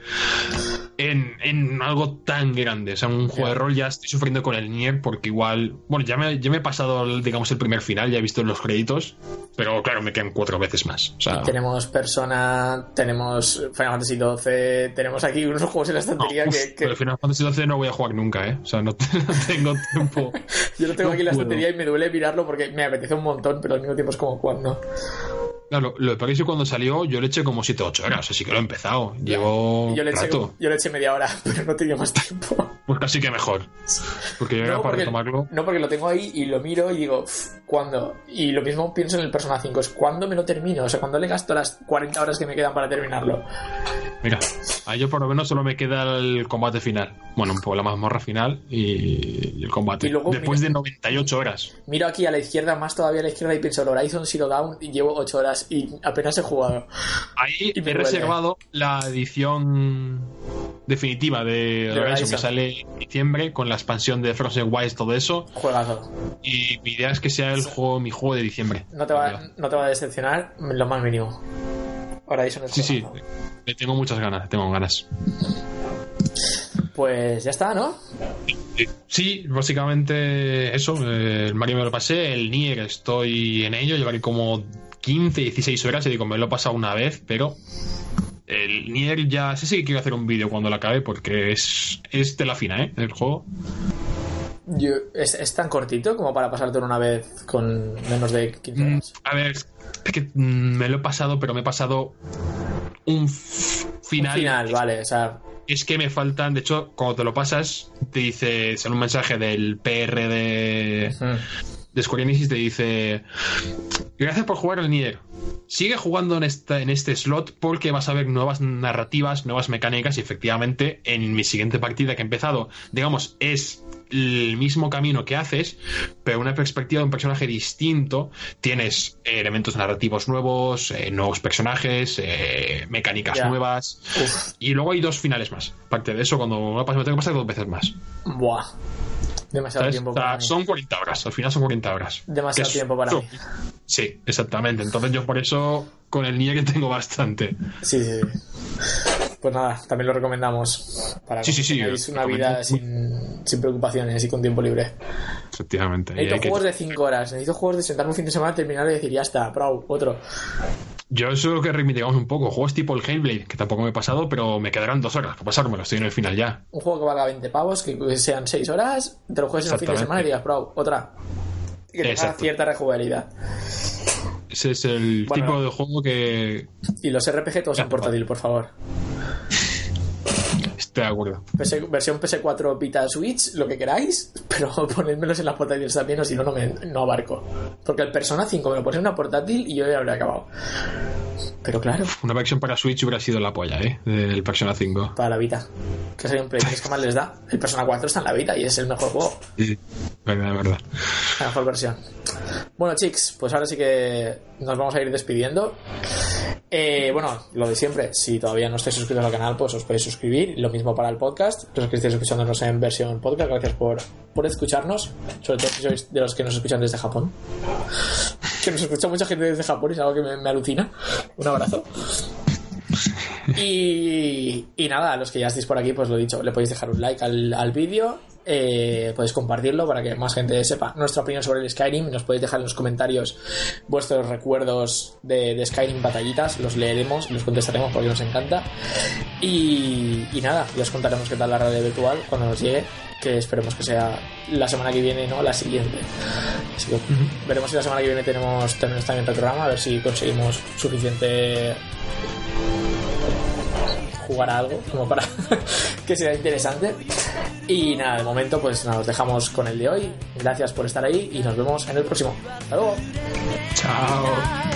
en, en algo tan grande. O sea, un juego de rol ya estoy sufriendo con el Nier porque igual. Bueno, ya me, ya me he pasado, digamos, el primer final, ya he visto los créditos, pero claro, me quedan cuatro veces más. O sea, Tenemos Persona, tenemos Final Fantasy XII, tenemos aquí unos juegos en la estantería uf, que, que- pero Final Fantasy XII no voy a jugar nunca, ¿eh? O sea, no, no tengo tiempo. yo lo tengo no aquí en la estantería y me duele mirarlo porque me apetece un montón, pero al mismo tiempo es como cuando. Claro, lo de París cuando salió, yo le eché como 7 o 8 horas, así que lo he empezado. Llevo Yo le, eché, rato. yo le eché media hora, pero no tenía más tiempo. Pues casi que mejor. Porque yo era No para porque, retomarlo. no, porque lo tengo ahí y lo miro y digo, "Uf, ¿cuándo? Y lo mismo pienso en el Persona 5, es ¿cuándo me lo termino? O sea, ¿cuándo le gasto las 40 horas que me quedan para terminarlo? Mira, a yo por lo menos solo me queda el combate final. Bueno, un poco la mazmorra final y, el combate. Y luego, Después mira- de 98 horas. Miro aquí a la izquierda, más todavía a la izquierda y pienso, el Horizon Zero Dawn y llevo 8 horas y apenas he jugado. Ahí Y me he duele. reservado la edición definitiva de Horizon Horizon. que sale en diciembre con la expansión de Frozen Wilds, todo eso. Juegazo. Y mi idea es que sea el juego, mi juego de diciembre. No te va, no te va a decepcionar lo más mínimo. Horizon es Sí, sí, le tengo muchas ganas, tengo ganas. Pues ya está, ¿no? Sí, básicamente eso. eh, El Mario me lo pasé, el Nier estoy en ello, llevaré como 15, 16 horas y digo, me lo he pasado una vez, pero el Nier ya sé si quiero hacer un vídeo cuando lo acabe porque es, es de la fina, ¿eh? El juego. Yo- es, es tan cortito como para pasártelo una vez con menos de 15 Mm, horas. A ver, es que mm, me lo he pasado, pero me he pasado un final. Un final, vale, o sea, Es que me faltan, de hecho, cuando te lo pasas, te dice, sale un mensaje del PR de, mm, de Square Enix te dice gracias por jugar al Nier. Sigue jugando en, esta, en este slot porque vas a ver nuevas narrativas nuevas mecánicas y efectivamente en mi siguiente partida que he empezado digamos es el mismo camino que haces pero una perspectiva de un personaje distinto tienes eh, elementos narrativos nuevos eh, nuevos personajes eh, mecánicas nuevas uf, y luego hay dos finales más aparte de eso cuando me tengo que pasar dos veces más buah. Demasiado ¿sabes? tiempo O sea, para mí. son 40 horas, al final son 40 horas. Demasiado es- tiempo para mí. Sí, exactamente. Entonces yo por eso con el Nier que tengo bastante. Sí, sí. Pues nada, también lo recomendamos para Sí, sí, sí, que tengáis una vida sin, sin preocupaciones y con tiempo libre. Efectivamente. Necesito que- juegos de 5 horas, necesito juegos de sentarme un fin de semana, terminar y decir, ya está, pro, otro. Yo eso que reivindicamos un poco. Juegos tipo el Hellblade, que tampoco me he pasado, pero me quedarán dos horas para pasármelo. Estoy en el final ya. Un juego que valga 20 pavos, que sean 6 horas, te lo juegues en un fin de semana y digas, pro, otra. Que tenga cierta rejugabilidad. Ese es el Bueno. tipo de juego que Y los RPG todos en portátil, por favor. Estoy de acuerdo. PS versión PS4 Vita Switch, lo que queráis, pero ponedmelos en las portátiles también, o si no, no, me, no abarco. Porque el Persona 5 me lo pones en una portátil y yo ya habría acabado. Pero claro, Una versión para Switch hubiera sido la polla, ¿eh? Del Persona 5. para la Vita. Que sería un Play 3 que más les da. El Persona 4 está en la Vita y es el mejor juego. Sí, verdad, verdad. La mejor versión. Bueno, chicos, pues ahora sí que nos vamos a ir despidiendo. Eh, bueno, lo de siempre, si todavía no estáis suscritos al canal, pues os podéis suscribir. Lo mismo para el podcast. Los que estéis escuchándonos en versión podcast, gracias por, por escucharnos. Sobre todo si sois de los que nos escuchan desde Japón. Que nos escucha mucha gente desde Japón es algo que me, me alucina. Un abrazo. Y, y nada, los que ya estéis por aquí, pues lo dicho, le podéis dejar un like al, al vídeo, eh, podéis compartirlo para que más gente sepa nuestra opinión sobre el Skyrim. Nos podéis dejar en los comentarios vuestros recuerdos de, de Skyrim batallitas, los leeremos, los contestaremos porque nos encanta. Y, y nada, ya os contaremos qué tal la radio virtual cuando nos llegue, que esperemos que sea la semana que viene, no la siguiente. Así que veremos si la semana que viene tenemos, tenemos también el programa, a ver si conseguimos suficiente jugar a algo como para que sea interesante. Y nada de momento pues nada, os dejamos con el de hoy. Gracias por estar ahí y nos vemos en el próximo. Hasta luego. Chao.